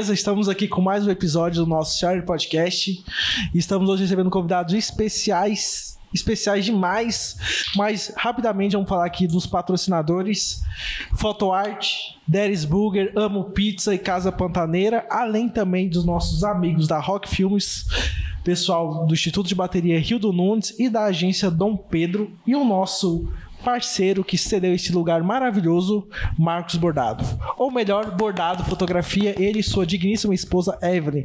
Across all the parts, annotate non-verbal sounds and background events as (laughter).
beleza? Estamos aqui com mais um episódio do nosso Share Podcast. Estamos hoje recebendo convidados especiais, especiais demais. Mas rapidamente vamos falar aqui dos patrocinadores: PhotoArt, Deres Burger, Amo Pizza e Casa Pantaneira, além também dos nossos amigos da Rock Filmes, pessoal do Instituto de Bateria Rio do Nunes e da agência Dom Pedro e o nosso parceiro que cedeu esse lugar maravilhoso, Marcos Bordado. Ou melhor, Bordado Fotografia, ele e sua digníssima esposa Evelyn,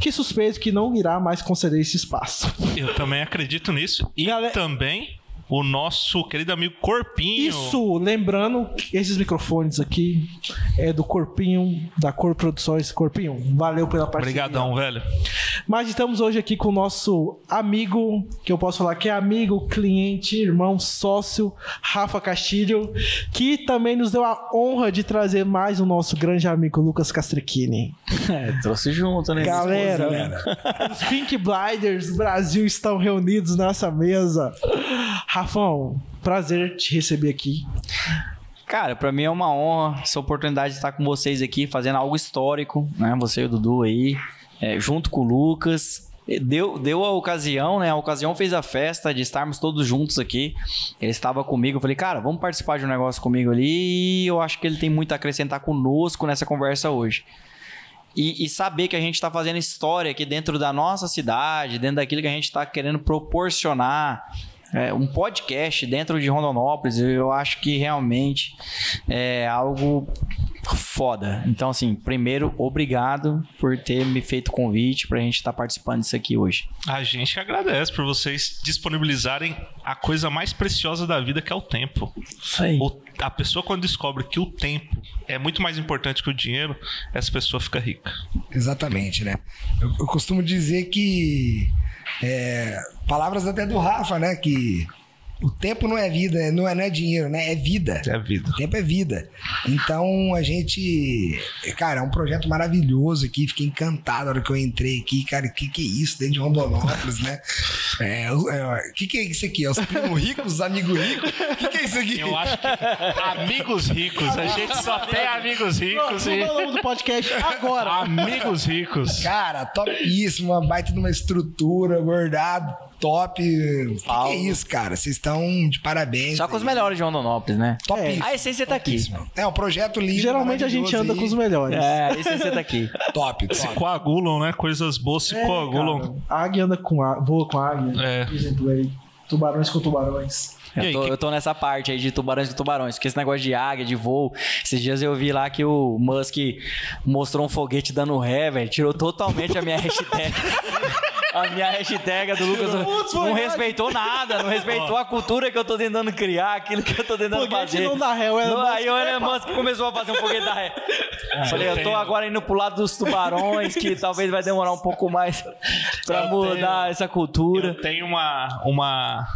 que suspeito que não irá mais conceder esse espaço. Eu também acredito nisso. E Galera- também o nosso querido amigo Corpinho. Isso, lembrando que esses microfones aqui é do Corpinho, da Cor Produções. Corpinho, valeu pela parceria. Obrigadão, velho. Mas estamos hoje aqui com o nosso amigo, que eu posso falar que é amigo, cliente, irmão, sócio, Rafa Castilho, que também nos deu a honra de trazer mais o nosso grande amigo Lucas Castrichini. (laughs) É, trouxe junto, né? Galera, os Pink Blinders do Brasil estão reunidos nessa mesa. Rafão, prazer te receber aqui. Cara, pra mim é uma honra essa oportunidade de estar com vocês aqui, fazendo algo histórico, né? Você e o Dudu aí, é, junto com o Lucas. Deu, deu a ocasião, né? A ocasião fez a festa de estarmos todos juntos aqui. Ele estava comigo, eu falei, cara, vamos participar de um negócio comigo ali. E eu acho que ele tem muito a acrescentar conosco nessa conversa hoje. E, e saber que a gente está fazendo história aqui dentro da nossa cidade, dentro daquilo que a gente está querendo proporcionar. É, um podcast dentro de Rondonópolis, eu acho que realmente é algo foda. Então, assim, primeiro, obrigado por ter me feito o convite pra gente estar participando disso aqui hoje. A gente agradece por vocês disponibilizarem a coisa mais preciosa da vida, que é o tempo. Isso aí. O- a pessoa, quando descobre que o tempo é muito mais importante que o dinheiro, essa pessoa fica rica. Exatamente, né? Eu, eu costumo dizer que. É, palavras até do Rafa, né? Que o tempo não é vida, não é, não é dinheiro, né? É vida. É vida. O tempo é vida. Então a gente. Cara, é um projeto maravilhoso aqui. Fiquei encantado na hora que eu entrei aqui. Cara, o que, que é isso dentro de Rondonópolis, né? É, o é, que, que é isso aqui? É os primos ricos, os amigos ricos? O que, que é isso aqui? Eu acho que amigos ricos, a gente só tem amigos ricos Não, e não falamos do podcast agora. amigos ricos. Cara, topíssimo, uma baita de uma estrutura, bordado, top. O que, que é Paulo. isso, cara? Vocês estão de parabéns. Só com os aí. melhores de Rondonópolis, né? Topíssimo. A essência tá aqui. É um projeto lindo. Geralmente a gente anda maravilhoso com os aí. melhores. É, a essência tá aqui. (laughs) Top, Se top. coagulam, né? Coisas boas se É, coagulam. cara, a águia anda com a, voa com a águia. É. Por exemplo, aí, tubarões com tubarões. Aí, Eu tô, que- eu tô nessa parte aí de tubarões com tubarões, porque esse negócio de águia, de voo. Esses dias eu vi lá que o Musk mostrou um foguete dando ré, velho. Tirou totalmente a minha (laughs) hashtag. A minha hashtag do Lucas Putz, não respeitou nada, não respeitou a cultura que eu tô tentando criar, aquilo que eu tô tentando Foguete fazer. não dá ré, o Elon Musk aí o Elon Musk começou a fazer um foguete da ré. Falei, eu tô agora indo pro lado dos tubarões, que (laughs) talvez vai demorar um pouco mais pra Eu mudar essa cultura. Eu tenho uma, uma.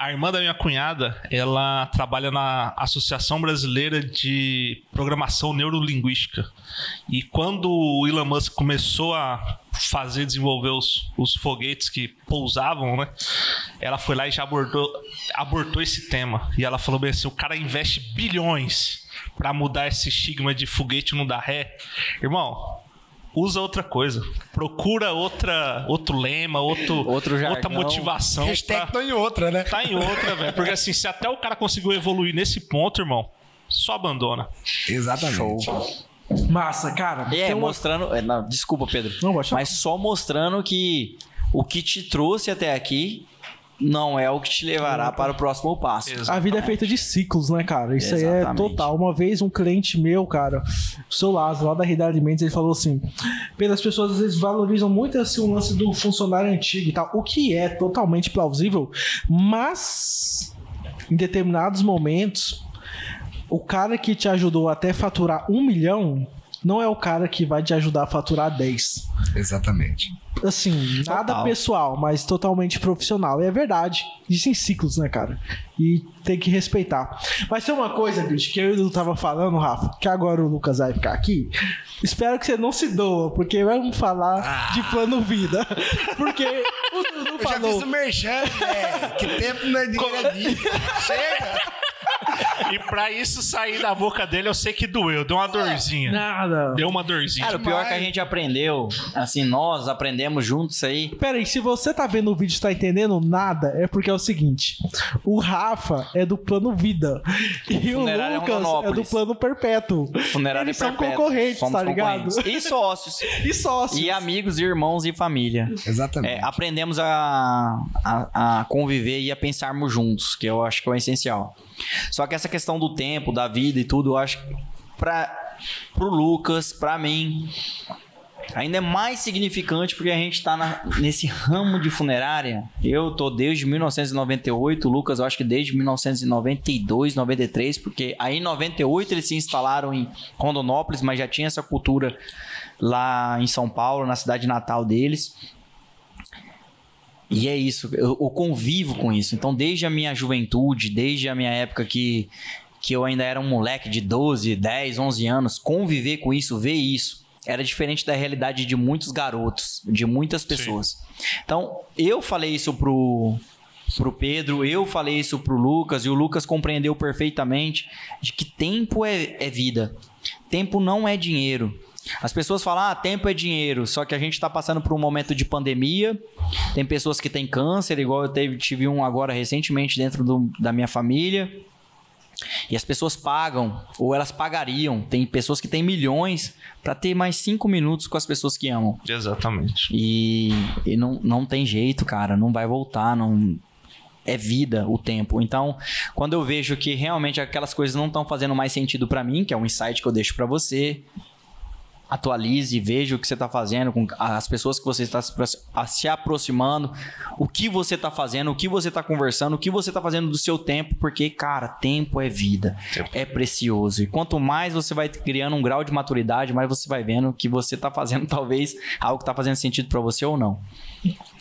A irmã da minha cunhada, ela trabalha na Associação Brasileira de Programação Neurolinguística. E quando o Elon Musk começou a fazer, desenvolver os, os foguetes que pousavam, né? Ela foi lá e já abordou, abortou esse tema. E ela falou bem assim: o cara investe bilhões pra mudar esse estigma de foguete não dar ré. Irmão, usa outra coisa. Procura outra, outro lema, outro, Outro jargão. outra motivação. Hashtag pra- tô em outra, né? Tá em outra, velho. Porque assim, se até o cara conseguiu evoluir nesse ponto, irmão, só abandona. Exatamente. Massa, cara. É, tem uma- mostrando. é, não, desculpa, Pedro. Não. Mas só mostrando que o que te trouxe até aqui não é o que te levará para o próximo passo. Exato. A vida é feita de ciclos, né, cara? Isso aí é Exatamente. total. Uma vez um cliente meu, cara, o seu Lázaro, lá da Rede Alimentos, ele falou assim: pelas pessoas às vezes valorizam muito assim, o lance do funcionário antigo e tal, o que é totalmente plausível, mas em determinados momentos, o cara que te ajudou até faturar um milhão não é o cara que vai te ajudar a faturar 10. Exatamente. Assim, nada Total. pessoal, mas totalmente profissional. E é verdade. Existem ciclos, né, cara? E tem que respeitar. Mas tem uma coisa, bicho, que eu tava falando, Rafa, que agora o Lucas vai ficar aqui. Espero que você não se doa, porque vamos falar de plano vida. (laughs) Porque o Dudu Eu já falou. fiz o merchan, velho. Que tempo não é dinheiro. Chega. E pra isso sair da boca dele, eu sei que doeu. Deu uma dorzinha. Nada. Deu uma dorzinha. Cara, o pior é que a gente aprendeu, assim, nós aprendemos juntos isso aí. Pera aí, se você tá vendo o vídeo e tá entendendo nada, é porque é o seguinte: o Rafa é do plano vida e o Funerária Lucas é do Rondonópolis. plano perpétuo. Funerária Eles são perpétua. concorrentes, Somos tá ligado? concorrentes. E sócios. (laughs) E sócios. E amigos, irmãos e família. Exatamente. É, aprendemos a, a, a conviver e a pensarmos juntos, que eu acho que é o essencial. Só que essa questão do tempo, da vida e tudo, eu acho que pra, pro Lucas, pra mim, ainda é mais significante porque a gente tá na- nesse ramo de funerária. Eu tô desde 1998, o Lucas eu acho que desde 1992, 93, porque aí em 98 eles se instalaram em Rondonópolis, mas já tinha essa cultura lá em São Paulo, na cidade natal deles. E é isso, eu, eu convivo com isso. Então, desde a minha juventude, desde a minha época que, que eu ainda era um moleque de 12, 10, 11 anos, conviver com isso, ver isso, era diferente da realidade de muitos garotos, de muitas pessoas. Então, eu falei isso pro, pro Pedro, eu falei isso pro Lucas, e o Lucas compreendeu perfeitamente de que tempo é, é vida. Tempo não é dinheiro. As pessoas falam, ah, tempo é dinheiro, só que a gente está passando por um momento de pandemia. Tem pessoas que têm câncer, igual eu teve, tive um agora recentemente dentro do- da minha família. E as pessoas pagam, ou elas pagariam. Tem pessoas que têm milhões para ter mais cinco minutos com as pessoas que amam. Exatamente. E, e não, não tem jeito, cara. Não vai voltar. Não é vida o tempo. Então, quando eu vejo que realmente aquelas coisas não estão fazendo mais sentido pra mim, que é um insight que eu deixo pra você, atualize, veja o que você está fazendo com as pessoas que você está se aproximando, o que você está fazendo, o que você está conversando, o que você está fazendo do seu tempo, porque, cara, tempo é vida, é precioso. E quanto mais você vai criando um grau de maturidade, mais você vai vendo que você está fazendo (laughs) talvez algo que está fazendo sentido para você ou não.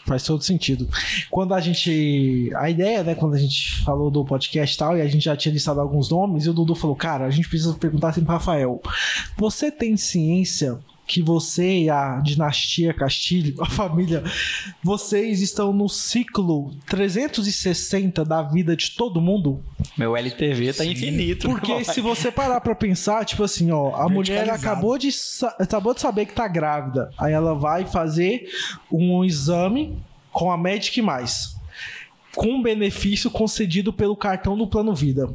Faz todo sentido. Quando a gente. A ideia, né? Quando a gente falou do podcast e tal, e a gente já tinha listado alguns nomes, e o Dudu falou: Cara, a gente precisa perguntar assim pro Rafael: Você tem ciência que você e a dinastia Castilho, (laughs) a família, vocês estão no ciclo 360 da vida de todo mundo? Meu LTV tá infinito. né, Porque papai? se você parar pra pensar, tipo assim, ó, a mulher acabou de, acabou de saber que tá grávida. Aí ela vai fazer um exame com a Medic Mais. Com um benefício concedido pelo cartão do Plano Vida.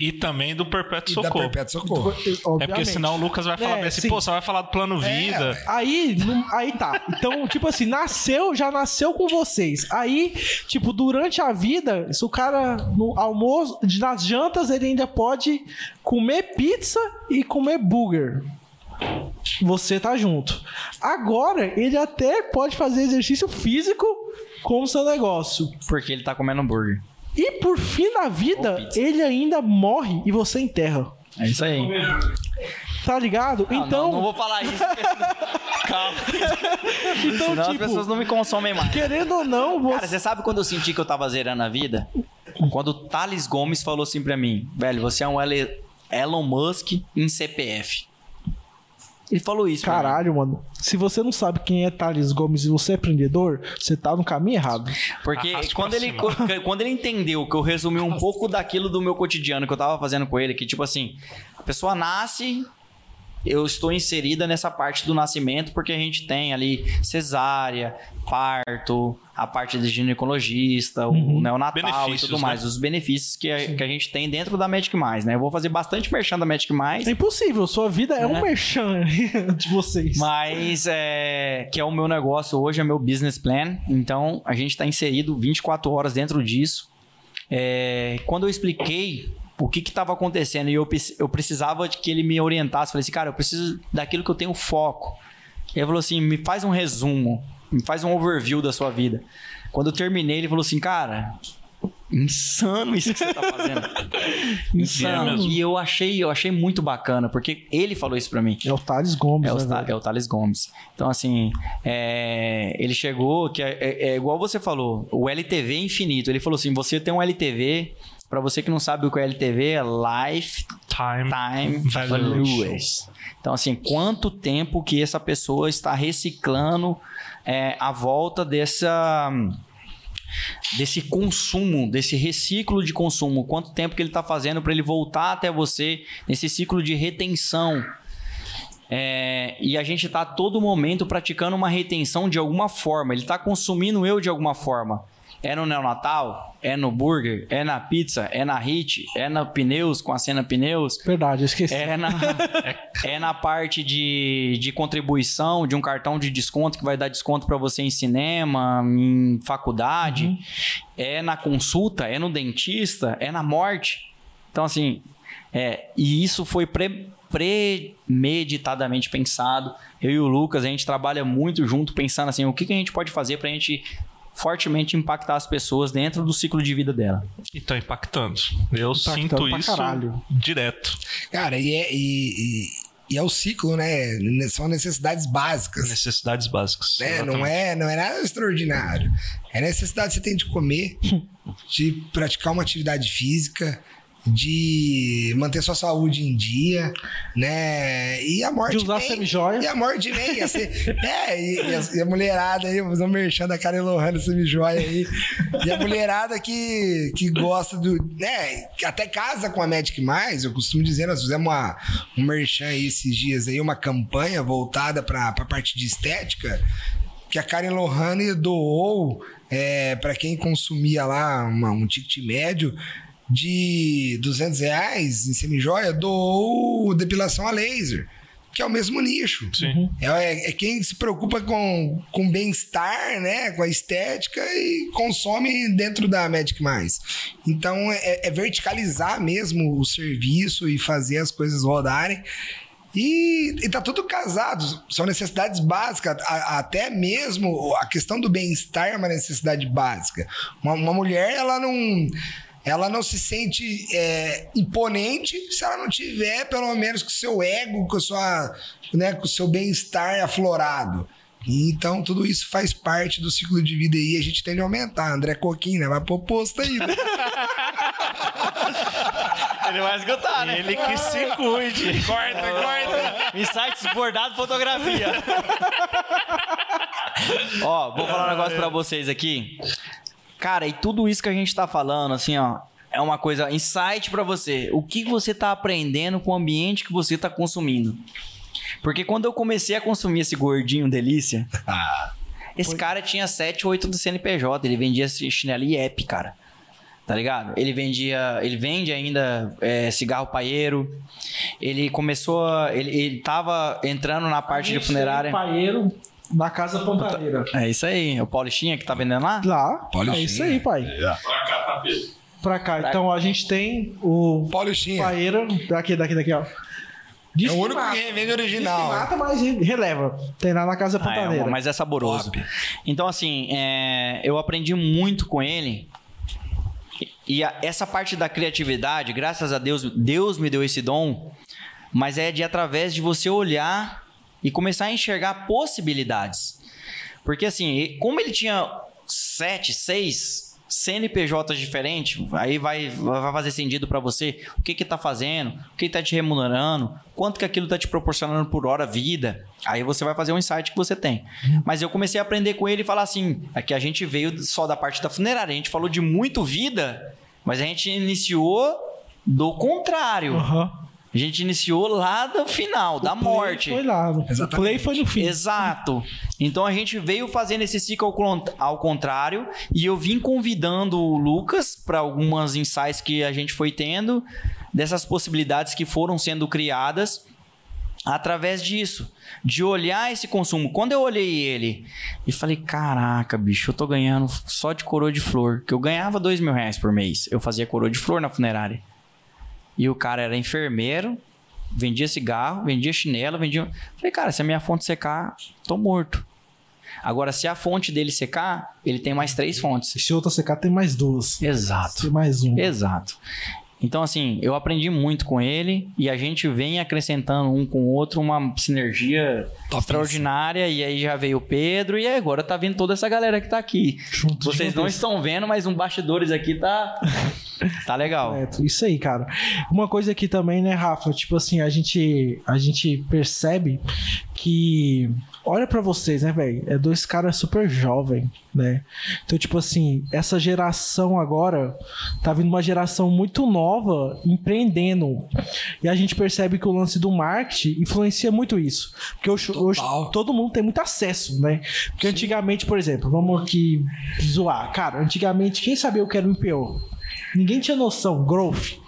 E também do Perpétuo E Socorro. Perpétuo Socorro. É porque senão o Lucas vai falar É, bem assim, sim. pô, você vai falar do plano vida. Aí, não- aí tá. Então, tipo assim, nasceu, já nasceu com vocês. Aí, tipo, durante a vida, se o cara no almoço, nas jantas, ele ainda pode comer pizza e comer burger. Você tá junto. Agora, ele até pode fazer exercício físico com o seu negócio. Porque ele tá comendo hambúrguer. E por fim da vida, pizza. ele ainda morre e você enterra. É isso aí. Tá ligado? Não, então, não, não vou falar isso. (laughs) Calma. então Senão as tipo, pessoas não me consomem mais. querendo ou não, você Cara, você sabe quando eu senti que eu tava zerando a vida? Quando o Thales Gomes falou assim pra mim, velho, você é um Elon Musk em CPF. Ele falou isso. Caralho, mano. Se você não sabe quem é Thales Gomes e você é empreendedor, você tá no caminho errado. Porque Arraste quando ele, cima. quando ele entendeu que eu resumi um pouco daquilo do meu cotidiano que eu tava fazendo com ele, que tipo assim, a pessoa nasce, eu estou inserida nessa parte do nascimento porque a gente tem ali cesárea, parto, a parte de ginecologista, o neonatal e Benefícios, tudo mais, né? os benefícios que a, que a gente tem dentro da Magic Mais, né? Eu vou fazer bastante merchan da Magic Mais. É impossível, sua vida é, um É. merchan (laughs) de vocês. Mas é que é o meu negócio hoje, é meu business plan. Então a gente está inserido 24 horas dentro disso. É, quando eu expliquei o que estava acontecendo e eu, eu precisava de que ele me orientasse, falei assim, cara, eu preciso daquilo que eu tenho foco. E ele falou assim: me faz um resumo, me faz um overview da sua vida. Quando eu terminei, ele falou assim, cara. Insano isso que você tá fazendo. (laughs) Insano. mesmo. e eu achei, eu achei muito bacana, porque ele falou isso pra mim. É o Thales Gomes, É o, né, é o Thales Gomes. Então, assim, é, ele chegou, que é, é- é igual você falou, o LTV é infinito. Ele falou assim: você tem um LTV, pra você que não sabe o que é LTV, é Lifetime Time. Values. Então, assim, quanto tempo que essa pessoa está reciclando é, a volta dessa desse consumo, desse reciclo de consumo, quanto tempo que ele está fazendo para ele voltar até você nesse ciclo de retenção. É, e a gente está todo momento praticando uma retenção de alguma forma. Ele está consumindo eu de alguma forma. É no neonatal? É no burger? É na pizza? É na hit? É na pneus, com a cena pneus? Verdade, esqueci. É na, (laughs) é na parte de, de contribuição, de um cartão de desconto que vai dar desconto para você em cinema, em faculdade. Uhum. É na consulta, é no dentista, é na morte. Então, assim, é, e isso foi pre, premeditadamente pensado. Eu e o Lucas, a gente trabalha muito junto, pensando assim, o que, que a gente pode fazer para a gente fortemente impactar as pessoas dentro do ciclo de vida dela. E tá impactando. Eu impactando sinto isso caralho. direto. Cara, e é, e, e, e, é o ciclo, né? São necessidades básicas. Necessidades básicas. É, não é, não é nada extraordinário. É necessidade que você tem de comer, (laughs) de praticar uma atividade física, de manter sua saúde em dia, né? E a morte. De usar semijoia. E a morte vem. Ser, (laughs) é, e, e, a, e, a, mulherada aí, vamos merchan da Karen Lohana semijoia aí. E a mulherada que, que gosta do. né? Que até casa com a Magic Mais, eu costumo dizer, nós fizemos uma, um merchan aí esses dias aí, uma campanha voltada para a parte de estética que a Karen Lohane doou é, para quem consumia lá uma, um ticket médio de 200 reais em semijoia doou depilação a laser, que é o mesmo nicho. Sim. É, é, é quem se preocupa com, com bem-estar, né? Com a estética e consome dentro da Magic Mais. Então é, é verticalizar mesmo o serviço e fazer as coisas rodarem. E, e tá tudo casado, são necessidades básicas, a, até mesmo a questão do bem-estar é uma necessidade básica. Uma, uma mulher, ela não ela não se sente é, imponente se ela não tiver, pelo menos, com o seu ego, com, a sua, né, com o seu bem-estar aflorado. Então, tudo isso faz parte do ciclo de vida aí. A gente tem de aumentar. André Coquinho, né? Vai pôr posto aí. Né? (laughs) Ele vai escutar, né? Ele que se cuide. (laughs) Corta, corta. (laughs) Insights bordado fotografia. Ó, vou falar um negócio pra vocês aqui. Cara, e tudo isso que a gente tá falando, assim, ó, é uma coisa, insight para você. O que você tá aprendendo com o ambiente que você tá consumindo? Porque quando eu comecei a consumir esse gordinho delícia, esse Foi. cara tinha 7, 8 do CNPJ, ele vendia chinelo IEP, cara. Tá ligado? Ele vendia, ele vende ainda é, cigarro paeiro. Ele começou, a, ele, ele tava entrando na parte de funerária. Paeiro da Casa Pantaneira. É isso aí. O Paulistinha que tá vendendo lá? Lá. Paulistinha. É isso aí, pai. É. Pra cá, tá Pra cá. Então a gente tem o Paulistinha. Paeira. Daqui, daqui, daqui, ó. Diz é o único que vende original. Diz que mata, mas releva. Tem lá na Casa Pantaneira. Ah, é, mas é saboroso. Top. Então, assim, é, eu aprendi muito com ele. E a, essa parte da criatividade, graças a Deus, Deus me deu esse dom. Mas é de através de você olhar e começar a enxergar possibilidades. Porque assim, como ele tinha sete, seis CNPJs diferentes, aí vai, vai fazer sentido para você o que que tá fazendo, o que está te remunerando, quanto que aquilo está te proporcionando por hora vida. Aí você vai fazer um insight que você tem. Mas eu comecei a aprender com ele e falar assim, aqui a gente veio só da parte da funerária, a gente falou de muito vida, mas a gente iniciou do contrário. Uhum. A gente iniciou lá do final, o da morte. Foi lá. Exatamente. O play foi no fim. Exato. Então a gente veio fazendo esse ciclo ao contrário e eu vim convidando o Lucas para algumas insights que a gente foi tendo dessas possibilidades que foram sendo criadas através disso, de olhar esse consumo. Quando eu olhei ele e falei, caraca, bicho, eu tô ganhando só de coroa de flor, que eu ganhava dois mil reais por mês. Eu fazia coroa de flor na funerária. E o cara era enfermeiro, vendia cigarro, vendia chinelo, vendia. Falei, cara, se a minha fonte secar, tô morto. Agora, se a fonte dele secar, ele tem mais três fontes. Se outra secar, tem mais duas. Exato. Tem mais um. Exato. Então, assim, eu aprendi muito com ele e a gente vem acrescentando um com o outro uma sinergia Top extraordinária. E aí já veio o Pedro e agora tá vindo toda essa galera que tá aqui. Junto, Vocês não estão vendo, mas um bastidores aqui tá. (laughs) Tá legal. Correto. Isso aí, cara. Uma coisa aqui também, né, Rafa? Tipo assim, a gente, a gente percebe que. Olha pra vocês, né, velho? É dois caras super jovens, né? Então, tipo assim, essa geração agora tá vindo uma geração muito nova empreendendo. E a gente percebe que o lance do marketing influencia muito isso. Porque hoje, hoje todo mundo tem muito acesso, né? Porque antigamente, por exemplo, vamos aqui zoar. Cara, antigamente, quem sabia o que era um IPO? Ninguém tinha noção. Growth.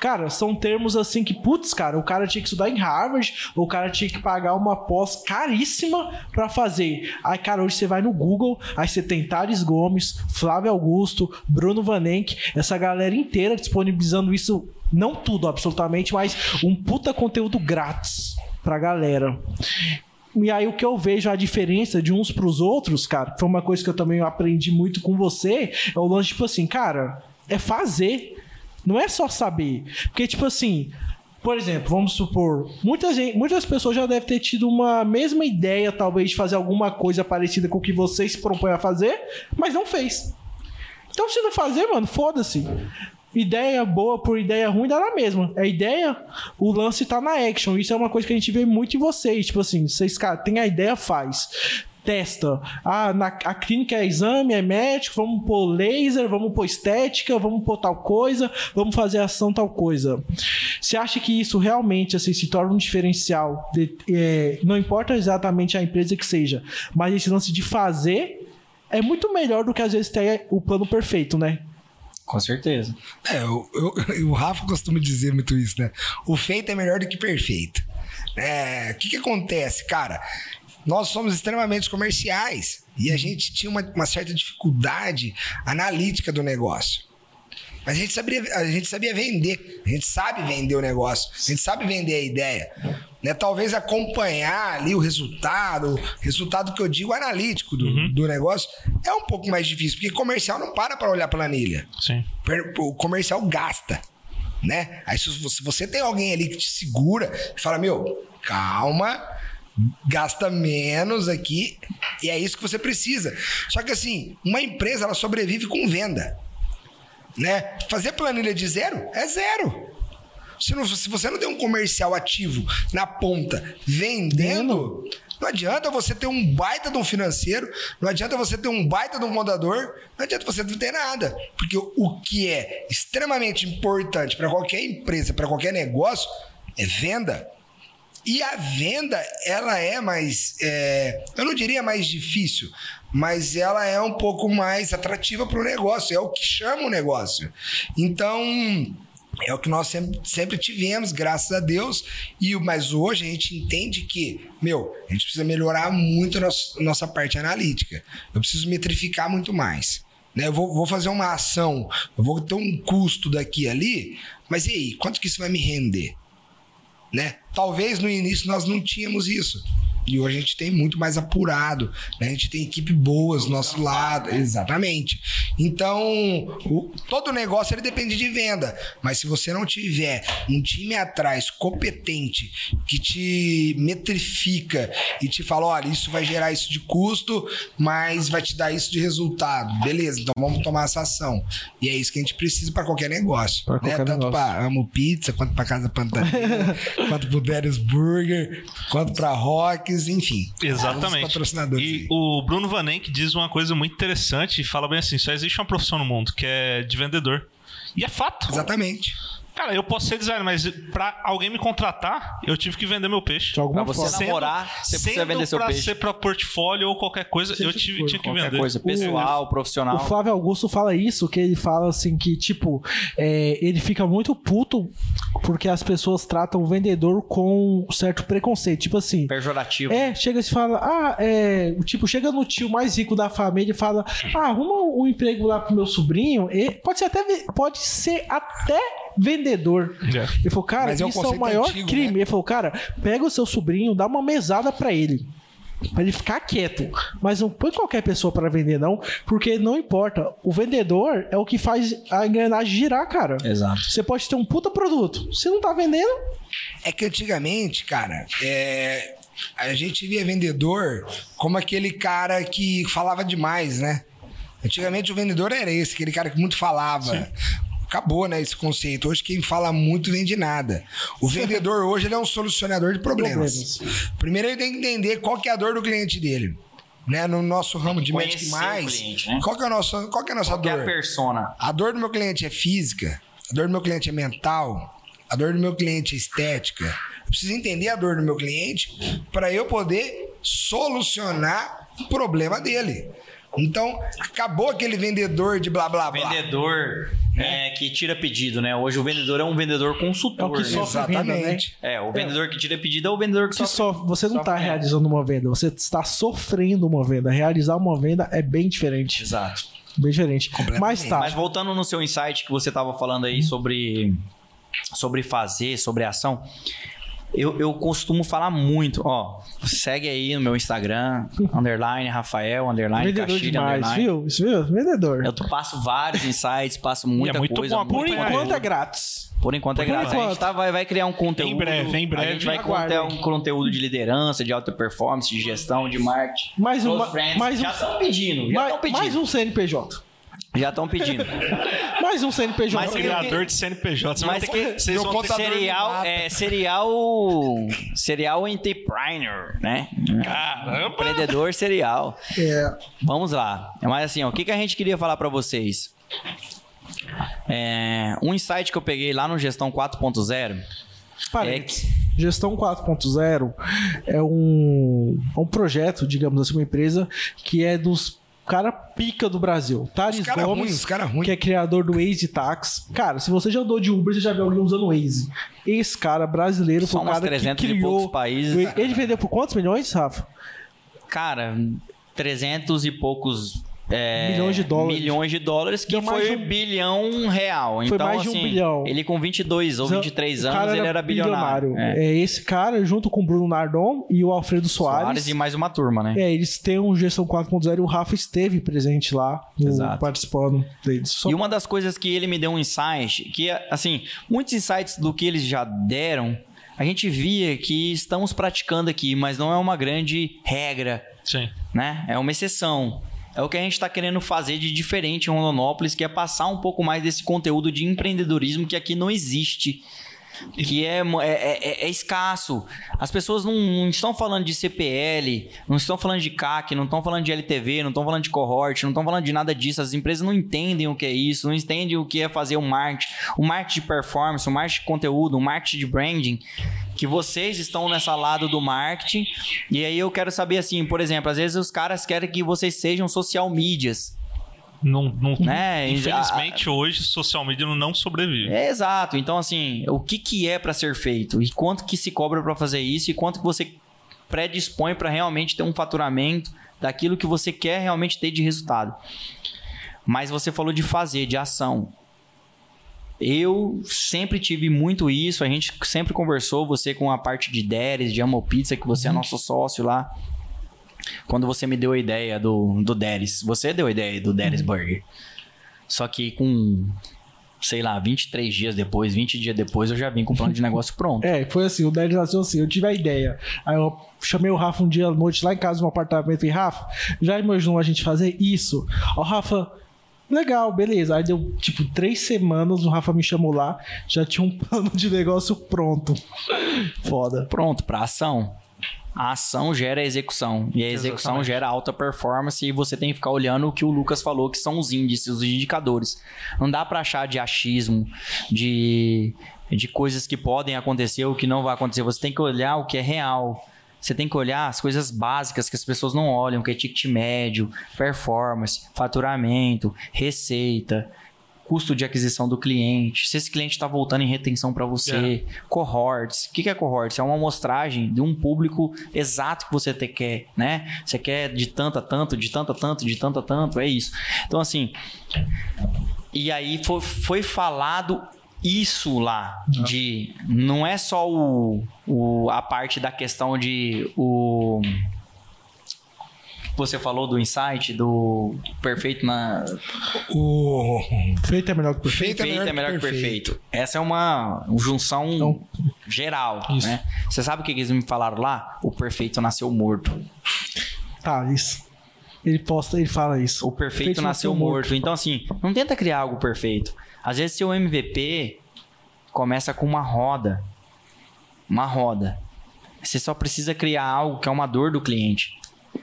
Cara, são termos assim que, putz, cara, o cara tinha que estudar em Harvard, ou o cara tinha que pagar uma pós caríssima pra fazer. Aí, cara, hoje você vai no Google, aí você tem Thales Gomes, Flávio Augusto, Bruno Vanenck, essa galera inteira disponibilizando isso, não tudo absolutamente, mas um puta conteúdo grátis pra galera. E aí o que eu vejo a diferença de uns pros outros, cara, foi uma coisa que eu também aprendi muito com você, é o lance tipo assim, cara, é fazer. Não é só saber. Porque, tipo assim, por exemplo, vamos supor, muita gente, muitas pessoas já devem ter tido uma mesma ideia, talvez, de fazer alguma coisa parecida com o que você se propõe a fazer, mas não fez. Então, se não fazer, mano, foda-se. Ideia boa por ideia ruim dá na mesma. É ideia, o lance tá na action. Isso é uma coisa que a gente vê muito em vocês. Tipo assim, vocês, cara, tem a ideia, faz. Testa. Ah, na, a clínica é exame, é médico, vamos pôr laser, vamos pôr estética, vamos pôr tal coisa, vamos fazer ação tal coisa. Você acha que isso realmente assim, se torna um diferencial? de- é, não importa exatamente a empresa que seja, mas esse lance de fazer é muito melhor do que às vezes ter o plano perfeito, né? Com certeza. É, eu, eu- (laughs) o Rafa costuma dizer muito isso, né? O feito é melhor do que perfeito. É, o que, que acontece, cara? Nós somos extremamente comerciais e a gente tinha uma, uma certa dificuldade analítica do negócio. Mas a gente, sabia, a gente sabia vender, a gente sabe vender o negócio, a gente sabe vender a ideia. Né? Talvez acompanhar ali o resultado, o resultado que eu digo analítico do, do negócio, é um pouco mais difícil, porque comercial não para para olhar planilha Sim. o comercial gasta, né? Aí se você, se você tem alguém ali que te segura e fala, meu, calma, gasta menos aqui, e é isso que você precisa. Só que assim, uma empresa ela sobrevive com venda, né? Fazer planilha de zero é zero. Se, não- se você não tem um comercial ativo na ponta vendendo, não adianta você ter um baita de um financeiro, não adianta você ter um baita de um contador, não adianta você não ter nada. Porque o- o que é extremamente importante para qualquer empresa, para qualquer negócio, é venda. E a venda, ela é mais. é, eu não diria mais difícil, mas ela é um pouco mais atrativa para o negócio. É o que chama o negócio. Então. É o que nós sempre, tivemos, graças a Deus. E, mas hoje a gente entende que, meu, a gente precisa melhorar muito a nossa, nossa parte analítica. Eu preciso metrificar muito mais. Né? Eu vou, vou fazer uma ação, eu vou ter um custo daqui ali, mas e aí, quanto que isso vai me render? né? Talvez no início nós não tínhamos isso. E hoje a gente tem muito mais apurado, né? A gente tem equipe boas do nosso lado, exatamente. Então, o- todo negócio ele depende de venda, mas se você não tiver um time atrás competente que te metrifica e te fala, olha, isso vai gerar isso de custo, mas vai te dar isso de resultado. Beleza, então vamos tomar essa ação. E é isso que a gente precisa para qualquer negócio, Pra né? qualquer Tanto negócio. para Amo Pizza, quanto para Casa Pantanina, (laughs) quanto pro Darius Burger, quanto para Rocks, enfim. Todos os Exatamente. patrocinadores E o Bruno Vanenck diz uma coisa muito interessante e fala bem assim: só existe uma profissão no mundo que é de vendedor. E é fato. Exatamente. Cara, eu posso ser designer, mas pra alguém me contratar, eu tive que vender meu peixe. De alguma Pra você forma. namorar, você precisa sendo vender seu pra peixe. ser pra portfólio ou qualquer coisa, eu o que tive, tinha que Qualquer vender. coisa, pessoal, O profissional. Flávio Augusto fala isso, que ele fala assim que, tipo, é, ele fica muito puto porque as pessoas tratam o vendedor com um certo preconceito. Tipo assim, Pejorativo. é, chega e fala, ah, é. Tipo, chega no tio mais rico da família e fala, ah, arruma um emprego lá pro meu sobrinho. E pode ser até, pode ser até vendedor. É. Ele falou, cara, Mas é um isso é o conceito maior antigo, crime. né? Ele falou, cara, pega o seu sobrinho, dá uma mesada pra ele. Pra ele ficar quieto. Mas não põe qualquer pessoa pra vender, não. Porque não importa. O vendedor é o que faz a engrenagem girar, cara. Exato. Você pode ter um puta produto. Se não tá vendendo, É que antigamente, cara, é, a gente via vendedor como aquele cara que falava demais, né? Antigamente o vendedor era esse, aquele cara que muito falava. Acabou, né, esse conceito. Hoje quem fala muito vende nada. O (laughs) vendedor hoje ele é um solucionador de problemas. Problemas. Primeiro ele tem que entender qual que é a dor do cliente dele. Né, no nosso ramo de conhecer Magic o Mais, cliente, né? qual, que é a nossa, qual que é a nossa Qual que é dor? a persona? A dor do meu cliente é física, a dor do meu cliente é mental, a dor do meu cliente é estética. Eu preciso entender a dor do meu cliente para eu poder solucionar o problema dele. Então, acabou aquele vendedor de blá blá blá. Vendedor é, que tira pedido, né? Hoje o vendedor é um vendedor consultor. É o que né? sofre venda, né? Exatamente. É, o vendedor que tira pedido é o vendedor que Que sofre. só, você não está sofre realizando uma venda, você está sofrendo uma venda. Realizar uma venda é bem diferente. Exato. Bem diferente. Mas tá. Mas voltando no seu insight que você tava falando aí sobre, sobre fazer, sobre ação, eu, eu costumo falar muito, ó, segue aí no meu Instagram, (laughs) underline Rafael, underline vendedor Castilho, demais, underline. viu? Isso viu? Vendedor. Eu passo vários insights, passo muita muito coisa. bom Por enquanto é grátis. Por enquanto é Por grátis. A gente enquanto. tá, vai, vai criar um conteúdo. Em breve, em breve. A gente vai conter um conteúdo de liderança, de alta performance, de gestão, de marketing. Mais um- Close friends. mais um- já estão pedindo, já estão pedindo. mais um CNPJ. Já estão pedindo. (laughs) Mais um CNPJ. Mas Criador de CNPJ. Você Mas vai ter que, vocês vão ter contador Serial, é, serial, serial entrepreneur, né? Caramba! Empreendedor serial. É, Vamos lá. Mas assim, ó, o que, que a gente queria falar pra vocês? É, um insight que eu peguei lá no Gestão 4.0 parênteses. Gestão 4.0 é um, é um projeto, digamos assim, uma empresa que é dos cara pica do Brasil. Thales Os cara ruim, Gomes, os cara ruim. que é criador do Waze Tax. Cara, se você já andou de Uber, você já viu alguém usando o Waze. Esse cara brasileiro Só foi o cara 300 que e criou... poucos países. Ele vendeu por quantos milhões, Rafa? Cara, 300 e poucos é, Milhões de dólares. Milhões de dólares, que Deu foi de um- bilhão real. Foi então, mais de um assim, bilhão. ele com 22 ou 23 O anos, cara ele era bilionário. É. É. esse cara, junto com o Bruno Nardon e o Alfredo Soares. Soares e mais uma turma, né? É, eles têm um Gestão 4.0 e o Rafa esteve presente lá, no- Exato. participando deles. Só- E uma das coisas que ele me deu um insight, que assim, muitos insights do que eles já deram, a gente via que estamos praticando aqui, mas não é uma grande regra, Sim. né? É uma exceção. É o que a gente está querendo fazer de diferente em Rondonópolis, que é passar um pouco mais desse conteúdo de empreendedorismo que aqui não existe. Que é, mo- é, é- é escasso. As pessoas não, não estão falando de CPL, não estão falando de CAC, não estão falando de LTV, não estão falando de cohort, não estão falando de nada disso. As empresas não entendem o que é isso, não entendem o que é fazer o marketing, o marketing de performance, o marketing de conteúdo, o marketing de branding. Que vocês estão nessa lado do marketing. E aí eu quero saber assim, por exemplo, às vezes os caras querem que vocês sejam social medias. Não, não, Né? Infelizmente, hoje, social media não sobrevive. É exato. Então, assim, o que, que é para ser feito? E quanto que se cobra para fazer isso? E quanto que você predispõe para realmente ter um faturamento daquilo que você quer realmente ter de resultado? Mas você falou de fazer, de ação. Eu sempre tive muito isso, a gente sempre conversou, você com a parte de Deres, de Amo Pizza, que você é nosso sócio lá. Quando você me deu a ideia do, do Deres, você deu a ideia do Deres Burger. Só que com, sei lá, 23 dias depois, 20 dias depois, eu já vim com o plano de negócio pronto. (laughs) É, foi assim, o Délio nasceu assim, eu tive a ideia. Aí eu chamei o Rafa um dia à noite lá em casa, no apartamento, e falei, Rafa, já imaginou a gente fazer isso? Ó, Rafa, legal, beleza. Aí deu, tipo, três semanas, o Rafa me chamou lá, já tinha um (laughs) plano de negócio pronto. Foda. Pronto, para ação. A ação gera a execução. E a execução Exatamente. gera alta performance. E você tem que ficar olhando o que o Lucas falou, que são os índices, os indicadores. Não dá para achar de achismo, de, de coisas que podem acontecer ou que não vai acontecer. Você tem que olhar o que é real. Você tem que olhar as coisas básicas que as pessoas não olham, que é ticket médio, performance, faturamento, receita, custo de aquisição do cliente, se esse cliente está voltando em retenção para você, cohorts. O que que é cohorts? É uma amostragem de um público exato que você te quer, né? Você quer de tanto a tanto, de tanto a tanto, de tanto a tanto, é isso. Então, assim, e aí foi, foi falado isso lá de não é só o, o a parte da questão de o você falou do insight do perfeito na O Feito é melhor que perfeito. Feito é Perfeito é melhor que perfeito. Essa é uma junção Então, geral, isso. né? Você sabe o que eles me falaram lá? O perfeito nasceu morto. Tá, isso. Ele posta, ele fala isso. O perfeito nasceu morto. Então, assim, não tenta criar algo perfeito. Às vezes, seu MVP começa com uma roda. Uma roda. Você só precisa criar algo que é uma dor do cliente.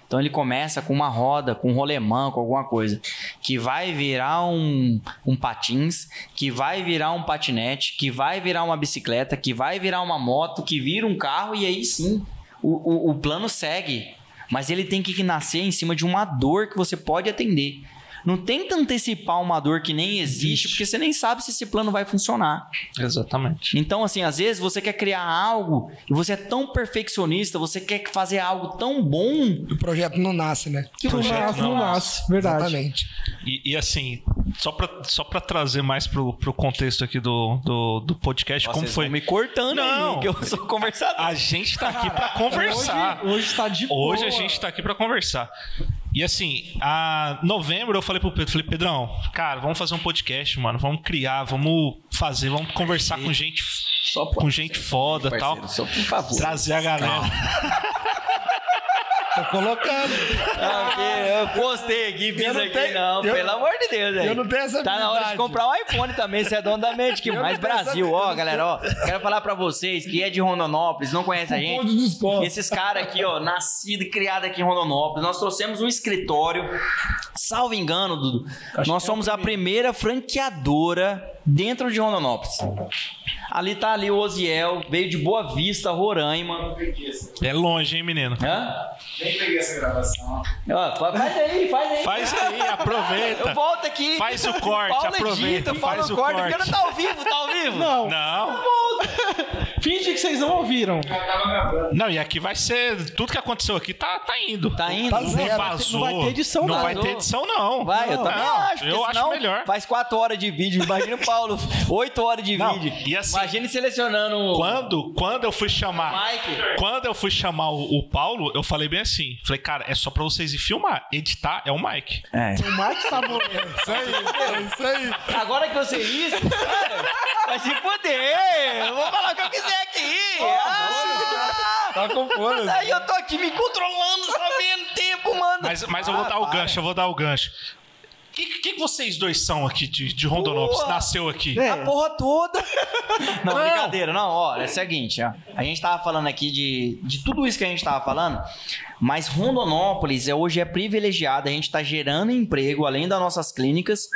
Então ele começa com uma roda, com um rolemã, com alguma coisa, que vai virar um, um patins, que vai virar um patinete, que vai virar uma bicicleta, que vai virar uma moto, que vira um carro, e aí sim o, o, o plano segue. Mas ele tem que nascer em cima de uma dor que você pode atender. Não tenta antecipar uma dor que nem existe, porque você nem sabe se esse plano vai funcionar. Exatamente. Então, assim, às vezes você quer criar algo e você é tão perfeccionista, você quer fazer algo tão bom. O projeto não nasce, né? Que não Projeto nasce, não não nasce. Verdade. Exatamente. E, e, assim, só pra, só pra trazer mais pro, pro contexto aqui do, do, do podcast, como Vocês foi. vão me cortando Não. aí, que eu sou conversador. A gente tá aqui pra (laughs) conversar. Hoje, hoje tá de Hoje boa. a gente tá aqui pra conversar. E assim, a novembro eu falei pro Pedro, falei, Pedrão, cara, vamos fazer um podcast, mano, vamos criar, vamos fazer, vamos conversar com gente, Só com gente foda e tal. Só por favor. Trazer a galera. (laughs) Tô colocando. Ah, eu postei aqui, fiz não aqui. tenho- não, eu- pelo amor de Deus, velho. eu não tenho essa Tá na hora de comprar um iPhone também, você é dono da Magic. não Mais Brasil, ó, galera, ó. Quero falar pra vocês que é de Rondonópolis, não conhece a gente. Esses caras aqui, ó, nascido e criado aqui em Rondonópolis. Nós trouxemos um escritório. Salvo engano, Dudu. nós somos a primeira franqueadora dentro de Rondonópolis. Ali tá ali o Oziel, veio de Boa Vista, Roraima. É longe, hein, menino? Hã? Nem peguei essa gravação. Ó, faz aí, faz aí. Faz aí, aproveita. Eu volto aqui. Faz o corte, Paulo aproveita, edita, faz o corta, corte. porque não tá ao vivo, tá ao vivo? Não, Não, finge que vocês não ouviram. Já tava gravando. não, e aqui vai ser. Tudo que aconteceu aqui tá, tá indo. Tá indo? Tá Não zero. vazou. Não vai ter edição, Não não. vai ter edição, não. Vai, eu Não, também não, acho. Eu acho melhor. Faz 4 horas de vídeo. Imagina o Paulo, 8 horas de Não, vídeo. e assim, Imagine selecionando. Quando, quando eu fui chamar. Mike. Quando eu fui chamar o, o Paulo, eu falei bem assim. Falei, cara, é só pra vocês ir filmar. Editar é o Mike. É. O Mike tá morrendo. Isso aí, é isso aí. Agora que eu sei isso, cara, vai se fuder. Eu vou falar o que eu quiser aqui. Ah! Tá com fome. Aí eu tô aqui me controlando, sabendo tempo, mano. Mas, mas eu vou dar o gancho, eu vou dar o gancho. O que, que, que vocês dois são aqui de, de Rondonópolis? Boa. Nasceu aqui? É. A porra toda. (laughs) Não, brincadeira. Não, ó, é o seguinte, ó. A gente tava falando aqui de, de tudo isso que a gente tava falando, mas Rondonópolis é, hoje é privilegiada. A gente tá gerando emprego, além das nossas clínicas,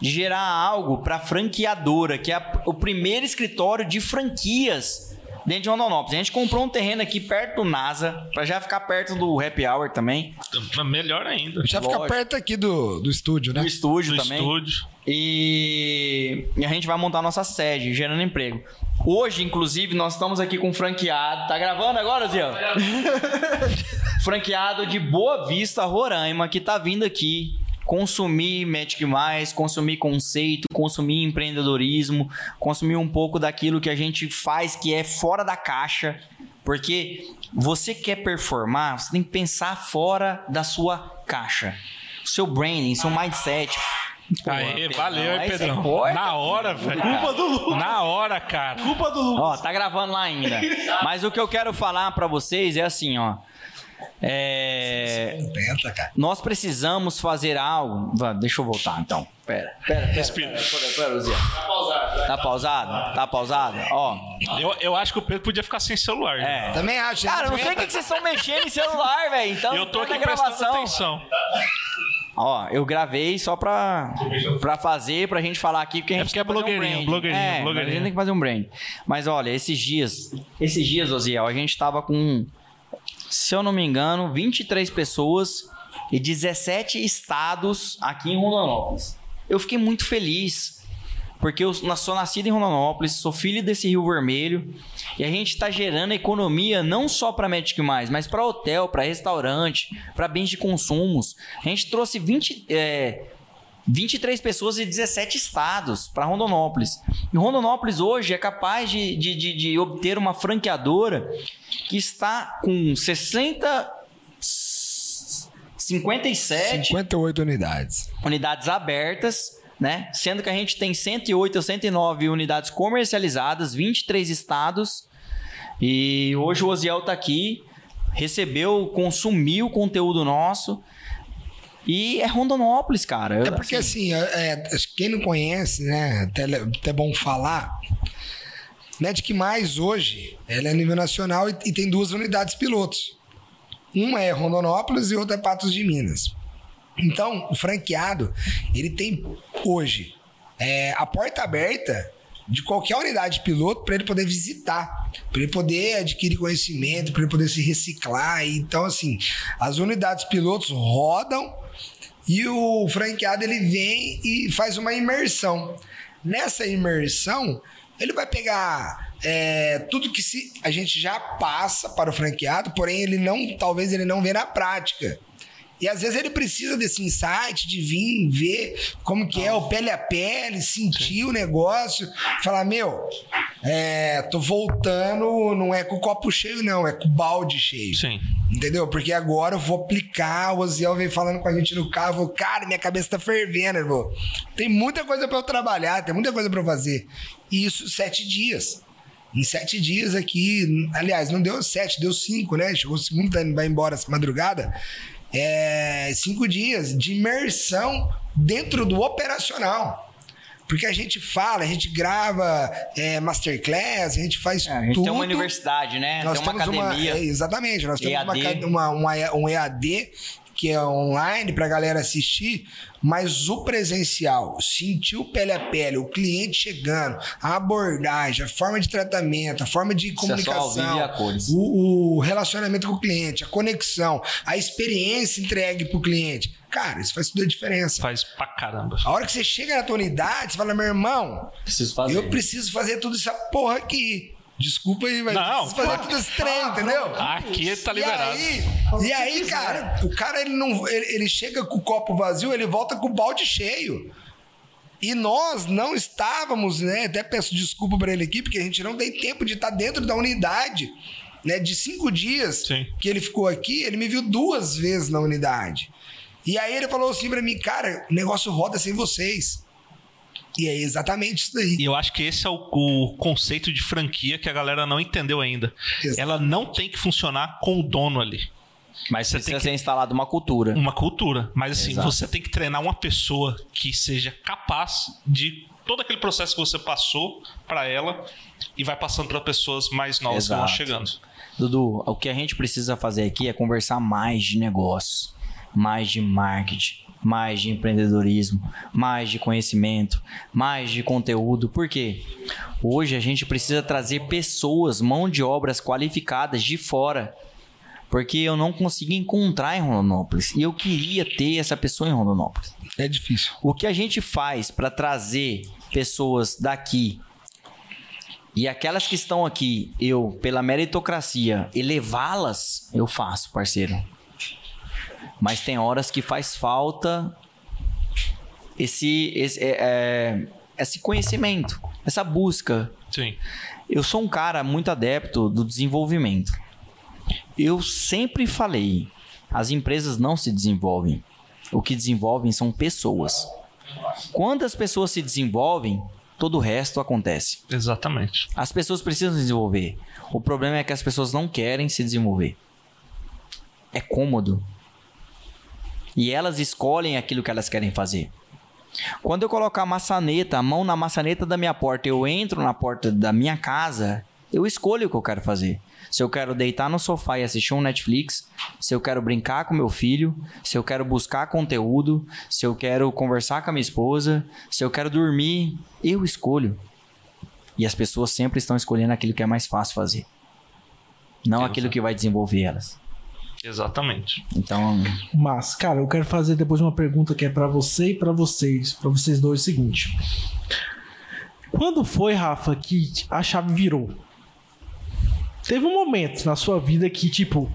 de gerar algo pra franqueadora, que é a- o primeiro escritório de franquias dentro de Rondonópolis. A gente comprou um terreno aqui perto do NASA, pra já ficar perto do Happy Hour também, Melhor ainda. Já fica Lógico. perto aqui do, do estúdio, né? do estúdio Do também. estúdio. E, e a gente vai montar nossa sede, gerando emprego. Hoje, inclusive, nós estamos aqui com um franqueado. Tá gravando agora, Zé? (laughs) franqueado de Boa Vista, Roraima, que tá vindo aqui consumir Magic Mais, consumir conceito, consumir empreendedorismo, consumir um pouco daquilo que a gente faz que é fora da caixa. Porque você quer performar, você tem que pensar fora da sua caixa. Seu branding, seu mindset. Aê, Pedrão, valeu, hein, aí Pedrão? Na hora, velho. Culpa do Lucas. Na hora, cara. Culpa do Lucas. Ó, tá gravando lá ainda. (laughs) Mas o que eu quero falar pra vocês é assim, ó. É, cara. nós precisamos fazer algo. Vá, Deixa eu voltar então. Pera, pera, pera. Respira. Pera, pera, pera, Zé. Tá pausado. né? Tá pausado? Tá pausado? Ó. Eu, eu acho que o Pedro podia ficar sem celular. né? É. Também acho. Cara, eu não sei o que vocês estão mexendo em celular, velho. Então, Eu tô aqui na prestando gravação. atenção. Ó, eu gravei só pra, pra fazer, pra gente falar aqui, porque a É gente porque é tem que fazer um blogueirinho, brand. blogueirinho, é, mas blogueirinho. A gente tem que fazer um brand. Mas olha, esses dias, esses dias, Osiel, a gente tava com, se eu não me engano, 23 pessoas e 17 estados aqui em Rondonópolis. Eu fiquei muito feliz. Porque eu sou nascido em Rondonópolis, sou filho desse Rio Vermelho, e a gente está gerando economia não só para Magic Mais, mas para hotel, para restaurante, para bens de consumos. A gente trouxe 20, é, 23 pessoas de 17 estados para Rondonópolis. E Rondonópolis hoje é capaz de, de, de, de obter uma franqueadora que está com 60. 57 58 unidades. unidades abertas, né? Sendo que a gente tem 108 ou 109 unidades comercializadas, 23 estados. E hoje o Osiel tá aqui, recebeu, consumiu o conteúdo nosso. E é Rondonópolis, cara. É porque assim, é, é, quem não conhece, né? Até, até bom falar. Magic Mais hoje, ela é a nível nacional e, e tem duas unidades pilotos. Uma é Rondonópolis e outra é Patos de Minas. Então, o franqueado, ele tem hoje é, a porta aberta de qualquer unidade piloto para ele poder visitar, para ele poder adquirir conhecimento, para ele poder se reciclar. Então, assim, as unidades pilotos rodam e o franqueado ele vem e faz uma imersão. Nessa imersão, ele vai pegar é, tudo que se, a gente já passa para o franqueado, porém ele não, talvez ele não vê na prática. E às vezes ele precisa desse insight de vir ver como que é o pele a pele, sentir o negócio, falar, meu, é, tô voltando, não é com o copo cheio, não, é com o balde cheio. Sim. Entendeu? Porque agora eu vou aplicar. O Oziel veio falando com a gente no carro. Cara, minha cabeça tá fervendo, irmão. Tem muita coisa pra eu trabalhar, tem muita coisa pra eu fazer. E isso sete dias. Em sete dias aqui, aliás, não deu sete, deu cinco, né? Chegou o segundo, tá indo- vai embora essa madrugada. É, cinco dias de imersão dentro do operacional. Porque a gente fala, a gente grava é, masterclass, a gente faz É, a gente tudo. tem uma universidade, né? Nós tem uma academia. é, exatamente, nós temos uma, EAD. uma- uma- um EAD que é online para galera assistir, mas o presencial, sentir o pele a pele, o cliente chegando, a abordagem, a forma de tratamento, a forma de é comunicação, a o, o relacionamento com o cliente, a conexão, a experiência entregue para o cliente. Cara, isso faz toda a diferença. Faz pra caramba. A hora que você chega na tua unidade, você fala, meu irmão, Preciso fazer. eu preciso fazer tudo essa porra aqui. Desculpa aí, mas Não, fazer tudo esse trem, entendeu? Aqui tá liberado. E aí, e aí cara, o cara ele não, ele, ele chega com o copo vazio, ele volta com o balde cheio. E nós não estávamos, né? Até peço desculpa para ele aqui, porque a gente não tem tempo de estar dentro da unidade. Né, de cinco dias Sim. que ele ficou aqui, ele me viu duas vezes na unidade. E aí ele falou assim pra mim, cara, o negócio roda sem vocês. E é exatamente isso daí. E eu acho que esse é o, o conceito de franquia que a galera não entendeu ainda. Exato. Ela não tem que funcionar com o dono ali. Mas Você precisa tem que- ser instalada uma cultura. Uma cultura. Mas assim, Exato. você tem que treinar uma pessoa que seja capaz de todo aquele processo que você passou pra ela e vai passando para pessoas mais novas que vão Exato. chegando. Dudu, o que a gente precisa fazer aqui é conversar mais de negócios, mais de marketing, mais de empreendedorismo, mais de conhecimento, mais de conteúdo. Por quê? Hoje a gente precisa trazer pessoas, mão de obras qualificadas de fora. Porque eu não consigo encontrar em Rondonópolis. E eu queria ter essa pessoa em Rondonópolis. É difícil. O que a gente faz para trazer pessoas daqui e aquelas que estão aqui, eu, pela meritocracia, elevá-las, eu faço, parceiro. Mas tem horas que faz falta esse, esse, é, é, esse conhecimento, essa busca. Sim. Eu sou um cara muito adepto do desenvolvimento. Eu sempre falei, as empresas não se desenvolvem. O que desenvolvem são pessoas. Quando as pessoas se desenvolvem, todo o resto acontece. Exatamente. As pessoas precisam se desenvolver. O problema é que as pessoas não querem se desenvolver. É cômodo. E elas escolhem aquilo que elas querem fazer. Quando eu colocar a maçaneta, a mão na maçaneta da minha porta, eu entro na porta da minha casa, eu escolho o que eu quero fazer. Se eu quero deitar no sofá e assistir um Netflix, se eu quero brincar com meu filho, se eu quero buscar conteúdo, se eu quero conversar com a minha esposa, se eu quero dormir, eu escolho. E as pessoas sempre estão escolhendo aquilo que é mais fácil fazer. Não aquilo que vai desenvolver elas. Exatamente. Então, Mas, cara, eu quero fazer depois uma pergunta que é pra você e pra vocês, pra vocês dois, o seguinte. Quando foi, Rafa, que a chave virou? Teve um momento na sua vida que, tipo,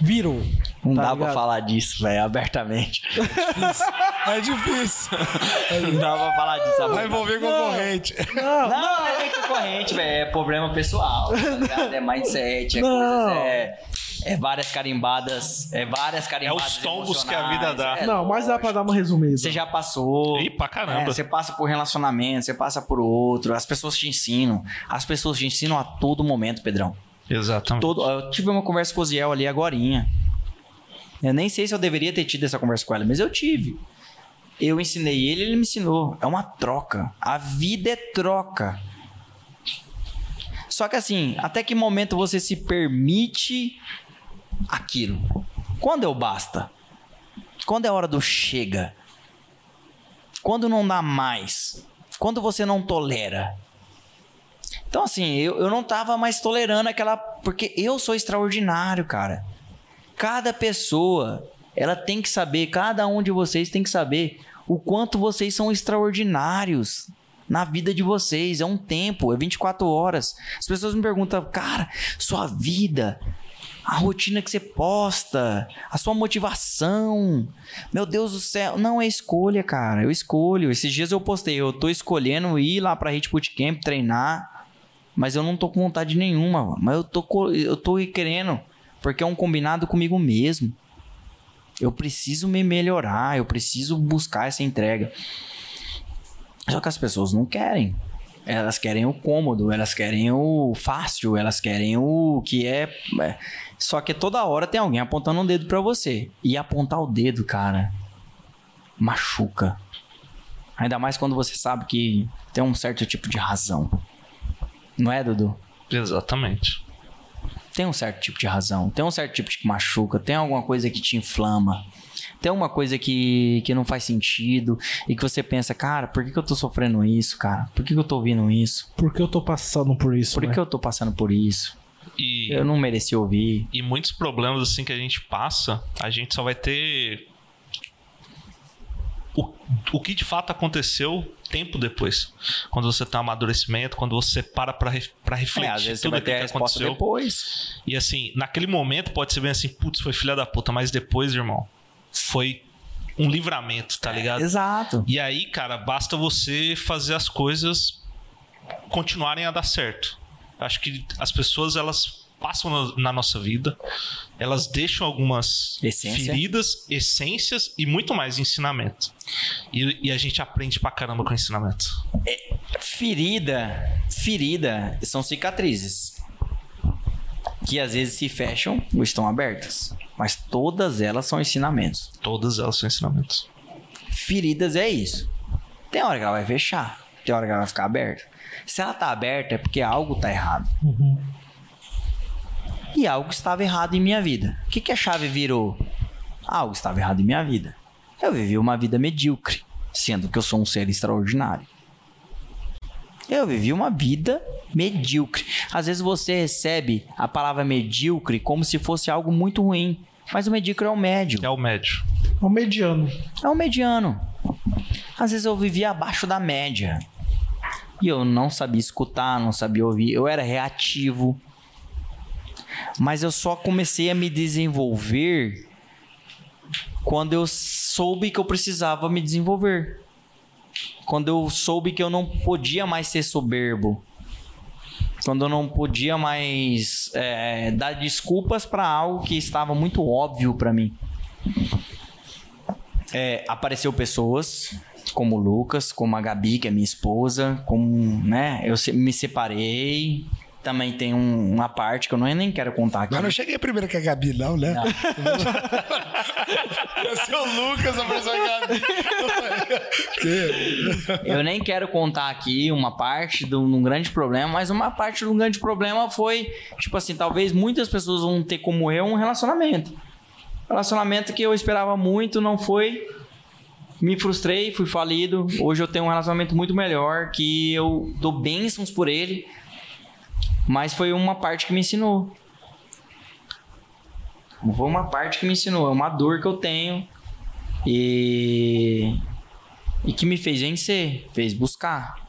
virou. não tá dá ligado? pra falar disso, velho, abertamente. (laughs) É difícil. (laughs) não dá pra falar disso Vai abertamente. envolver concorrente. Não, Não, não é concorrente, velho. É problema pessoal. tá ligado? É mindset, é Não. coisas. É, é várias carimbadas. É várias carimbadas. É os tombos que a vida dá. é não, mas dá pra dar uma resumida. Você já passou. Ih, pra caramba. É, você passa por relacionamento, você passa por outro. As pessoas te ensinam. As pessoas te ensinam a todo momento, Pedrão. Exatamente. Todo, eu tive uma conversa com o Ziel ali agorinha. Eu nem sei se eu deveria ter tido essa conversa com ela, mas eu tive. Eu ensinei ele, ele me ensinou. É uma troca. A vida é troca. Só que assim, até que momento você se permite aquilo? Quando é o basta? Quando é a hora do chega? Quando não dá mais? Quando você não tolera? Então, assim, eu, eu não tava mais tolerando aquela. Porque eu sou extraordinário, cara. Cada pessoa, ela tem que saber, cada um de vocês tem que saber o quanto vocês são extraordinários na vida de vocês. É um tempo, é 24 horas. As pessoas me perguntam, cara, sua vida, a rotina que você posta, a sua motivação. Meu Deus do céu, não é escolha, cara. Eu escolho. Esses dias eu postei, eu tô escolhendo ir lá pra Hit Bootcamp treinar mas eu não tô com vontade nenhuma, mas eu tô, eu tô querendo, porque é um combinado comigo mesmo. Eu preciso me melhorar, eu preciso buscar essa entrega. Só que as pessoas não querem. Elas querem o cômodo, elas querem o fácil, elas querem o que é. Só que toda hora tem alguém apontando um dedo para você. E apontar o dedo, cara, machuca. Ainda mais quando você sabe que tem um certo tipo de razão. Não é, Dudu? Exatamente. Tem um certo tipo de razão, tem um certo tipo de que machuca, tem alguma coisa que te inflama, tem uma coisa que, que não faz sentido e que você pensa, cara, por que, que eu tô sofrendo isso, cara? Por que, que eu tô ouvindo isso? Por que eu tô passando por isso? Por né? que eu tô passando por isso? E, Eu não mereci ouvir. e muitos problemas assim que a gente passa, a gente só vai ter o, o que de fato aconteceu tempo depois. Quando você um amadurecimento, quando você para pra, re- pra refletir É, às vezes você tudo vai o ter que resposta aconteceu. depois. E assim, naquele momento pode ser bem assim, putz, foi filha da puta, mas depois, irmão, foi um livramento, tá ligado? Exato. E aí, cara, basta você fazer as coisas continuarem a dar certo. Acho que as pessoas, elas passam na, na nossa vida, elas deixam algumas Essência. feridas, essências e muito mais ensinamento. E, e a gente aprende pra caramba com ensinamento. Ferida, ferida são cicatrizes que às vezes se fecham ou estão abertas, mas todas elas são ensinamentos. Todas elas são ensinamentos. Feridas é isso. Tem hora que ela vai fechar, tem hora que ela vai ficar aberta. Se ela tá aberta é porque algo tá errado. E algo estava errado em minha vida. O que, que a chave virou? Algo estava errado em minha vida. Eu vivi uma vida medíocre, sendo que eu sou um ser extraordinário. Eu vivi uma vida medíocre. Às vezes você recebe a palavra medíocre como se fosse algo muito ruim. Mas o medíocre é o médio. É o médio. É o mediano. É o mediano. Às vezes eu vivia abaixo da média. E eu não sabia escutar, não sabia ouvir. Eu era reativo. Mas eu só comecei a me desenvolver quando eu soube que eu precisava me desenvolver. Quando eu soube que eu não podia mais ser soberbo. Quando eu não podia mais é, dar desculpas para algo que estava muito óbvio para mim. É, apareceu pessoas como o Lucas, como a Gabi, que é minha esposa, como, né, eu me separei. Também tem um- uma parte que eu não, nem quero contar aqui. Mas não cheguei primeiro que a Gabi, não, né? Não. (laughs) Eu sou o Lucas, a pessoa Gabi. (laughs) Eu nem quero contar aqui uma parte de um grande problema, mas uma parte de um grande problema foi, tipo assim, talvez muitas pessoas vão ter como eu um relacionamento. Relacionamento que eu esperava muito, não foi. Me frustrei, fui falido. Hoje eu tenho um relacionamento muito melhor, que eu dou bênçãos por ele. Mas foi uma parte que me ensinou. Foi uma parte que me ensinou. É uma dor que eu tenho. E e que me fez vencer, fez buscar.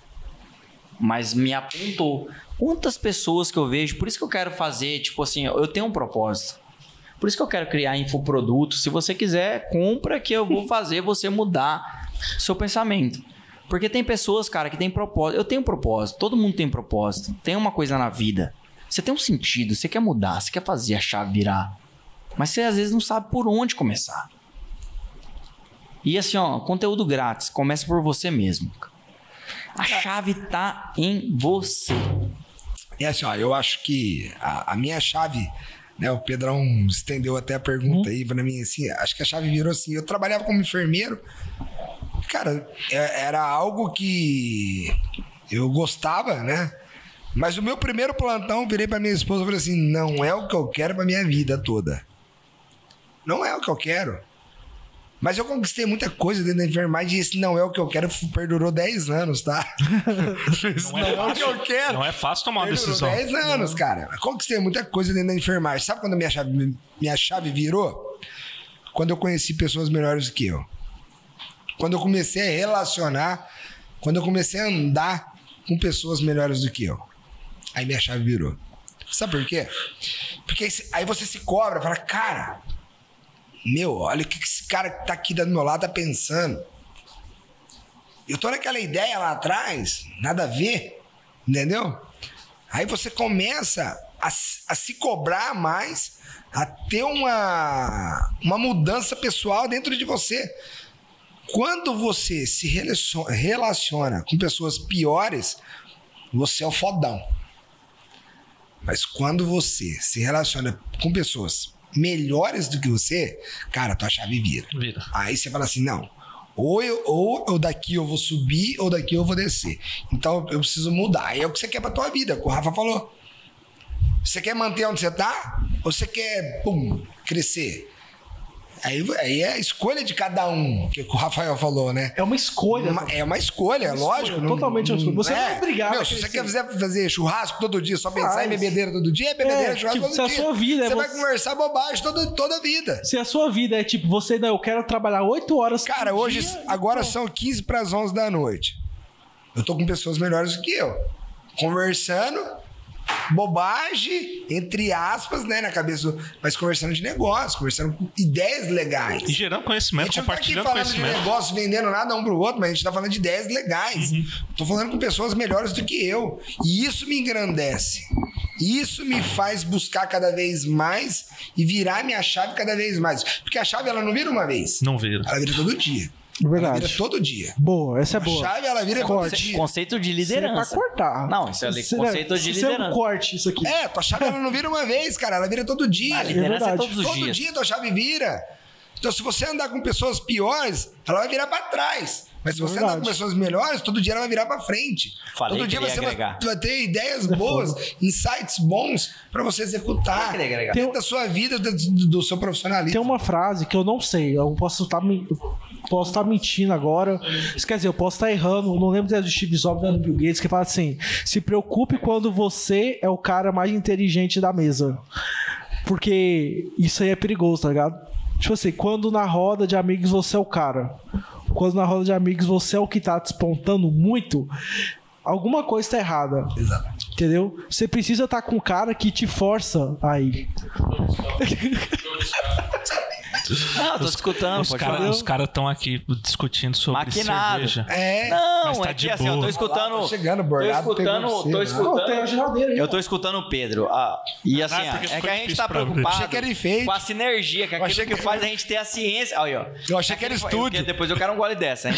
Mas me apontou. Quantas pessoas que eu vejo, por isso que eu quero fazer, tipo assim, eu tenho um propósito. Por isso que eu quero criar infoproduto. Se você quiser, compra que eu vou (laughs) fazer você mudar seu pensamento. Porque tem pessoas, cara, que tem propósito. Eu tenho propósito, todo mundo tem propósito. Tem uma coisa na vida. Você tem um sentido, você quer mudar, você quer fazer a chave virar. Mas você às vezes não sabe por onde começar. E assim, ó, conteúdo grátis, começa por você mesmo. A chave tá em você. E assim, ó, eu acho que a, a minha chave Né, o Pedrão estendeu até a pergunta aí pra mim, assim, acho que a chave virou assim. Eu trabalhava como enfermeiro, cara, é- era algo que eu gostava, né? Mas o meu primeiro plantão, virei pra minha esposa e falei assim: não é o que eu quero pra minha vida toda. Não é o que eu quero. Mas eu conquistei muita coisa dentro da enfermagem e esse não é o que eu quero, perdurou 10 anos, tá? (laughs) Não, é, o que eu quero. Não é fácil tomar uma Perdurou decisão. 10 anos, cara. Conquistei muita coisa dentro da enfermagem. Sabe quando a minha chave, minha chave virou? Quando eu conheci pessoas melhores do que eu. Quando eu comecei a relacionar, quando eu comecei a andar com pessoas melhores do que eu. Aí minha chave virou. Sabe por quê? Porque aí você se cobra, fala, cara, meu, olha o que esse cara que tá aqui do meu lado tá pensando. Eu tô naquela ideia lá atrás, nada a ver, entendeu? Aí você começa a, a se cobrar mais, a ter uma, uma mudança pessoal dentro de você. Quando você se relaciona, relaciona com pessoas piores, você é o fodão. Mas quando você se relaciona com pessoas melhores do que você, cara, tua chave vira. Vira. Aí você fala assim, não. Ou, eu, ou eu daqui eu vou subir, ou daqui eu vou descer. Então eu preciso mudar. Aí é o que você quer pra tua vida, é o Rafa falou. Você quer manter onde você tá? Ou você quer, pum, crescer? Aí, aí é a escolha de cada um, que o Rafael falou, né? É uma escolha. Uma- é uma escolha, lógico. totalmente uma escolha. Você não é obrigado Meu, se você quer fazer, fazer churrasco todo dia, só pensar Faz. em bebedeira todo dia, é bebedeira, É, churrasco tipo, todo se a dia. sua vida é você vai você- conversar bobagem toda, toda a vida. Se a sua vida é tipo, você, não, eu quero trabalhar 8 horas. Cara, hoje, dia, agora então, são 15 para as 11 da noite. Eu tô com pessoas melhores do que eu. Conversando, bobagem, entre aspas, né, na cabeça, do- mas conversando de negócio, conversando com ideias legais. E gerando A conhecimento, gente não tá aqui compartilhando falando de conhecimento. negócio, vendendo nada um pro outro, mas a gente tá falando de ideias legais. Uhum. Tô falando com pessoas melhores do que eu. E isso me engrandece. Isso me faz buscar cada vez mais e virar minha chave cada vez mais. Porque a chave, ela não vira uma vez. Não vira. Ela vira todo dia. É Ela verdade. vira todo dia. Boa, essa é A boa. chave, ela vira todo Corte. dia. Conceito de Isso é pra liderança. cortar. Não, isso é Isso conceito de isso é um liderança. corte, isso aqui. É, tua chave, ela não vira uma vez, cara. Ela vira todo dia. A liderança é, verdade. todos os Todo dias. dia tua chave vira. Então, se você andar com pessoas piores, ela vai virar pra trás. Mas se você andar Verdade. com pessoas melhores, todo dia ela vai virar pra frente. Falei todo que dia ele ia você vai, agregar. vai ter ideias É boas, insights bons pra você executar Falei que ele ia agregar. dentro da sua vida, do, do seu profissionalismo. Tem uma frase que eu não sei, eu posso estar posso estar mentindo agora. Quer dizer, eu posso estar errando, não lembro se é do Steve Jobs ou do Bill Gates, que fala assim: se preocupe quando você é o cara mais inteligente da mesa. Porque isso aí é perigoso, tá ligado? Tipo assim, quando na roda de amigos você é o cara. Quando na roda de amigos você é o que tá despontando muito, alguma coisa tá errada. Entendeu? Você precisa estar com um cara que te força aí. Não, eu tô escutando, Os caras cara estão aqui discutindo sobre Maquinado. cerveja. É. Não, Mas tá é de que assim, eu tô boa. escutando. Lá tá chegando, tô escutando, você, tô né? escutando. Aí. Eu tô escutando o Pedro. ah, e assim, Ah, ah, é que a gente tá preocupado Achei que era enfeite. com a sinergia, que é aquilo achei que, que- faz a gente ter a ciência. Olha, ó. Eu achei que era estúdio. Depois eu quero um gole dessa, hein?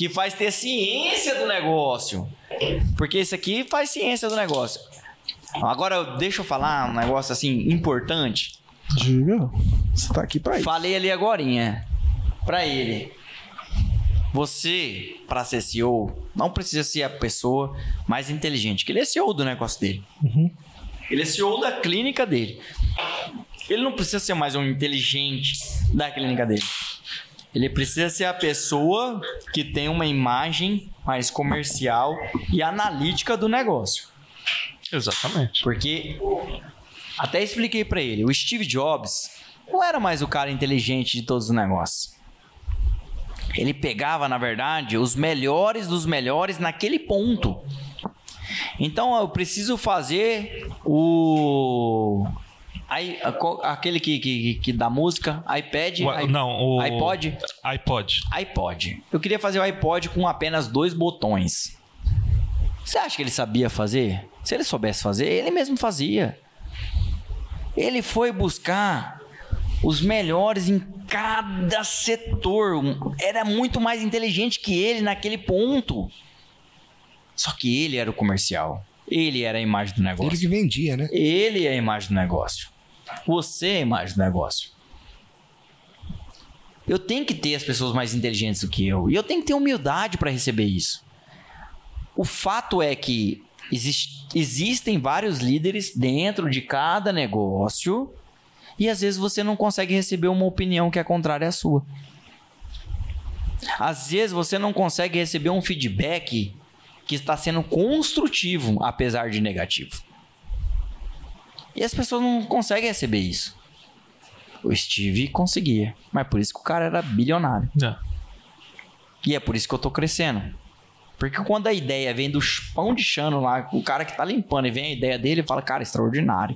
Que faz ter ciência do negócio. Porque isso aqui faz ciência do negócio. Agora, deixa eu falar um negócio assim importante. Diga. Você tá aqui pra isso. Falei ali agorinha pra ele. Você, pra ser CEO, não precisa ser a pessoa mais inteligente, que ele é CEO do negócio dele. Ele é CEO da clínica dele. Ele não precisa ser mais um inteligente da clínica dele. Ele precisa ser a pessoa que tem uma imagem mais comercial e analítica do negócio. Exatamente. Porque até expliquei pra ele, o Steve Jobs não era mais o cara inteligente de todos os negócios. Ele pegava, na verdade, os melhores dos melhores naquele ponto. Então eu preciso fazer o Aí, aquele que, que, que dá música, iPad, O- i- não, o iPod, iPod. iPod. Eu queria fazer o iPod com apenas dois botões. Você acha que ele sabia fazer? Se ele soubesse fazer, ele mesmo fazia. Ele foi buscar os melhores em cada setor. Era muito mais inteligente que ele naquele ponto. Só que ele era o comercial. Ele era a imagem do negócio. Ele que vendia, né? Ele é a imagem do negócio. Você é a imagem do negócio. Eu tenho que ter as pessoas mais inteligentes do que eu. E eu tenho que ter humildade para receber isso. O fato é que exist- existem vários líderes dentro de cada negócio e às vezes você não consegue receber uma opinião que é contrária à sua. Às vezes você não consegue receber um feedback que está sendo construtivo, apesar de negativo. E as pessoas não conseguem receber isso. O Steve conseguia, mas por isso que o cara era bilionário. É. E é por isso que eu tô crescendo. Porque quando a ideia vem do pão de chano lá, o cara que tá limpando e vem a ideia dele, fala, cara, extraordinário.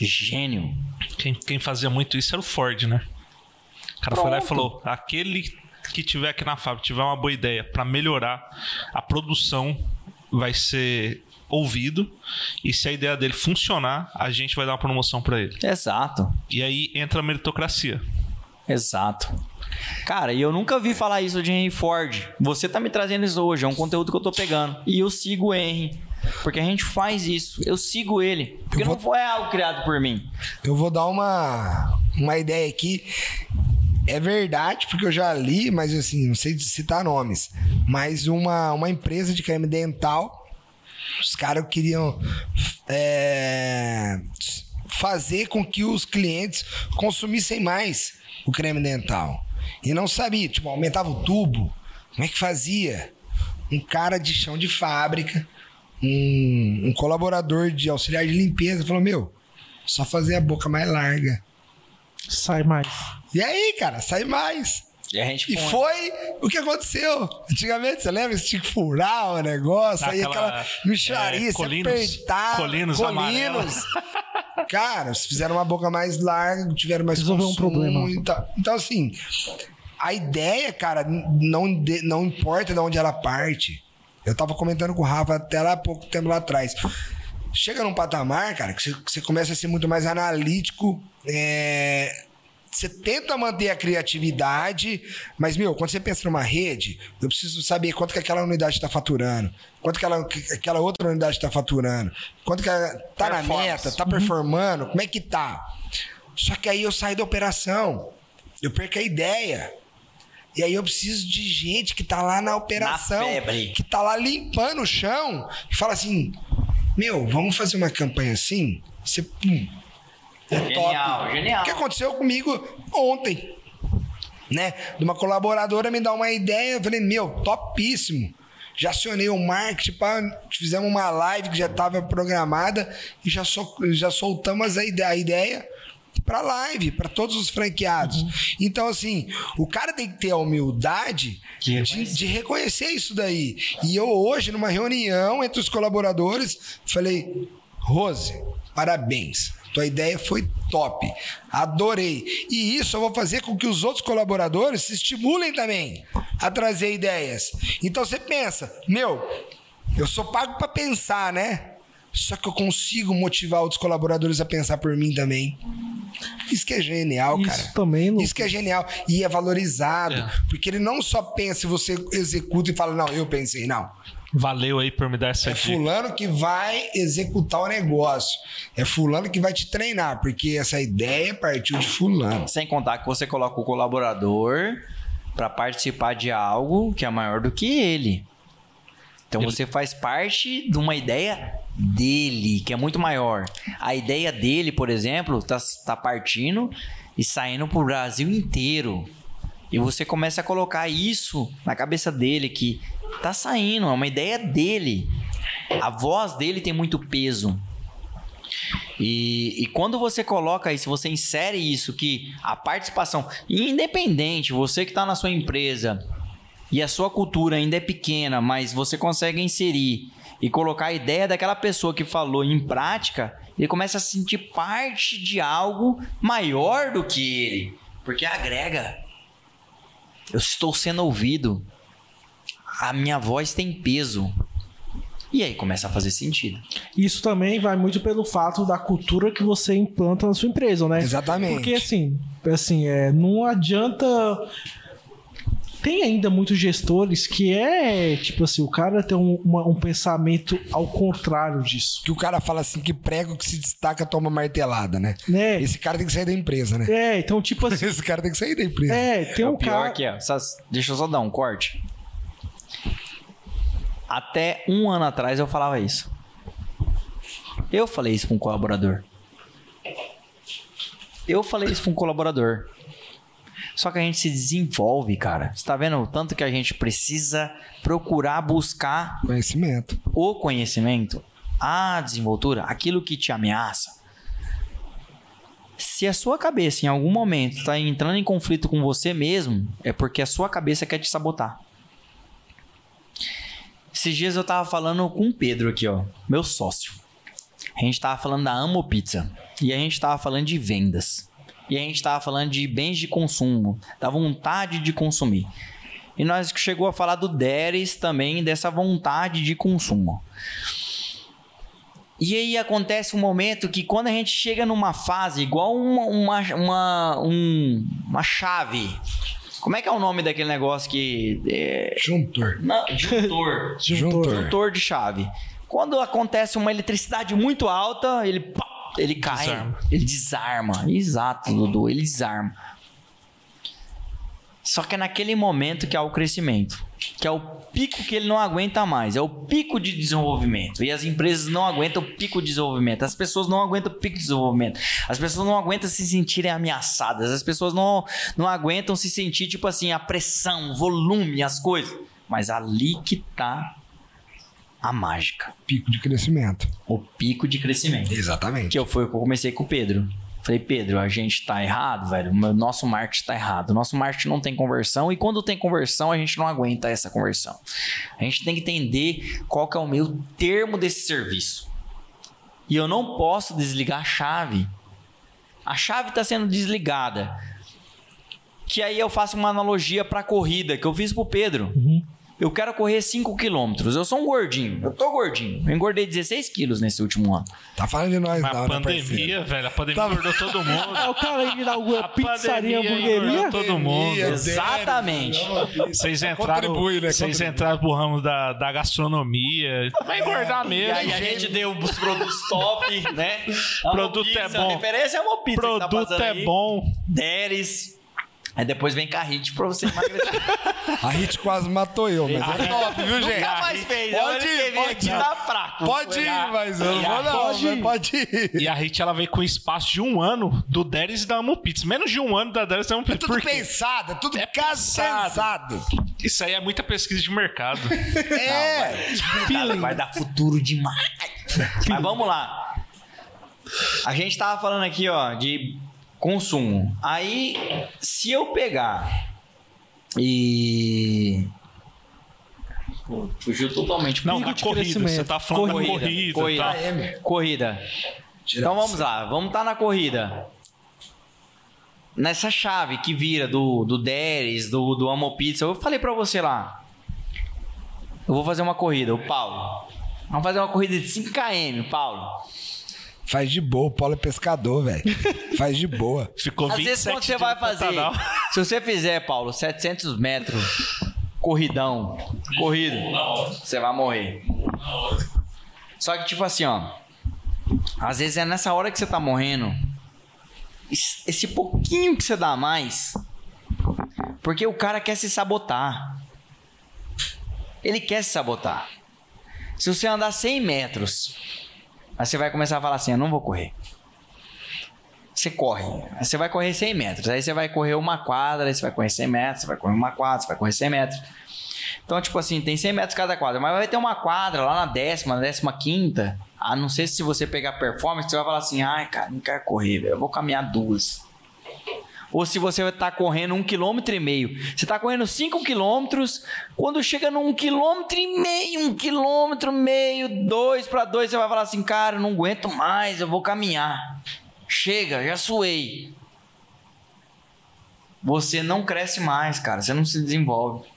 Gênio. Quem, quem fazia muito isso era o Ford, né? O cara foi lá e Pronto. falou: aquele que tiver aqui na fábrica, tiver uma boa ideia para melhorar a produção, vai ser ouvido. E se a ideia dele funcionar, a gente vai dar uma promoção para ele. Exato. E aí entra a meritocracia. Exato. Cara, e eu nunca vi falar isso de Henry Ford. Você tá me trazendo isso hoje, é um conteúdo que eu tô pegando. E eu sigo o Henry. Porque a gente faz isso. Eu sigo ele. Porque vou- não foi algo criado por mim. Eu vou dar uma, uma ideia aqui. É verdade, porque eu já li, mas assim, não sei citar nomes. Mas uma, uma empresa de creme dental, os caras queriam é, fazer com que os clientes consumissem mais o creme dental. E não sabia, tipo, aumentava o tubo. Como é que fazia? Um cara de chão de fábrica, um, um colaborador de auxiliar de limpeza, falou: Meu, só fazer a boca mais larga. Sai mais. E aí, cara, sai mais. E a gente E põe. foi o que aconteceu. Antigamente, você lembra? Você tinha que furar o negócio, aí Aquela, aquela micharia, é, se colinos. apertar. Colinos colinos. (laughs) Cara, fizeram uma boca mais larga, tiveram mais Resolveu um problema. Então, assim, a ideia, cara, não, não importa de onde ela parte. Eu tava comentando com o Rafa até lá há pouco tempo lá atrás. Chega num patamar, cara, que você, que você começa a ser muito mais analítico. é, Você tenta manter a criatividade, mas, meu, quando você pensa numa rede, eu preciso saber quanto que aquela unidade está faturando, quanto que, ela- que aquela outra unidade está faturando, quanto que ela tá na meta, tá performando, como é que tá. Só que aí eu saio da operação, eu perco a ideia. E aí eu preciso de gente que tá lá na operação, febre. que tá lá limpando o chão e fala assim: Meu, vamos fazer uma campanha assim? Você, pum, Genial, top. genial. O que aconteceu comigo ontem? Né? De uma colaboradora me dar uma ideia, eu falei, meu, topíssimo. Já acionei o marketing, pá, fizemos uma live que já estava programada e já, sol- já soltamos a ide- a ideia para live, para todos os franqueados. Então, assim, o cara tem que ter a humildade De de, de reconhecer isso daí. E eu hoje, numa reunião entre os colaboradores, falei, Rose, parabéns. Tua ideia foi top. Adorei. E isso eu vou fazer com que os outros colaboradores se estimulem também a trazer ideias. Então você pensa, meu, eu sou pago para pensar, né? Só que eu consigo motivar outros colaboradores a pensar por mim também. Isso que é genial, Isso cara. também, Lu. Isso que é genial. E é valorizado. É. Porque ele não só pensa e você executa e fala, não, eu pensei, não. Valeu aí por me dar essa É dica. fulano que vai executar o negócio. É fulano que vai te treinar, porque essa ideia partiu de fulano. Sem contar que você coloca o colaborador para participar de algo que é maior do que ele. Então você faz parte de uma ideia dele, que é muito maior. A ideia dele, por exemplo, tá, tá partindo e saindo pro Brasil inteiro. E você começa a colocar isso na cabeça dele, que tá saindo, é uma ideia dele. A voz dele tem muito peso. E, e quando você coloca isso, você insere isso, que a participação, independente, você que está na sua empresa e a sua cultura ainda é pequena, mas você consegue inserir e colocar a ideia daquela pessoa que falou em prática, ele começa a sentir parte de algo maior do que ele, porque agrega. Eu estou sendo ouvido. A minha voz tem peso. E aí começa a fazer sentido. Isso também vai muito pelo fato da cultura que você implanta na sua empresa, né? Exatamente. Porque assim, assim, é, não adianta tem ainda muitos gestores que é, tipo assim, o cara tem um, uma- um pensamento ao contrário disso. Que o cara fala assim que prego que se destaca toma martelada, né? Né? Esse cara tem que sair da empresa, né? É, então, tipo (laughs) assim. Esse cara tem que sair da empresa. É, tem É um o pior cara. que é. só- Deixa eu só dar um corte. Até um ano atrás eu falava isso. Eu falei isso com um colaborador. Eu falei isso com um colaborador. Só que a gente se desenvolve, cara. Você tá vendo o tanto que a gente precisa procurar buscar Conhecimento. o conhecimento, a desenvoltura, aquilo que te ameaça. Se a sua cabeça em algum momento está entrando em conflito com você mesmo, é porque a sua cabeça quer te sabotar. Esses dias eu tava falando com o Pedro aqui, ó, meu sócio. A gente tava falando da Amo Pizza e a gente tava falando de vendas. E a gente tava falando de bens de consumo, da vontade de consumir. E nós chegou a falar do Deres também, dessa vontade de consumo. E aí acontece um momento que quando a gente chega numa fase igual uma, uma, uma, um- uma chave. Como é que é o nome daquele negócio que. É, Juntor. não, (laughs) juntor. Juntor. juntor de chave. Quando acontece uma eletricidade muito alta, ele, pá, ele cai. Desarma. Ele desarma. Exato, Dudu, ele desarma. Só que é naquele momento que há o crescimento. Que é o pico que ele não aguenta mais. É o pico de desenvolvimento. E as empresas não aguentam o pico de desenvolvimento. As pessoas não aguentam o pico de desenvolvimento. As pessoas não aguentam se sentirem ameaçadas. As pessoas não, não aguentam se sentir, tipo assim, a pressão, o volume, as coisas. Mas ali que tá a mágica. Pico de crescimento. O pico de crescimento. Exatamente. Que eu, foi o que eu comecei com o Pedro. Falei, Pedro, a gente tá errado, velho. O nosso marketing tá errado. O nosso marketing não tem conversão. E quando tem conversão, a gente não aguenta essa conversão. A gente tem que entender qual que é o meu termo desse serviço. E eu não posso desligar a chave. A chave está sendo desligada. Que aí eu faço uma analogia para corrida que eu fiz pro Pedro. Eu quero correr 5 quilômetros. Eu sou um gordinho. Eu tô gordinho. Eu engordei 16 quilos nesse último ano. Tá falando de nós, Mas não, a né, pandemia, velho, a pandemia engordou todo (laughs) mundo. É o cara inaugura A pizzaria, hamburgueria. todo mundo. Exatamente. Vocês entraram, né? vocês entraram pro ramo da, da gastronomia. Vai engordar E mesmo. aí a gente deu os produtos top, né? Produto Amo é pizza, bom. A referência é uma pizza que tá Produto passando é aí. bom. Deres. Aí depois vem Carrite pra você emagrecer. (laughs) A Hit quase matou eu, mas é top, viu, gente? Nunca mais fez. Pode Pode ir, pode aqui ir. tá fraco. Pode ir, mas eu não vou não, Pode ir. pode ir. E a Hit ela veio com espaço de um ano do Deres e da Amo Pizza. Menos de um ano da Deres e da Amo É Pizza. tudo Por quê? pensado, é tudo É pensado. pensado. Isso aí é muita pesquisa de mercado. (laughs) É. Vai, vai dar futuro demais. Mas vamos lá. A gente tava falando aqui, ó, de consumo. Aí, se eu pegar e. Pô, fugiu totalmente. Não, Pico da corrida. Você tá falando Corrida, da corrida. corrida. Tá? Corrida. Então vamos lá, vamos estar na corrida. Nessa chave que vira do, do Deres, do, do Amo Pizza, eu falei pra você lá. Eu vou fazer uma corrida, o Paulo. Vamos fazer uma corrida de 5km, Paulo. Faz de boa, o Paulo é pescador, velho. (laughs) Faz de boa. Ficou Às 27 vezes quando você vai fazer, Pantanal. se você fizer, Paulo, 700 metros, corridão, corrido, você vai morrer. Só que tipo assim, ó, às vezes é nessa hora que você tá morrendo, esse esse pouquinho que você dá a mais, porque o cara quer se sabotar. Ele quer se sabotar. Se você andar 100 metros, aí você vai começar a falar assim: Eu não vou correr. Você corre. Aí você vai correr 100 metros. Aí você vai correr uma quadra, aí você vai correr 100 metros, você vai correr uma quadra, você vai correr 100 metros. Então, tipo assim, tem 100 metros cada quadra, mas vai ter uma quadra lá na décima, na décima quinta. A não ser se você pegar performance, você vai falar assim: ai, cara, não quero correr, velho, eu vou caminhar duas. Ou se você está correndo um quilômetro e meio. Você está correndo cinco quilômetros. Quando chega num quilômetro e meio, um quilômetro e meio, dois para dois, você vai falar assim, cara, não aguento mais, eu vou caminhar. Chega, já suei. Você não cresce mais, cara. Você não se desenvolve.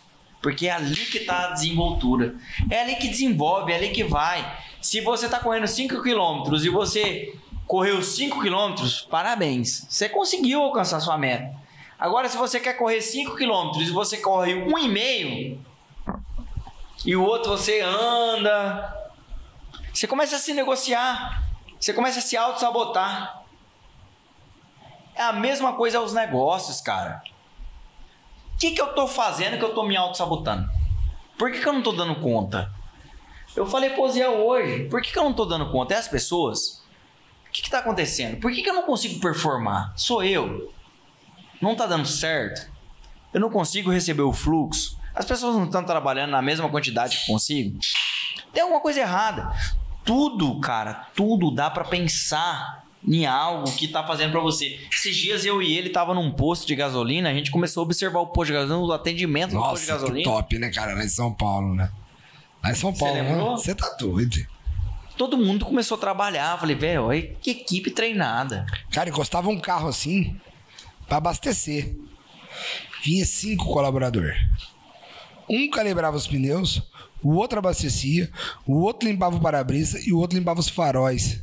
Porque é ali que tá a desenvoltura. É ali que desenvolve, é ali que vai. Se você tá correndo 5 quilômetros e você correu 5 quilômetros, parabéns. Você conseguiu alcançar sua meta. Agora, se você quer correr 5 km e você corre 1,5 e o outro você anda, você começa a se negociar, você começa a se auto-sabotar. É a mesma coisa aos negócios, cara. O que, que eu tô fazendo que eu tô me auto-sabotando? Por que, que eu não tô dando conta? Eu falei pro hoje, por que, que eu não tô dando conta? É as pessoas? O que, que tá acontecendo? Por que, que eu não consigo performar? Sou eu. Não tá dando certo. Eu não consigo receber o fluxo. As pessoas não estão trabalhando na mesma quantidade que consigo. Tem alguma coisa errada. Tudo, cara, tudo dá para pensar em algo que tá fazendo para você. Esses dias eu e ele tava num posto de gasolina, a gente começou a observar o posto de gasolina, o atendimento do posto de Nossa, gasolina. top, né, cara? Lá em São Paulo, né? Lá em São Paulo, né? Você tá doido. Todo mundo começou a trabalhar. Falei, velho, olha que equipe treinada. Cara, encostava um carro assim pra abastecer. Vinha cinco colaboradores. Um calibrava os pneus, o outro abastecia, o outro limpava o para-brisa e o outro limpava os faróis.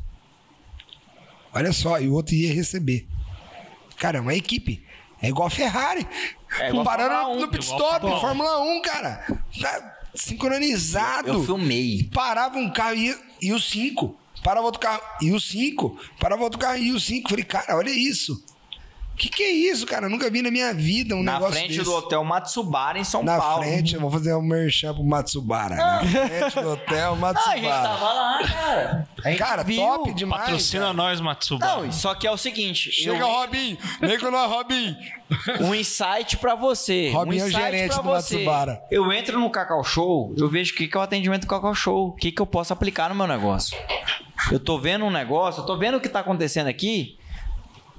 Olha só, e o outro ia receber. Cara, é uma equipe. É igual a Ferrari. É igual a Parando Fórmula 1, no pit stop, Fórmula 1. Fórmula 1, cara. Tá sincronizado. Eu filmei. Parava um carro e, e os cinco. Parava outro carro e os cinco. Parava outro carro e os cinco. Falei, cara, olha isso. Que que é isso, cara? Eu nunca vi na minha vida um Na negócio frente desse. do Hotel Matsubara, em São Na Paulo. frente, eu vou fazer um merchan pro Matsubara. Na frente do Hotel (laughs) Ah, a gente Matsubara. tava lá, cara. Cara, viu. top demais. Patrocina cara. nós, Matsubara. Não, só que é o seguinte. Chega, eu- Robin. Vem com nós, Robin. (laughs) um insight pra você. Robin um é o gerente pra do você. Matsubara. Eu entro no Cacau Show, eu vejo o que que é o atendimento do Cacau Show, o que, que eu posso aplicar no meu negócio. Eu tô vendo um negócio, eu tô vendo o que tá acontecendo aqui.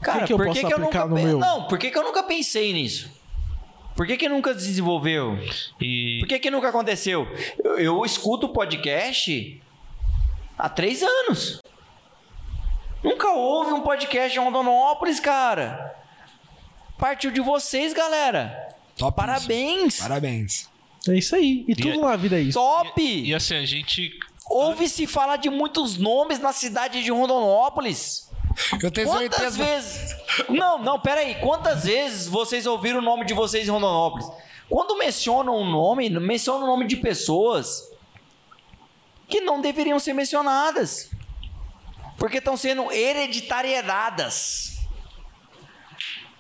Cara, que eu por posso que, que eu nunca no meu? Não, por que, que eu nunca pensei nisso? Por que, que nunca desenvolveu? E Por que, que nunca aconteceu? Eu, eu escuto o podcast há três anos. Nunca houve um podcast em Rondonópolis, cara. Partiu de vocês, galera. Top Parabéns. isso. Parabéns. É isso aí. E tudo na vida é isso. Top. E assim, a gente. Ouve-se falar de muitos nomes na cidade de Rondonópolis. Eu tenho Quantas certeza. vezes. Não, não, pera aí. Quantas vezes vocês ouviram o nome de vocês em Rondonópolis? Quando mencionam um nome, mencionam o nome de pessoas que não deveriam ser mencionadas. Porque estão sendo hereditariedades.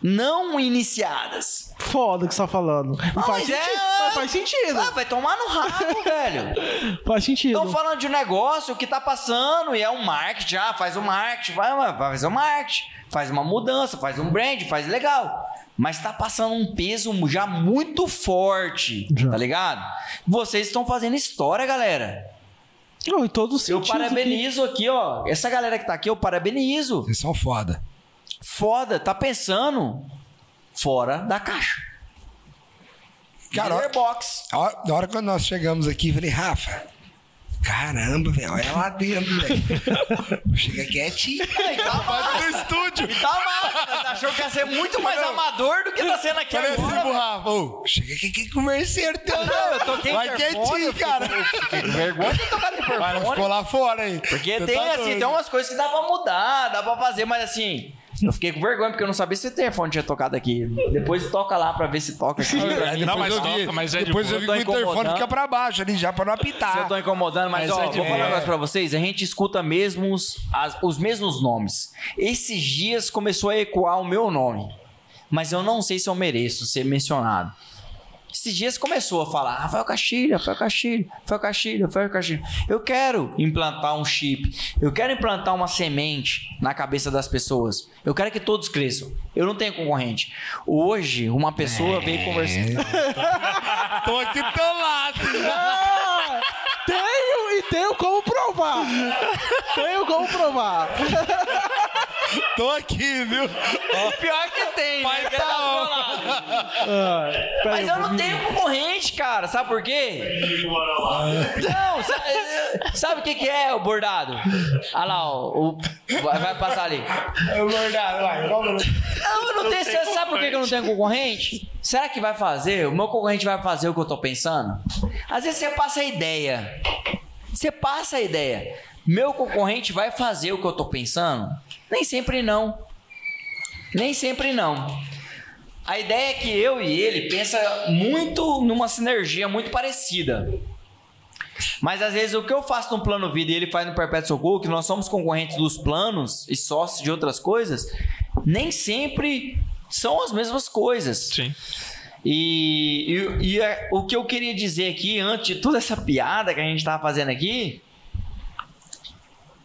Não iniciadas. Foda o que você tá falando. Ah, faz, mas é- sentido, mas faz sentido. Ah, vai tomar no rabo, (laughs) velho. Faz sentido. Estão falando de um negócio que tá passando e é um marketing. Ah, faz o marketing, vai, vai fazer o marketing, faz uma mudança, faz um brand, faz legal. Mas tá passando um peso já muito forte, Já. tá ligado? Vocês estão fazendo história, galera. Não, em todos os Eu parabenizo aqui, ó. Essa galera que tá aqui, eu parabenizo. Vocês são foda. Foda, tá pensando fora da caixa. Cara, ó- box. A hora- Na hora que nós chegamos aqui, eu falei, Rafa, caramba, velho, olha lá dentro, velho. (laughs) Chega quietinho. Vai no estúdio. E tá massa. Achou que ia ser muito mais amador do que tá sendo aqui assim agora. pro velho. Rafa, ô, chega aqui que converseiro teu. Não, eu toquei Vai interfone, quietinho, cara. fiquei com vergonha de tocar no Mas não interfone. ficou lá fora aí. Porque tem, tá assim, doido. tem umas coisas que dá pra mudar, dá pra fazer, mas assim... Eu fiquei com vergonha porque eu não sabia se o telefone tinha tocado aqui. Depois toca lá pra ver se toca aqui. Aí Não, depois mas eu vi- toca, mas é de Depois eu vi Eu que o interfone fica pra baixo ali, já pra não Se eu apitar. tô incomodando, mas, Mas ó, é de vou falar um negócio pra vocês. A gente escuta mesmos, as- os mesmos nomes. Esses dias começou a ecoar o meu nome. Mas eu não sei se eu mereço ser mencionado. Esses dias começou a falar Rafael Castilho, Rafael Castilho, Rafael Castilho, Rafael Castilho. Eu quero implantar um chip. Eu quero implantar uma semente na cabeça das pessoas. Eu quero que todos cresçam. Eu não tenho concorrente. Hoje, uma pessoa veio conversar. Tô aqui do teu lado. Ah, tenho e tenho como provar. tenho como provar. Tô aqui, viu? (laughs) Pior que tem, né? Que tá do meu lado. Ah, Mas eu não tenho concorrente, cara. Sabe por quê? Não, sa- sabe o que, que é o bordado? Olha lá, ó, o, vai, vai passar ali. É o bordado, vai. vamos. Não, eu não tenho. Sabe por que que eu não tenho concorrente? Será que vai fazer? O meu concorrente vai fazer o que eu tô pensando? Às vezes você passa a ideia. Você passa a ideia. Meu concorrente vai fazer o que eu tô pensando? Nem sempre não. Nem sempre não. A ideia é que eu e ele pensa muito numa sinergia muito parecida. Mas às vezes o que eu faço no plano vida e ele faz no Perpétuo Socorro, que nós somos concorrentes dos planos e sócios de outras coisas, nem sempre são as mesmas coisas. Sim. E, e- e é- o que eu queria dizer aqui, antes de toda essa piada que a gente tava fazendo aqui,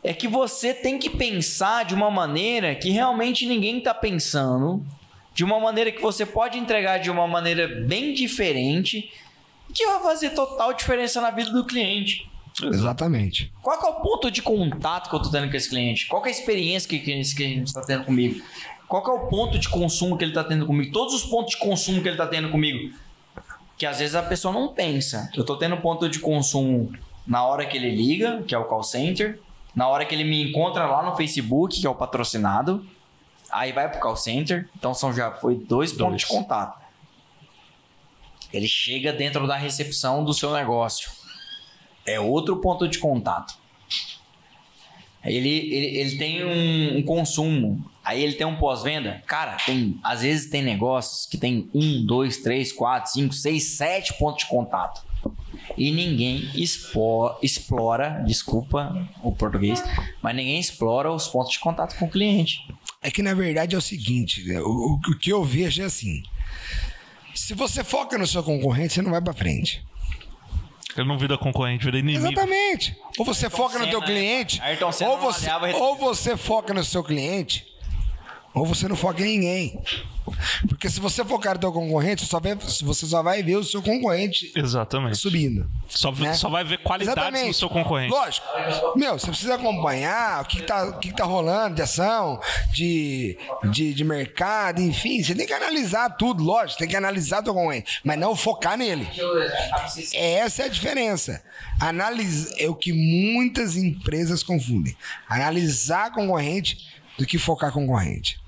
é que você tem que pensar de uma maneira que realmente ninguém tá pensando, de uma maneira que você pode entregar de uma maneira bem diferente, que vai fazer total diferença na vida do cliente. Exatamente. Qual é o ponto de contato que eu tô tendo com esse cliente? Qual é a experiência que, esse cliente está tendo comigo? Qual é o ponto de consumo que ele está tendo comigo? Todos os pontos de consumo que ele está tendo comigo. Que às vezes a pessoa não pensa. Eu tô tendo ponto de consumo na hora que ele liga, que é o call center, na hora que ele me encontra lá no Facebook, que é o patrocinado, aí vai pro call center. Então são já foi dois, pontos de contato. Ele chega dentro da recepção do seu negócio. É outro ponto de contato. Ele, ele, ele tem um, um consumo, aí ele tem um pós-venda. Cara, tem, às vezes tem negócios que tem um, dois, três, quatro, cinco, seis, sete pontos de contato. E ninguém expo- explora, desculpa o português, mas ninguém explora os pontos de contato com o cliente. É que na verdade é o seguinte, né, o, o- o que eu vejo é assim. Se você foca no seu concorrente, você não vai pra frente. Ele não vira concorrente, vira inimigo. Exatamente. Ou você foca no teu Senna, né? cliente, Ayrton Senna ou não você, ou você foca no seu cliente, ou você não foca em ninguém. Porque se você focar no teu concorrente, você só vai, você só vai ver o seu concorrente Exatamente. subindo. Só, né? só vai ver qualidades no seu concorrente. Lógico. Meu, você precisa acompanhar o que, tá, o que, que tá rolando de ação, de, de, de mercado, enfim. Você tem que analisar tudo, lógico. Tem que analisar teu concorrente, mas não focar nele. Essa é a diferença. Analis... É o que muitas empresas confundem. Analisar concorrente do que focar concorrente.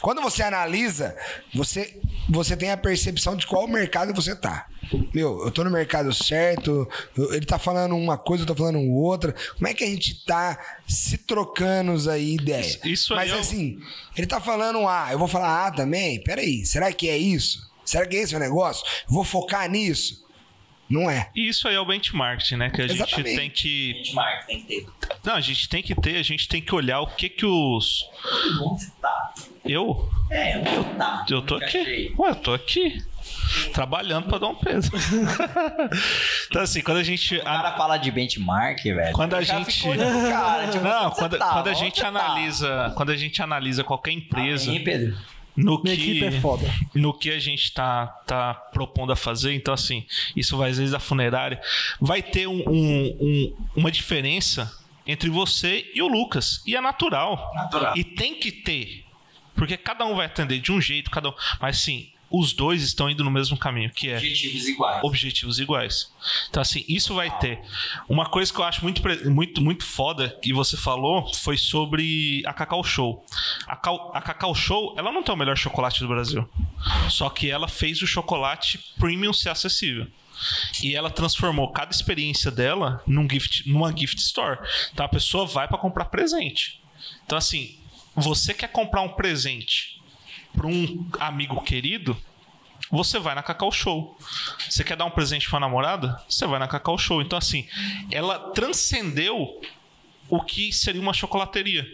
Quando você analisa, você, você tem a percepção de qual mercado você tá. Meu, eu tô no mercado certo, eu- ele tá falando uma coisa, eu tô falando outra. Como é que a gente tá se trocando aí ideia? Isso- isso Mas é assim, ele tá falando A, eu vou falar A também? Peraí, será que é isso? Será que esse é o negócio? Eu vou focar nisso? Não é. E isso aí é o benchmark, né? Que a gente Exatamente. tem que. Benchmark, tem que ter. Não, a gente tem que ter, a gente tem que olhar o que que os. Onde tá? Eu? É, onde eu tá? Eu tô aqui. achei. Ué, eu tô aqui. Trabalhando pra dar um peso. (laughs) então, assim, quando a gente. O cara fala de benchmark, velho. Quando a gente- olhando cara, tipo, Não, quando, tá? quando a gente tá? analisa. Quando a gente analisa qualquer empresa Hein, Pedro? No Minha que. equipe é foda. no que a gente tá, tá propondo a fazer. Então, assim, isso vai às vezes da funerária. Vai ter um- um- um- uma diferença entre você e o Lucas. E é natural. Natural. E tem que ter. Porque cada um vai atender de um jeito, cada um. Mas sim, os dois estão indo no mesmo caminho, que é Objetivos iguais. objetivos iguais. Então, assim, isso vai ter. Uma coisa que eu acho muito, muito, muito foda que você falou foi sobre a Cacau Show. A, Cal- a Cacau Show, ela não tem o melhor chocolate do Brasil. Só que ela fez o chocolate premium ser acessível. E ela transformou cada experiência dela num gift, numa gift store. Então a pessoa vai para comprar presente. Então, assim, você quer comprar um presente para um amigo querido, você vai na Cacau Show. Você quer dar um presente pra namorada? Você vai na Cacau Show. Então, assim, ela transcendeu o que seria uma chocolateria.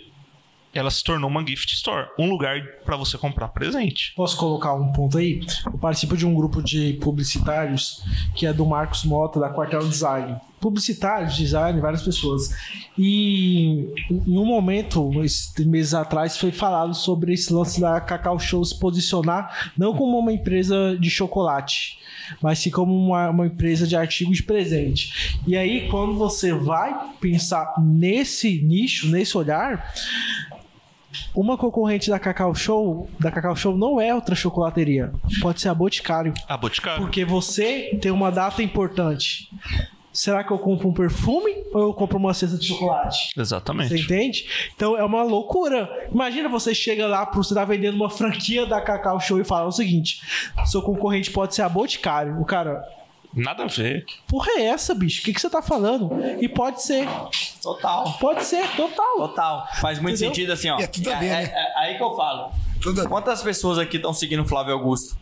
Ela se tornou uma gift store um lugar pra você comprar presente. Posso colocar um ponto aí? Eu participo de um grupo de publicitários que é do Marcos Mota, da Quartel Design. Publicitários, design, várias pessoas. E em um momento, meses atrás, foi falado sobre esse lance da Cacau Show se posicionar não como uma empresa de chocolate, mas sim como uma, uma empresa de artigos de presente. E aí, quando você vai pensar nesse nicho, nesse olhar, uma concorrente da Cacau Show, da Cacau Show não é outra chocolateria. Pode ser a Boticário. A Boticário. Porque você tem uma data importante. Será que eu compro um perfume ou eu compro uma cesta de chocolate? Você Exatamente. entende? Então é uma loucura. Imagina você chega lá, pro- você tá vendendo uma franquia da Cacau Show e fala o seguinte: seu concorrente pode ser a Boticário. O cara, Nada a ver. porra é essa, bicho? O que, que você tá falando? E pode ser. Total. Pode ser, total. Total. Faz muito Entendeu? sentido assim, ó. É tudo a ver, É- né? é- é aí que eu falo. Tudo... Quantas pessoas aqui estão seguindo o Flávio Augusto?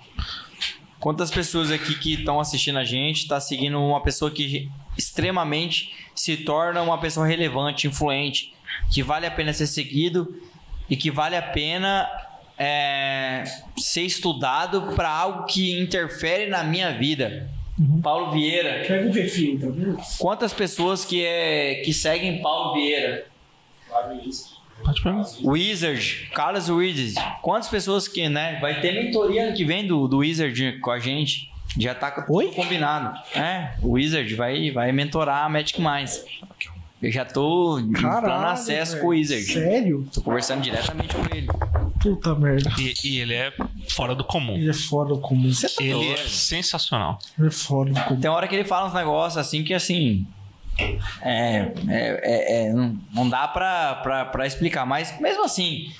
Quantas pessoas aqui que estão assistindo a gente está seguindo uma pessoa que extremamente se torna uma pessoa relevante, influente, que vale a pena ser seguido e que vale a pena é, ser estudado para algo que interfere na minha vida? Paulo Vieira. Pega o perfil, vendo? Quantas pessoas que, é, que seguem Paulo Vieira? Pode pegar. Wizard, Carlos Wizard. Quantas pessoas que, né? Vai ter mentoria ano que vem do, do Wizard com a gente. Já tá tudo Oi? combinado. É, o Wizard vai, vai mentorar a Magic Minds. Eu já tô plano acesso velho. com o Wizard. Sério? Tô conversando diretamente com ele. Puta merda. E, e ele é fora do comum. Ele é fora do comum. Ele é sensacional. Ele é fora do comum. Tem hora que ele fala uns negócios assim que assim. É, é, é, é, não, não dá pra explicar, mas mesmo assim,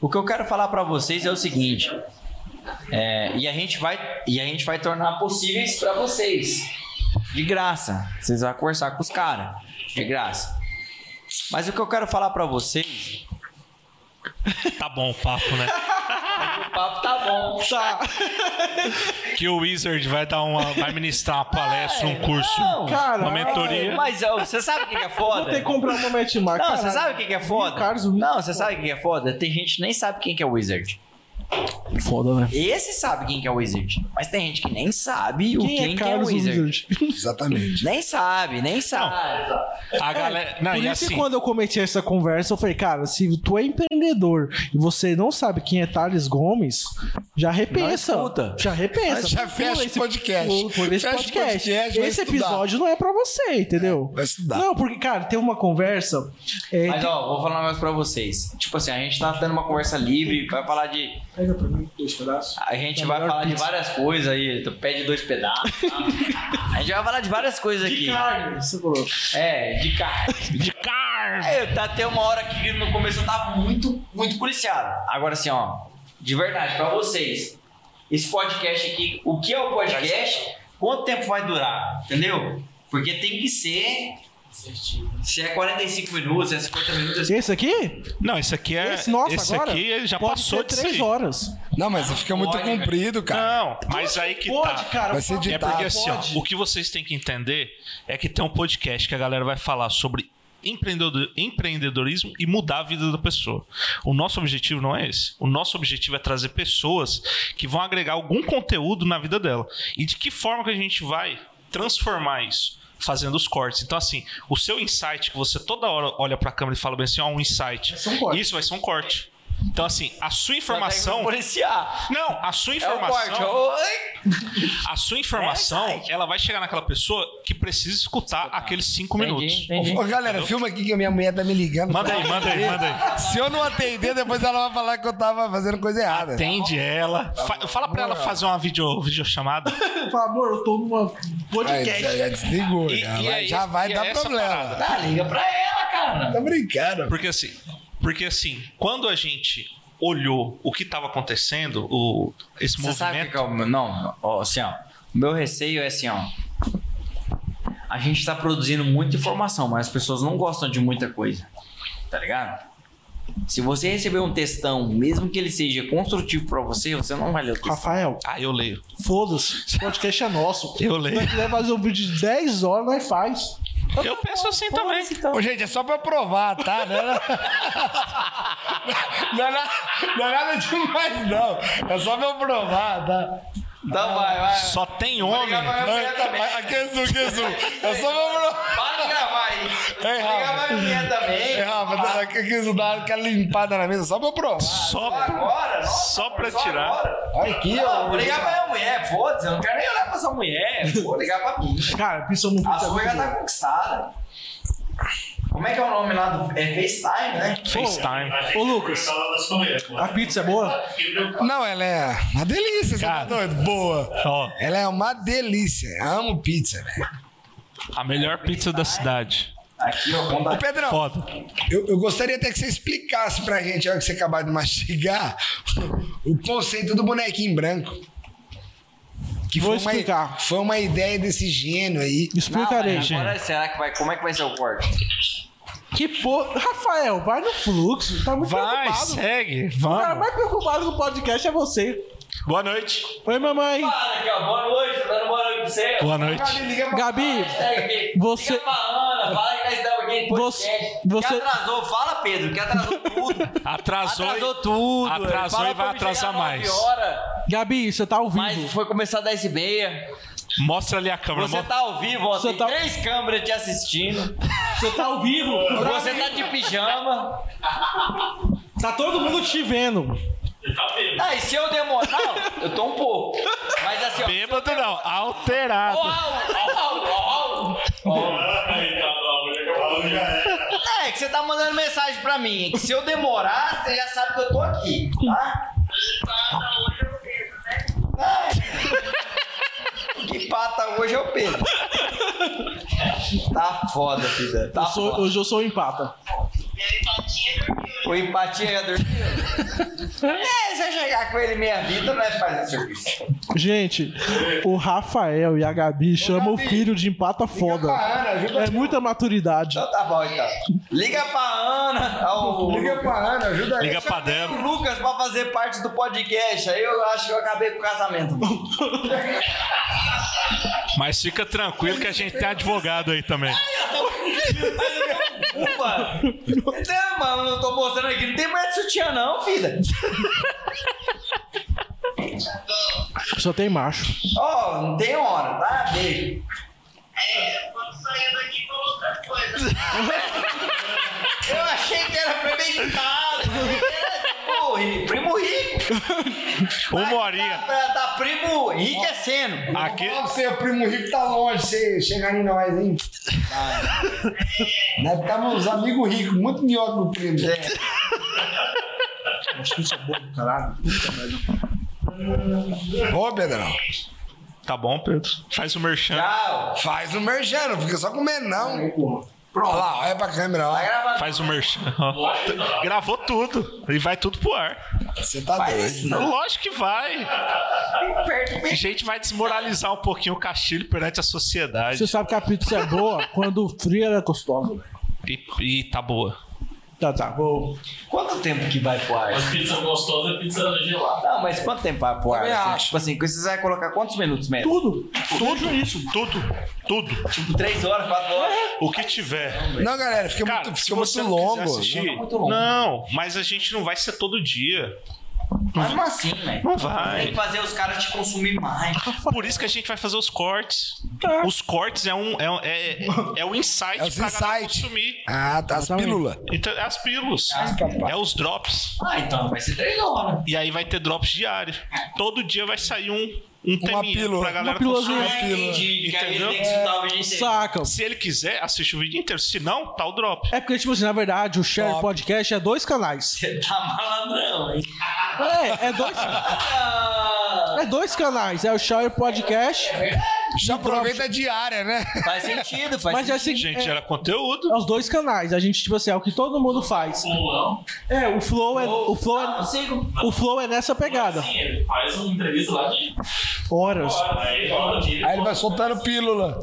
o que eu quero falar pra vocês é o seguinte: é, e, a gente vai, e a gente vai tornar possíveis pra vocês, de graça. Vocês vão conversar com os caras, de graça. Mas o que eu quero falar pra vocês, Tá bom o papo, né? (laughs) o papo tá bom. Tá. Que o Wizard vai dar uma. vai ministrar uma palestra, um curso, Não, Cara, uma mentoria. Mas ó, você sabe o que que é foda? Vou ter que comprar uma Matchmark. Não, você sabe o que que é foda? Carlos Wizard. Não, você sabe o que que é foda? Tem gente que nem sabe quem que é o Wizard. Foda, né? Esse sabe quem que é o Wizard. Mas tem gente que nem sabe o Quem, quem, é que é o Carlos Wizard. Wizard? (laughs) Exatamente. Nem sabe, nem sabe. A galera. Não, Por e isso assim. que quando eu cometi essa conversa, eu falei, cara, se tu é empreendedor e você não sabe quem é Thales Gomes, já repensa. Não. Já repensa. Já fecha o podcast. pula- pula esse Fecha podcast. podcast, esse estudar. episódio não é pra você, entendeu? Vai estudar. Não, porque, cara, tem uma conversa. é, Mas tem- ó, vou falar um negócio pra vocês. Tipo assim, a gente tá tendo uma conversa livre, vai falar de. Pega pra mim dois pedaços. A gente Da vai falar de pizza. várias coisas aí. Tu pede dois pedaços. tá? A gente vai falar de várias coisas De aqui. carne, você falou. É, de carne. (laughs) De carne! É, tá até uma hora que no começo eu tava muito, muito policiado. Agora assim, ó, de verdade, pra vocês, esse podcast aqui, o que é o podcast? Quanto tempo vai durar? Entendeu? Porque tem que ser. Se é 45 minutos, é 50 minutos. Esse aqui? Não, esse aqui é. Esse, nossa, esse agora aqui ele já pode passou ser disso três aí. horas. Não, mas fica muito comprido, cara. Não, mas aí que Pode, tá. cara. Vai ser favor. É editado. porque assim, ó, o que vocês têm que entender é que tem um podcast que a galera vai falar sobre empreendedor- empreendedorismo e mudar a vida da pessoa. O nosso objetivo não é esse. O nosso objetivo é trazer pessoas que vão agregar algum conteúdo na vida dela. E de que forma que a gente vai transformar isso? Fazendo os cortes. Então, assim, o seu insight, que você toda hora olha pra câmera e fala bem assim, ó, um insight. Vai ser um corte. Isso vai ser um corte. Então, assim, a sua informação. que policiar. Não, a sua É o informação. Oi. A sua informação, É, ela vai chegar naquela pessoa que precisa escutar aqueles cinco Entendi, minutos. entendi. Ô, galera, filma aqui que a minha mulher tá me ligando. Manda aí, manda aí, manda aí. (laughs) Se eu não atender, depois ela vai falar que eu tava fazendo coisa errada. Atende ela. Fa- fala pra ela fazer uma video, videochamada. Fala, amor, eu tô numa podcast. já, já desligou, E- já, e vai, é já esse- vai e é dar problema. parada. Tá, liga pra ela, cara. Tá brincando. Porque assim, porque assim, quando a gente olhou o que estava acontecendo, o, esse Você sabe movimento. que é o. Não, ó, assim, ó. O meu receio é assim, ó. A gente tá produzindo muita informação, mas as pessoas não gostam de muita coisa. Tá ligado? Se você receber um textão, mesmo que ele seja construtivo pra você, você não vai ler o textão. Rafael, Ah, eu leio. foda-se. Esse podcast é nosso. (laughs) Eu leio. Se quiser fazer um vídeo de 10 horas, nós faz. Eu penso assim também. Ô, gente, é só pra provar, tá? Não é, na- (laughs) não, é não é nada demais, não. É só pra eu provar, tá? Então vai, vai. Só tem homem. Aqui é zoom, aqui é zoom. É só pra provar. Para de gravar aí. Ligar Rafa. pra minha também. Aqui é zoom, dá aquela limpada na mesa, só pra eu provar. Só, Agora, nossa, só pra só tirar. agora. Olha aqui, ó. vou ligar pra minha mulher, foda-se, eu não quero nem olhar pra sua mulher, vou ligar pra mim. Cara, pizza no A sua muito já tá conquistada. Como é que é o nome lá do. É FaceTime, né? FaceTime. Ô, Lucas, a pizza é boa? Não, ela é uma delícia, você tá Cara. doido? Boa. Ó, Ela é uma delícia. Amo pizza, velho. a melhor pizza da cidade. Aqui, ó, conta. Ô, Pedrão, Foda. eu, eu gostaria até que você explicasse pra gente, a hora que você acabar de mastigar, (laughs) o conceito do bonequinho branco. Que Vou foi uma, explicar. Foi uma ideia desse gênio aí. Explicarei. Não, mas agora será que vai. Como é que vai ser o corte? Que porra. Rafael, vai no fluxo. Tá muito Vai, preocupado. segue. O cara Vamos. mais preocupado com o podcast é você. Boa noite. Oi, mamãe. Fala aqui, ó. Boa noite, tô dando boa noite pra você. Boa noite. Gabi, Você- Liga pra Ana, fala que nós estamos aqui em Você- podcast. você- Que atrasou, fala, Pedro, que atrasou tudo. Atrasou. atrasou tudo. Atrasou Fala e vai atrasar mais. Gabi, você tá ao vivo. mas foi começar às 10 e meia. Mostra ali a câmera. Você mo- tá ao vivo, ó. Você Tem tá- três câmeras te assistindo. Você tá ao vivo. Você tá de pijama. Tá todo mundo te vendo. Ah, e se eu demorar. Não, eu tô um pouco. Mas assim, ó. Bêbado não, alterado. Au, au, au. É, que você tá mandando mensagem pra mim. É que se eu demorar, você já sabe que eu tô aqui, tá? É. Que pata hoje é o Pedro. Tá foda, filha. Tá Eu sou- foda. hoje eu sou o empata. O empatia já dormiu. (laughs) É, se eu chegar com ele meia vida, não é fazer serviço. Gente, o Rafael e a Gabi chamam o filho de empata foda. pra Ana, ajuda É muita maturidade. Então tá bom, então. Liga pra Ana. ao- Liga pra Ana, ajuda aí. Liga pra o Débora. Lucas pra fazer parte do podcast. Aí eu acho que eu acabei com o casamento. Mas fica tranquilo que a gente tem advogado aí também. Ufa! Então, mano, eu tô mostrando aqui. Não tem mais de sutiã, não, filha. Só tem macho. Ó, não tem hora, tá? Beijo. Quando sair daqui, colocar coisa. (laughs) Eu achei que era premeditado. Pô, primo rico. Uma horinha. Tá, tá primo enriquecendo. Aqui, pra você, o primo rico tá longe, você chegar em nós, hein? Nós estamos amigos ricos, muito melhor que o primo. Acho que isso é bom, caralho. Ô, Pedrão, tá bom, Pedro? Faz o merchan. Tchau. faz o merchan, não fica só comendo, não. Olha lá, olha pra câmera, ó. gravar. Faz o merchan. ó. Gravou tudo. E vai tudo pro ar. Você tá Faz doido. isso, não. Lógico que vai. A gente vai desmoralizar um pouquinho o Castilho perante a sociedade. Você sabe que a pizza é boa quando fria ela é gostosa. E, e tá boa. Tá, tá. Vou... Quanto tempo que vai pro ar? Mas pizza gostosa é pizza gelada. Não, mas quanto tempo vai pro ar? Assim? acho. Tipo assim, você vai colocar quantos minutos mesmo? Tudo. Tudo isso. Tudo. Tudo. Tipo, três horas, quatro horas? O que tiver. Não, galera, fica Cara, muito, se fica você muito longo. assistir, Não, muito longo. não, mas a gente não vai ser todo dia. Mesmo assim, velho. Não vai. Tem que fazer os caras te consumir mais. Por isso que a gente vai fazer os cortes. Tá. Os cortes é um é, é, é o insight É os pra insight. consumir. Ah, tá, as pílulas. Então, é as pílulas. papai. É os drops. Ah, então vai ser três horas. E aí vai ter drops diários. Todo dia vai sair um, um teminha pílula. pra galera Uma pílulazinha. consumir. Ah, entendi. Que aí ele Entendeu? tem que escutar o vídeo inteiro. Saca. Se ele quiser, assiste o vídeo inteiro. Se não, tá o drop. É porque, tipo assim, na verdade, o Share Top. Podcast é dois canais. Você tá malandrão, hein? É, é dois, Ah, (laughs) é dois canais. É o Share Podcast. Já aproveita a diária, né? faz sentido, faz Mas é sentido. assim, Gente, é, gera conteúdo. é os dois canais. A gente, tipo assim, é o que todo mundo faz. Não, É, o Flow é, o flow é, consigo. o flow é nessa pegada. Sim, ele faz uma entrevista lá de Horas. Aí ele vai soltando pílula.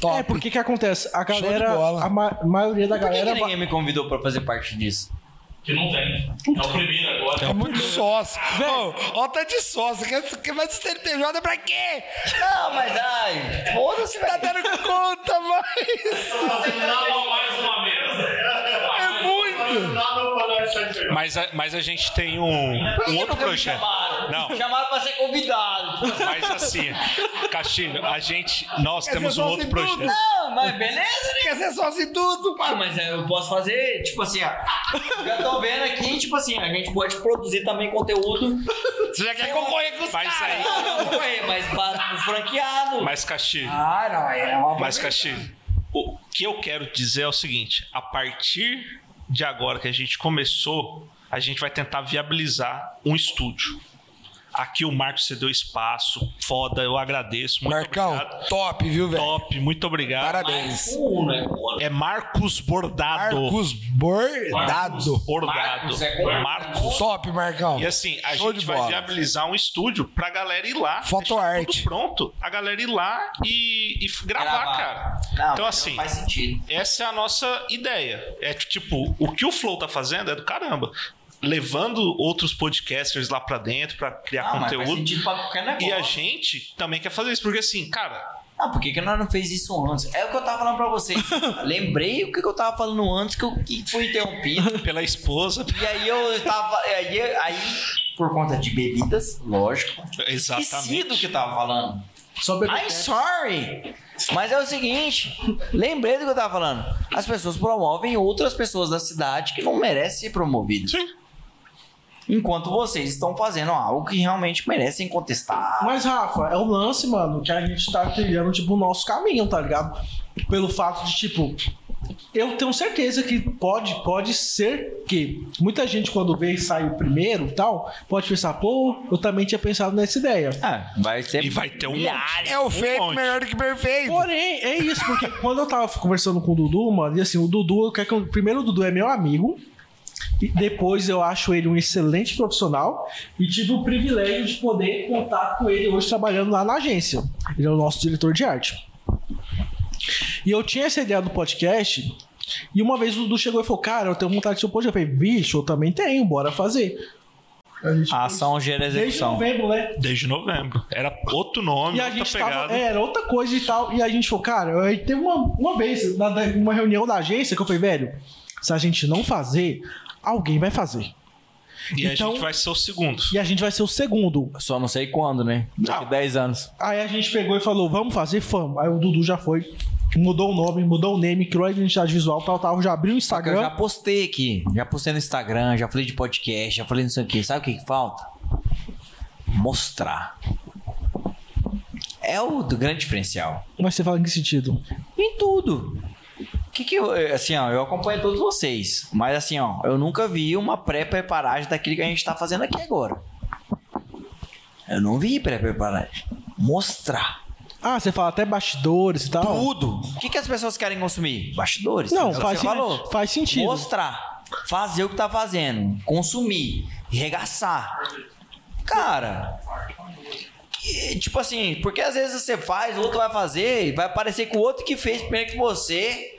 Top. É, porque que acontece? A galera, a ma- maioria da Por que, galera... que ninguém me convidou pra fazer parte disso? Que não tem. É o primeiro agora. É muito sócio. Ô, ó, o tanto de sócio. Quer, quer mais CNPJ pra quê? Não, mas ai, foda-se, Tá dando conta, mas. Nada mais uma mesa. É muito. Mas a, mas a gente tem um, um outro projeto. chamaram? Não. Chamaram pra ser convidado. Mas assim, Castilho, a gente. Nós Quer temos um outro em tudo? projeto. Não, mas beleza, né? Quer ser sócio em tudo? Ah, mas é, eu posso fazer, tipo assim, ó. Já tô vendo aqui, tipo assim, a gente pode produzir também conteúdo. Você já quer concorrer com os Mas caras? aí. Não, concorrer, mas para o franqueado. Mas Castilho. Ah, não. É uma Mas, Castilho, o que eu quero dizer é o seguinte: a partir de agora que a gente começou, a gente vai tentar viabilizar um estúdio. Aqui o Marcos cedeu espaço. Foda, eu agradeço. Muito Marcão, obrigado. top, viu, velho? Top, muito obrigado. Parabéns. Né? É Marcos Bordado. Marcos Bordado. Bordado. Marcos, é Marcos. Top, Marcão. E assim, a Show gente vai bola. viabilizar um estúdio pra galera ir lá. Foto deixar art. Tudo pronto. A galera ir lá e, e gravar, Gravar. cara. Não, então, assim, Não faz sentido. essa é a nossa ideia. É tipo, o que o Flow tá fazendo é do caramba. Levando outros podcasters lá pra dentro pra criar faz conteúdo. sentido pra qualquer negócio. E a gente também quer fazer isso, porque assim, cara, Ah, por que, que nós não fez isso antes? É o que eu tava falando pra vocês. (laughs) Lembrei o que, que eu tava falando antes que eu que fui interrompido. (laughs) pela esposa. E aí eu tava. Aí, aí por conta de bebidas, lógico. Esqueci Exatamente. do que eu tava falando. Só I'm sorry! Mas é o seguinte, lembrei do que eu tava falando. As pessoas promovem outras pessoas da cidade que não merecem ser promovidas. Sim. Enquanto vocês estão fazendo algo que realmente merecem contestar. Mas, Rafa, é o lance, mano, que a gente tá trilhando, tipo, o nosso caminho, tá ligado? Pelo fato de, tipo, eu tenho certeza que pode, pode ser que muita gente, quando vê e sai o primeiro e tal, pode pensar, pô, eu também tinha pensado nessa ideia. Ah, vai ser E vai ter um milhares. É o feito monte. melhor do que perfeito. Porém, é isso, porque quando eu tava conversando com o Dudu, mano, e assim, o Dudu, eu quero que eu- primeiro o Dudu é meu amigo, e depois eu acho ele um excelente profissional, e tive o privilégio de poder contar com ele hoje trabalhando lá na agência. Ele é o nosso diretor de arte. E eu tinha essa ideia do podcast, e uma vez o Dudu chegou e falou, cara, eu tenho vontade de ser um podcast. Eu falei, bicho, eu também tenho, bora fazer. A gente A ação gera desde execução. novembro, né? Desde novembro. Era outro nome, E a gente pegada. tava. Era outra coisa e tal. E a gente falou, cara, aí teve uma, uma vez, uma reunião da agência, que eu falei, velho, se a gente não fazer, alguém vai fazer. E Então- a gente vai ser o segundo. E a gente vai ser o segundo. Só não sei quando, né? Daqui Ah. 10 anos. Aí a gente pegou e falou, vamos fazer? Vamos. Aí o Dudu já foi. Mudou o nome, mudou o name, criou a identidade visual, tal, tal. Já abriu o Eu Instagram. já postei aqui. Já postei no Instagram, já falei de podcast, já falei nisso aqui. Sabe o que, que falta? Mostrar. É o do grande diferencial. Mas você fala em que sentido? Em tudo. Que que eu, eh, assim, ó, eu acompanho todos vocês, mas assim, ó, eu nunca vi uma pré-preparagem daquilo que a gente tá fazendo aqui agora. Eu não vi pré-preparagem. Mostrar. Ah, você fala até bastidores e tal. Tudo. O que, que as pessoas querem consumir? Bastidores. Não, É faz, sen- falou. faz sentido. Mostrar. Fazer o que tá fazendo. Consumir. Regaçar. Cara. tipo assim, porque às vezes você faz, o outro vai fazer, e vai parecer que o outro que fez primeiro que você.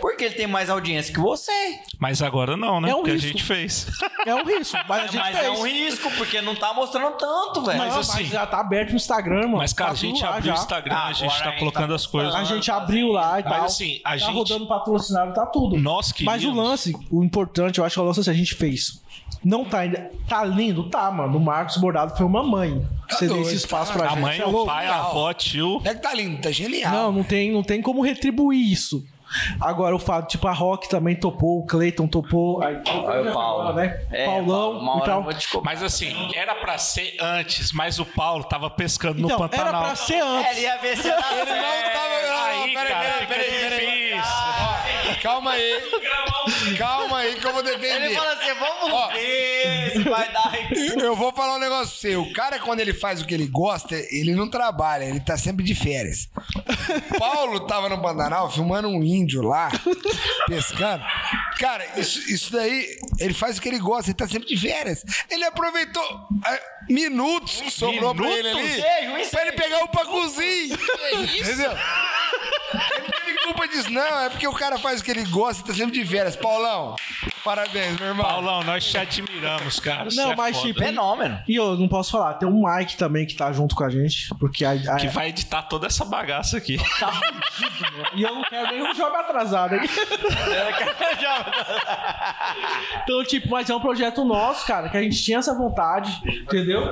Porque ele tem mais audiência que você. Mas agora não, né? É um Porque risco. a gente fez. É um risco, mas a gente Mas fez. é um risco, porque não tá mostrando tanto, velho. Mas mas, assim- já tá aberto no Instagram, mano. Mas, cara, Tá a gente abriu o. Instagram, Ah, a gente tá a gente colocando tá as coisas. A gente abriu lá e Mas, tal. assim, a tá gente- rodando patrocinado, tá tudo. Nós Mas o lance, o importante, eu acho que é o lance que a gente fez. Não tá ainda. Tá lindo? Tá, mano. O Marcos Bordado foi uma mãe. Tá Você deu doido, esse espaço tá. pra A gente. mãe, Você é o louco? pai, a avó, tio. É que tá lindo, tá genial. Não, não tem, não tem como retribuir isso. Agora o fato, tipo, a Rock também topou, o Cleiton topou. Aí, Olha o Paulo. né? É, Paulão Paulo, e hora tal. Mas assim, era pra ser antes, mas o Paulo tava pescando no Então, Pantanal. era pra ser antes. Ele ia ver se Ele não tava. Não, Aí, peraí, peraí, peraí. Calma aí. Calma aí que eu vou Ele defender. fala assim: vamos Ó. ver se vai dar. Eu vou falar um negócio seu. O cara, quando ele faz o que ele gosta, ele não trabalha, ele tá sempre de férias. Paulo tava no Pantanal filmando um índio lá, pescando. Cara, isso, isso daí, ele faz o que ele gosta, ele tá sempre de férias. Ele aproveitou ah, minutos que sobrou pra ele ali pra ele pegar o pacuzinho. Entendeu? Ele (laughs) não teve culpa disso, não. É porque o cara faz o que ele gosta e tá sempre de férias. Paulão, parabéns, meu irmão. Paulão, nós te admiramos, cara. Não, é mas foda. tipo- Fenômeno. E eu não posso falar, tem um Mike também que tá junto com a gente. Porque a, a- Que vai editar toda essa bagaça aqui. tá fudido, mano. E eu não quero nenhum jogo atrasado, hein? Então, tipo, mas é um projeto nosso, cara, que a gente tinha essa vontade, entendeu?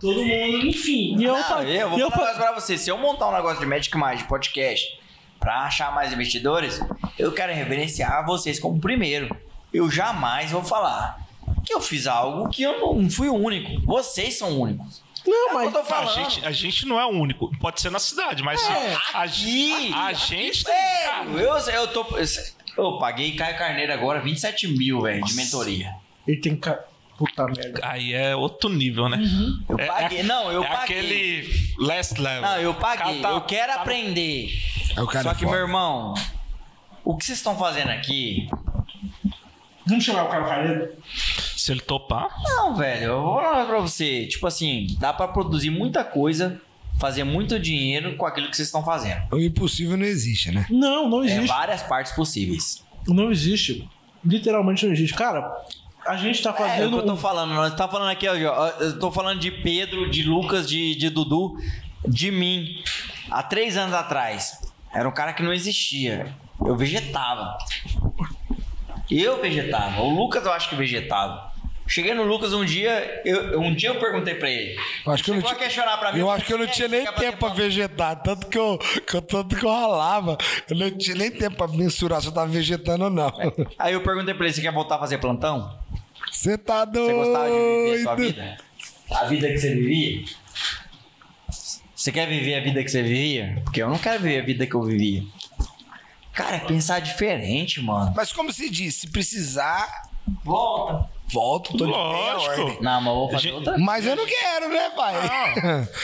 Todo mundo, enfim. E eu, Não, eu vou eu falar pra você. Se eu montar um negócio de Magic Mind podcast pra achar mais investidores, eu quero reverenciar vocês como primeiro. Eu jamais vou falar que eu fiz algo que eu não fui o único. Vocês são únicos. Não, É o mas. eu A falando. gente, a gente não é o único. Pode ser na cidade, mas É, a, Aqui, a gente tem. cara, Sério, eu, eu tô. Eu paguei Caio Carneiro agora 27 mil, velho, de mentoria. Ele tem. ca- Puta merda. Aí é outro nível, né? Eu É- paguei. é- não, eu é paguei. aquele last level. Não, eu paguei. tá- eu quero tá- aprender. Cara Só é que, foda. meu irmão, o que vocês estão fazendo aqui? Vamos chamar o cara Careiro? Se ele topar, Não, velho, eu vou falar pra você. Tipo assim, dá pra produzir muita coisa, fazer muito dinheiro com aquilo que vocês estão fazendo. O impossível não existe, né? Não, não É existe. várias partes possíveis. Não existe. Literalmente não existe. Cara, a gente tá É, é o fazendo. que eu tô falando. Nós tá falando aqui, ó, eu tô falando de Pedro, de Lucas, de, de Dudu, de mim. Há três anos atrás. Era um cara que não existia. Eu vegetava. Eu vegetava. O Lucas eu acho que vegetava. Cheguei no Lucas um dia, eu, um dia eu perguntei pra ele. Eu acho que eu não tinha- questionar pra mim. Eu acho que eu não "Quem é tinha nem fazendo tempo pra plantão?" vegetar, tanto que eu, que eu- tanto que eu ralava. Eu não tinha nem tempo pra mensurar se eu tava vegetando ou não. Aí eu perguntei pra ele: você quer voltar a fazer plantão? Você tá doido. Você gostava de viver a sua vida? A vida que você vivia? Você quer viver a vida que você vivia? Porque eu não quero viver a vida que eu vivia. Cara, é pensar diferente, mano. Mas como se diz, se precisar, Volta. volto, tô de pé, Lógico. ordem. Não, mas eu vou fazer Gente- outra. Mas eu não quero, né, pai?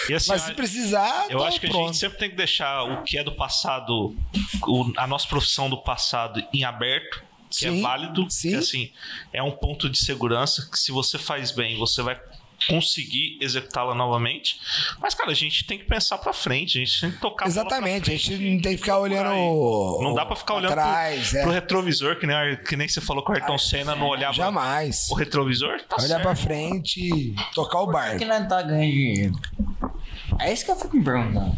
E assim, Mas se precisar, Eu tô acho que a gente sempre tem que deixar o que é do passado, o- a nossa profissão do passado em aberto, que Sim, é válido, sim. que assim, é um ponto de segurança que se você faz bem, você vai conseguir executá-la novamente. Mas, cara, a gente tem que pensar pra frente, a gente tem que tocar a Exatamente, a frente. gente não tem que ficar olhando. Aí. Não dá pra ficar olhando atrás, pro, é. pro retrovisor, que nem, que nem você falou que o Ayrton Senna não olhava Jamais. o retrovisor. Tá Olhar certo. pra frente, tocar o Por barco. que não tá ganhando dinheiro? É isso que eu fico me perguntando.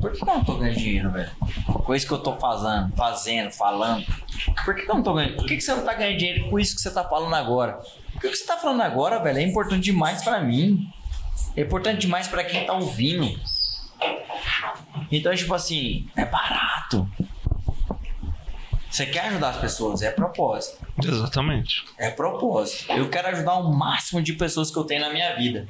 Por que eu não tô ganhando dinheiro, velho? Com isso que eu tô fazendo, fazendo, falando. Por que, que eu não tô ganhando? Por que, que você não tá ganhando dinheiro com isso que você tá falando agora? Porque o que você tá falando agora, velho, é importante demais pra mim. É importante demais pra quem tá ouvindo. Então, tipo assim, é barato. Você quer ajudar as pessoas, é propósito. Exatamente. É propósito. Eu quero ajudar o máximo de pessoas que eu tenho na minha vida.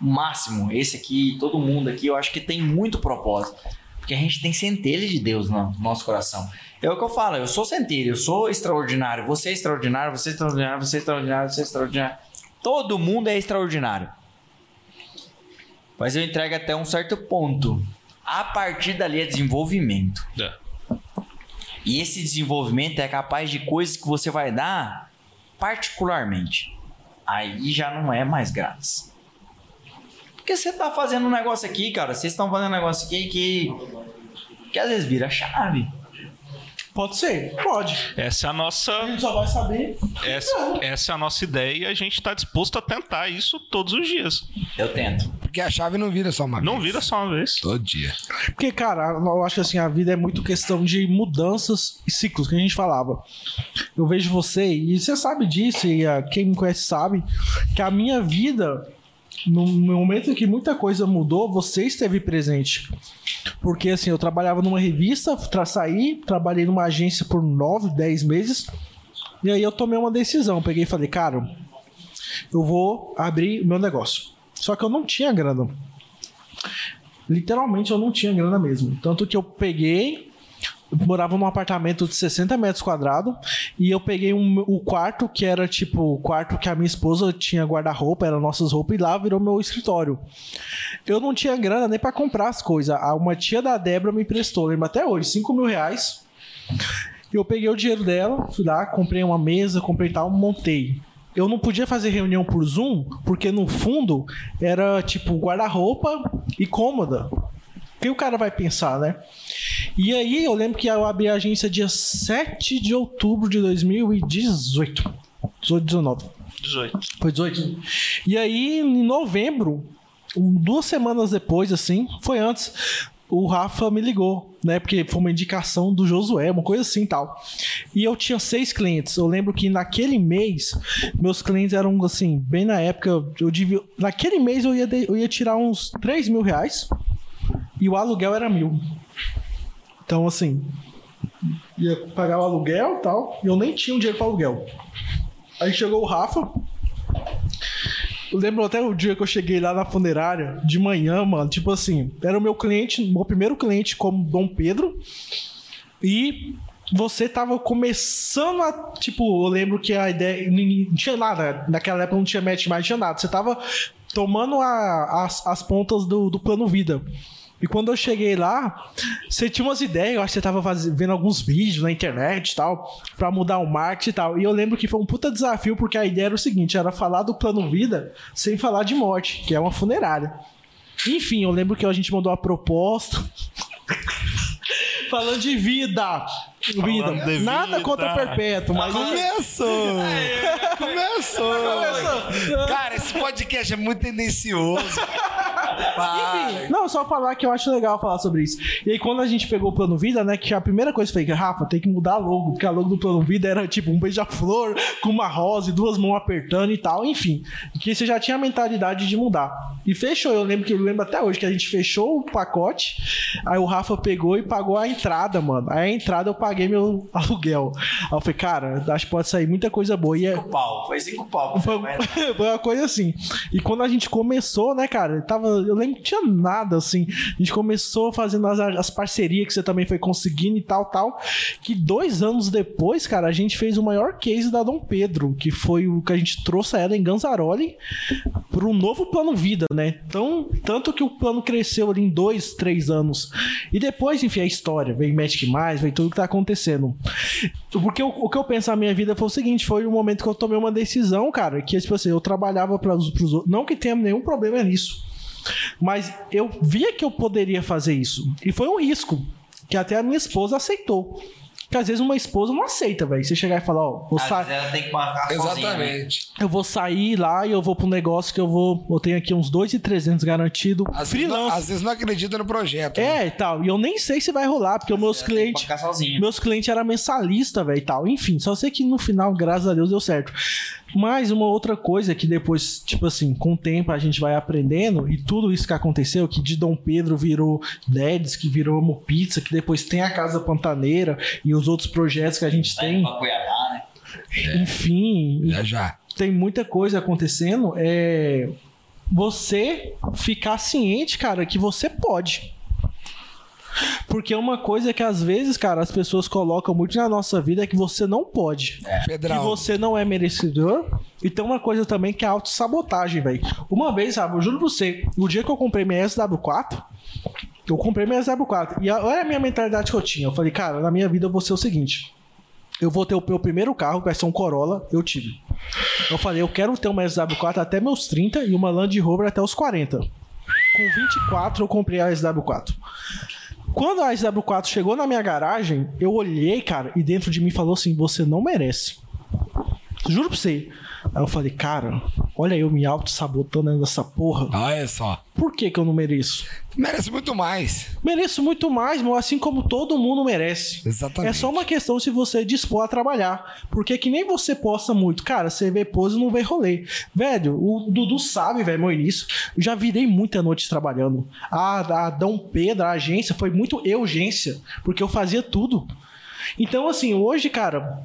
Máximo. Esse aqui, todo mundo aqui, eu acho que tem muito propósito. Porque a gente tem centelha de Deus no nosso coração. É o que eu falo, eu sou centelha, eu sou extraordinário, você é extraordinário, você é extraordinário, você é extraordinário, você é extraordinário. Todo mundo é extraordinário. Mas eu entrego até um certo ponto. A partir dali é desenvolvimento. É. E esse desenvolvimento é capaz de coisas que você vai dar particularmente. Aí já não é mais grátis. Porque você tá fazendo um negócio aqui, cara. Vocês estão fazendo um negócio aqui que. que às vezes vira chave. Pode ser, pode. Essa é a nossa. A gente só vai saber. Essa, essa é a nossa ideia e a gente tá disposto a tentar isso todos os dias. Eu tento. Porque a chave não vira só uma Não vez. vira só uma vez. Todo dia. Porque, cara, eu acho que assim, a vida é muito questão de mudanças e ciclos que a gente falava. Eu vejo você, e você sabe disso, e quem me conhece sabe, que a minha vida, no momento em que muita coisa mudou, você esteve presente. Porque assim, eu trabalhava numa revista, saí, trabalhei numa agência por 9, 10 meses, e aí eu tomei uma decisão. Peguei e falei, cara, eu vou abrir o meu negócio. Só que eu não tinha grana. Literalmente eu não tinha grana mesmo. Tanto que eu peguei, eu morava num apartamento de 60 metros quadrados, e eu peguei um- o quarto, que era tipo o quarto que a minha esposa tinha guarda-roupa, eram nossas roupas, e lá virou meu escritório. Eu não tinha grana nem pra comprar as coisas. Uma tia da Débora me emprestou, lembro até hoje, 5 mil reais. Eu peguei o dinheiro dela, fui lá, comprei uma mesa, comprei tal, montei. Eu não podia fazer reunião por Zoom, porque no fundo era tipo guarda-roupa e cômoda. O que o cara vai pensar, né? E aí eu lembro que eu abri a agência dia 7 de outubro de 2018. 18, 19. 18. Foi 18. E aí, em novembro, duas semanas depois, assim, foi antes, o Rafa me ligou, né? Porque foi uma indicação do Josué, uma coisa assim e tal. E eu tinha seis clientes. Eu lembro que naquele mês, meus clientes eram, assim, bem na época, eu devia. Naquele mês eu ia, de- eu ia tirar uns 3 mil reais e o aluguel era mil. Então, assim, ia pagar o aluguel e tal, e eu nem tinha um dinheiro para aluguel. Aí chegou o Rafa. Eu lembro até o dia que eu cheguei lá na funerária, de manhã, mano. Tipo assim, era o meu cliente, meu primeiro cliente como Dom Pedro. E você tava começando a. Tipo, eu lembro que a ideia. Não tinha nada. Naquela época não tinha match mais, não tinha nada. Você tava tomando a- as, as pontas do, do plano vida. E quando eu cheguei lá, você tinha umas ideias, eu acho que você tava faz- vendo alguns vídeos na internet e tal, pra mudar o marketing e tal. E eu lembro que foi um puta desafio, porque a ideia era o seguinte: era falar do plano vida sem falar de morte, que é uma funerária. Enfim, eu lembro que a gente mandou a proposta. (laughs) Falando de vida. Vida. Nada vida. contra perpétuo, mas. Começou! Começou! Cara, esse podcast é muito tendencioso. Enfim, não, só falar que eu acho legal falar sobre isso. E aí, quando a gente pegou o plano vida, né? Que a primeira coisa foi que, Rafa, tem que mudar a logo, porque a logo do plano vida era tipo um beija-flor com uma rosa e duas mãos apertando e tal, enfim. Que você já tinha a mentalidade de mudar. E fechou, eu lembro que eu lembro até hoje que a gente fechou o pacote, aí o Rafa pegou e pagou a entrada, mano. Aí a entrada eu paguei meu aluguel. Aí eu falei, cara, acho que pode sair muita coisa boa. E é, Cinco pau. Foi cinco pau. foi, (laughs) foi uma coisa assim. E quando a gente começou, né, cara, tava, eu lembro que tinha nada assim. A gente começou fazendo as, as parcerias que você também foi conseguindo e tal, tal. Que dois anos depois, cara, a gente fez o maior case da Dom Pedro, que foi o que a gente trouxe a ela em Ganzaroli pro novo plano vida, né? Então, tanto que o plano cresceu ali em dois, três anos. E depois, enfim, a história, vem Magic Mais, vem tudo que tá acontecendo. Porque o, o que eu penso na minha vida foi o seguinte: foi o momento que eu tomei uma decisão, cara, que tipo assim, eu trabalhava para os outros. Não que tenha nenhum problema nisso. Mas eu via que eu poderia fazer isso. E foi um risco. Que até a minha esposa aceitou. Que às vezes uma esposa não aceita, velho. Você chegar e falar, ó, vou Às sa- vezes ela tem que marcar sozinha, né? Exatamente. eu vou sair lá e eu vou pro negócio que eu vou. Eu tenho aqui uns 2,300 garantido. Às vezes, não, freelance. às vezes não acredita no projeto. né? É, e tal. E eu nem sei se vai rolar, porque os meus clientes. sozinha. Meus clientes eram mensalista, velho, e tal. Enfim, só sei que no final, graças a Deus, deu certo. Mas uma outra coisa que depois, tipo assim, com o tempo a gente vai aprendendo, e tudo isso que aconteceu, que de Dom Pedro virou Dedes, que virou Amo Pizza, que depois tem a Casa Pantaneira e os outros projetos que a gente Vai tem. pra Cuiabá, né? Enfim, Já já. tem muita coisa acontecendo. É você ficar ciente, cara, que você pode. Porque uma coisa que às vezes, cara, as pessoas colocam muito na nossa vida é que você não pode. Que Pedrão. você não é merecedor. E tem uma coisa também que é autossabotagem, velho. Uma vez, sabe, eu juro pra você, o dia que eu comprei minha SW4, eu comprei minha SW4. E a- olha a minha mentalidade que eu tinha. Eu falei, cara, na minha vida eu vou ser o seguinte. Eu vou ter o meu primeiro carro, que vai ser um Corolla, eu tive. Eu falei, eu quero ter uma SW4 até meus 30 e uma Land Rover até os 40. Com 24 eu comprei a SW4. Quando a SW4 chegou na minha garagem, eu olhei, cara, e dentro de mim falou assim: você não merece. Juro pra você. Aí eu falei, cara, olha eu me auto-sabotando nessa porra. Olha só. Por que, que eu não mereço? Merece muito mais. Mereço muito mais, meu, assim como todo mundo merece. Exatamente. É só uma questão se você dispor a trabalhar. Porque que nem você posta muito. Cara, você vê pose e não vê rolê. Velho, o Dudu sabe, velho, meu início. Eu já virei muita noite trabalhando. A, a Dom Pedro, a agência, foi muito urgência. Porque eu fazia tudo. Então, assim, hoje, cara.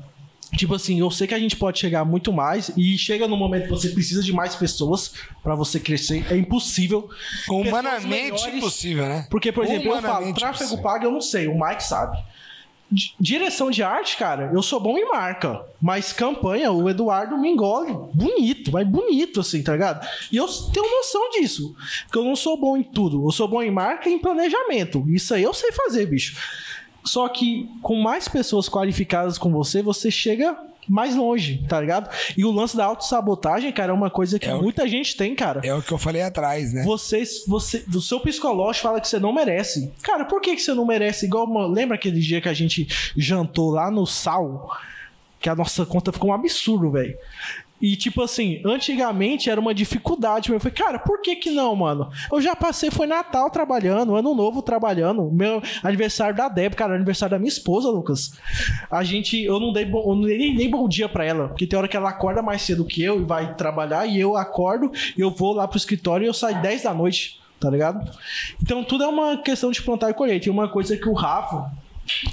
Tipo assim, eu sei que a gente pode chegar muito mais e chega no momento que você precisa de mais pessoas pra você crescer. É impossível. Humanamente impossível, né? porque, por exemplo, eu falo, tráfego pago eu não sei, o Mike sabe. Di- Direção de arte, cara, eu sou bom em marca. Mas campanha, o Eduardo me engole bonito, vai bonito, assim, tá ligado? E eu tenho noção disso. Porque eu não sou bom em tudo. Eu sou bom em marca e em planejamento. Isso aí eu sei fazer, bicho. Só que com mais pessoas qualificadas com você, você chega mais longe, tá ligado? E o lance da autossabotagem, cara, é uma coisa que É muita gente tem, cara. É o que eu falei atrás, né? Vocês, você, o seu psicológico fala que você não merece. Cara, por que, que você não merece? Igual, uma- lembra aquele dia que a gente jantou lá no Sal? Que a nossa conta ficou um absurdo, velho. E tipo assim, antigamente era uma dificuldade. Eu falei, cara, por que que não, mano? Eu já passei, foi Natal trabalhando, Ano Novo trabalhando, meu aniversário da Deb, cara, aniversário da minha esposa, Lucas. A gente, eu não dei, bom, eu nem, nem bom dia pra ela, porque tem hora que ela acorda mais cedo que eu e vai trabalhar, e eu acordo, eu vou lá pro escritório e eu saio 10 da noite, tá ligado? Então tudo é uma questão de plantar e colher. Tem uma coisa que o Rafa,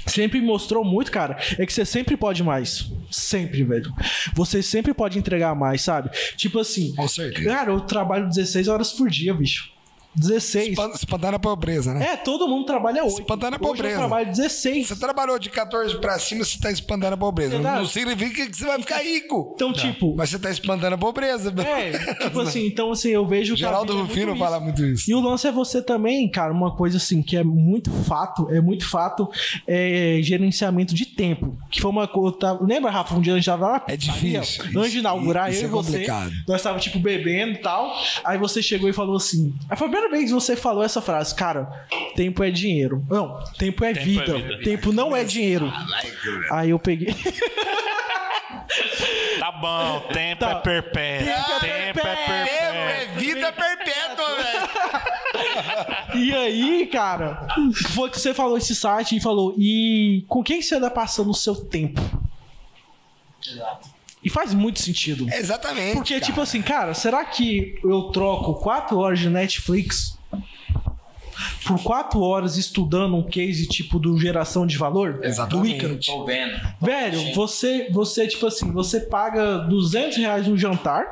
sempre mostrou muito, cara, é que você sempre pode mais. Sempre, velho. Você sempre pode entregar mais, sabe? Tipo assim, Com certeza. cara, eu trabalho 16 horas por dia, bicho. 16. Espan- Espantando a pobreza, né? É, todo mundo trabalha 8. Espantando a Hoje eu pobreza. trabalho 16. Você trabalhou de 14 pra cima, você tá espantando a pobreza. Não, não significa que você vai ficar rico. Então, tipo, Mas você tá espantando a pobreza. é, tipo (laughs) assim, então assim, eu vejo Geraldo é Rufino isso. fala muito isso. E o lance é você também, cara, uma coisa assim que é muito fato, é muito fato, é gerenciamento de tempo. Que foi uma coisa. Lembra, Rafa, um dia a gente tava lá? É difícil. Antes de inaugurar, Isso eu é e você. complicado. Nós tava tipo bebendo e tal. Aí você chegou e falou assim. Aí foi a primeira vez que você falou essa frase, cara, tempo é dinheiro. Não, tempo é, Tempo é vida. vida. Tempo não é dinheiro. Aí eu peguei. Tá bom, tempo Tá. é perpétuo. Tempo é Tempo é perpétuo. Tempo é vida perpétua, velho. E aí, cara, foi que você falou esse site e falou, e com quem você anda passando o seu tempo? E faz muito sentido. Exatamente. Porque, cara. tipo assim, cara, será que eu troco 4 horas de Netflix por 4 horas estudando um case tipo do geração de valor? Exatamente. Do Ícaro? Tô vendo. Velho, você, você, tipo assim, você paga 200 reais no jantar,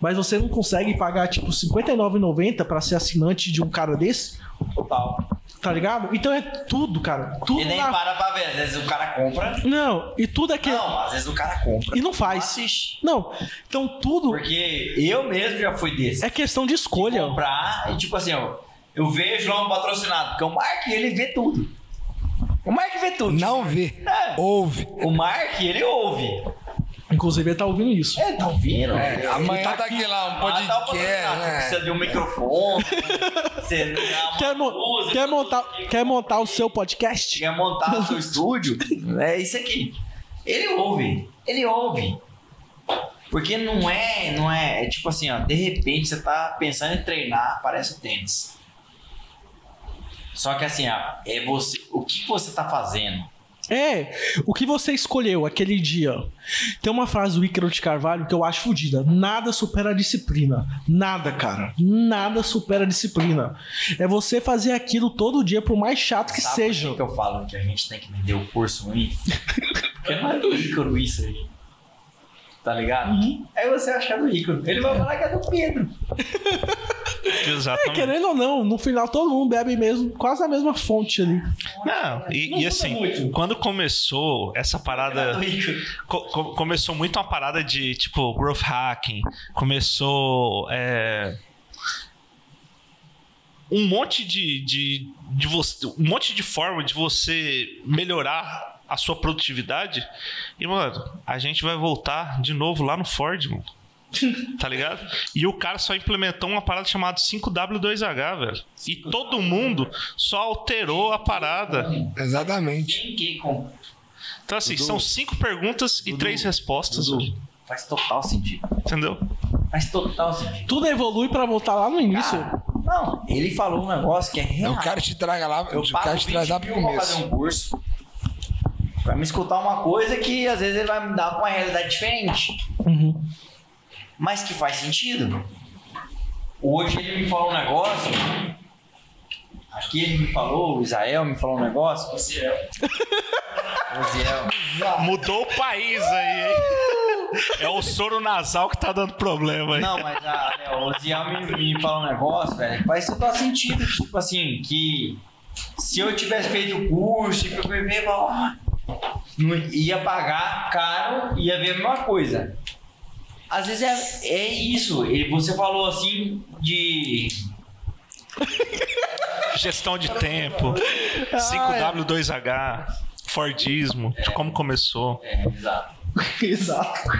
mas você não consegue pagar, tipo, R$ 59,90 pra ser assinante de um cara desse, Total. Tá ligado? Então é tudo, cara. Tudo E nem na- para pra ver. Às vezes o cara compra. Não, e tudo é que... Não, às vezes o cara compra. E não faz. assiste. Não, então tudo Porque eu mesmo já fui desse. é questão de escolha. comprar e tipo assim, ó, eu vejo lá um patrocinado, porque o Mark ele vê tudo. O Mark vê tudo. Não vê. É. Ouve. O Mark ele ouve. Inclusive, ele tá ouvindo isso. É, tá ouvindo? É, amanhã tá aqui lá, um Ah, tá o podcast. patrocinado. Você né? precisa de um microfone. (laughs) você Quer, quer, montar, quer montar o seu podcast? quer montar o seu (laughs) estúdio, é isso aqui. Ele ouve, ele ouve. Porque não é, não é, é tipo assim, ó, de repente você tá pensando em treinar, aparece o tênis. Só que assim, ó, é você, o que você tá fazendo? É, o que você escolheu aquele dia. Tem uma frase do Ícaro de Carvalho que eu acho fodida. Nada supera a disciplina. Nada, cara. Nada supera a disciplina. É você fazer aquilo todo dia, por mais chato que Sabe seja. por que que eu falo que a gente tem que vender o curso ruim? (laughs) Porque não é do Ícaro isso aí. Tá ligado? Uhum. Aí você acha que é do Ícaro. Ele vai falar que é do Pedro. (laughs) É, Exatamente. querendo ou não, no final todo mundo bebe mesmo, quase a mesma fonte ali. Não, e, Não e assim, muito. quando começou essa É parada. co- começou muito uma parada de tipo growth hacking. Começou. é, um monte de, de, de você, um monte de forma de você melhorar a sua produtividade. E, mano, a gente vai voltar de novo lá no Ford, mano. (laughs) Tá ligado? E o cara só implementou uma parada chamada 5W2H, velho. E todo mundo só alterou a parada. Exatamente. Então, assim, são cinco perguntas e três respostas. Faz total sentido. Entendeu? Faz total sentido. Tudo evolui pra voltar lá no início. Cara, não, ele falou um negócio que é É real. o cara te traga lá, eu o cara te 20 traz lá pro pra fazer começo. um curso pra me escutar uma coisa que às vezes ele vai me dar uma realidade diferente. Uhum. Mas que faz sentido. Hoje ele me falou um negócio. Aqui ele me falou, o Israel me falou um negócio. O Ziel. (laughs) Mudou o país aí, hein? É o soro nasal que tá dando problema aí. Não, mas a, né, o Ziel me, me falou um negócio, velho, que faz total sentido. Tipo assim, que se eu tivesse feito o curso, e eu falar, "Ah", ia pagar caro, ia ver a mesma coisa. Às vezes é, é isso. E você falou assim de. (laughs) Gestão de tempo, 5W2H, Fordismo, de como começou. É, exato. (laughs) Exato.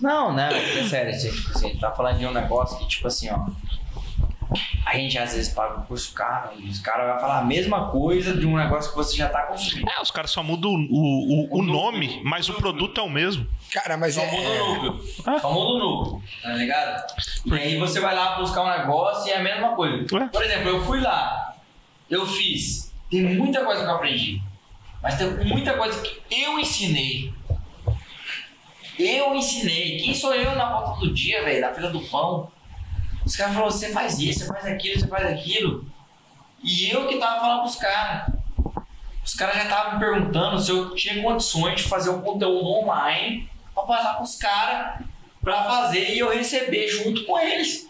Não, não, é sério, tipo assim, a gente tá falando de um negócio que, tipo assim, ó. A gente às vezes paga um curso caro e os caras vão falar a mesma coisa de um negócio que você já tá consumindo. É, os caras só mudam o, o, o, o nome, mas o produto é o mesmo. Cara, mas Só é. muda o núcleo. Só muda o núcleo, tá ligado? E aí você vai lá buscar um negócio e é a mesma coisa. Ué? Por exemplo, eu fui lá, eu fiz. Tem muita coisa que eu aprendi. Mas tem muita coisa que eu ensinei. Eu ensinei. Quem sou eu na volta do dia, velho? Na fila do pão. Os caras falaram, você faz isso, você faz aquilo, você faz aquilo. E eu que tava falando pros caras. Os caras já estavam me perguntando se eu tinha condições de fazer um conteúdo online pra passar pros caras pra fazer e eu receber junto com eles.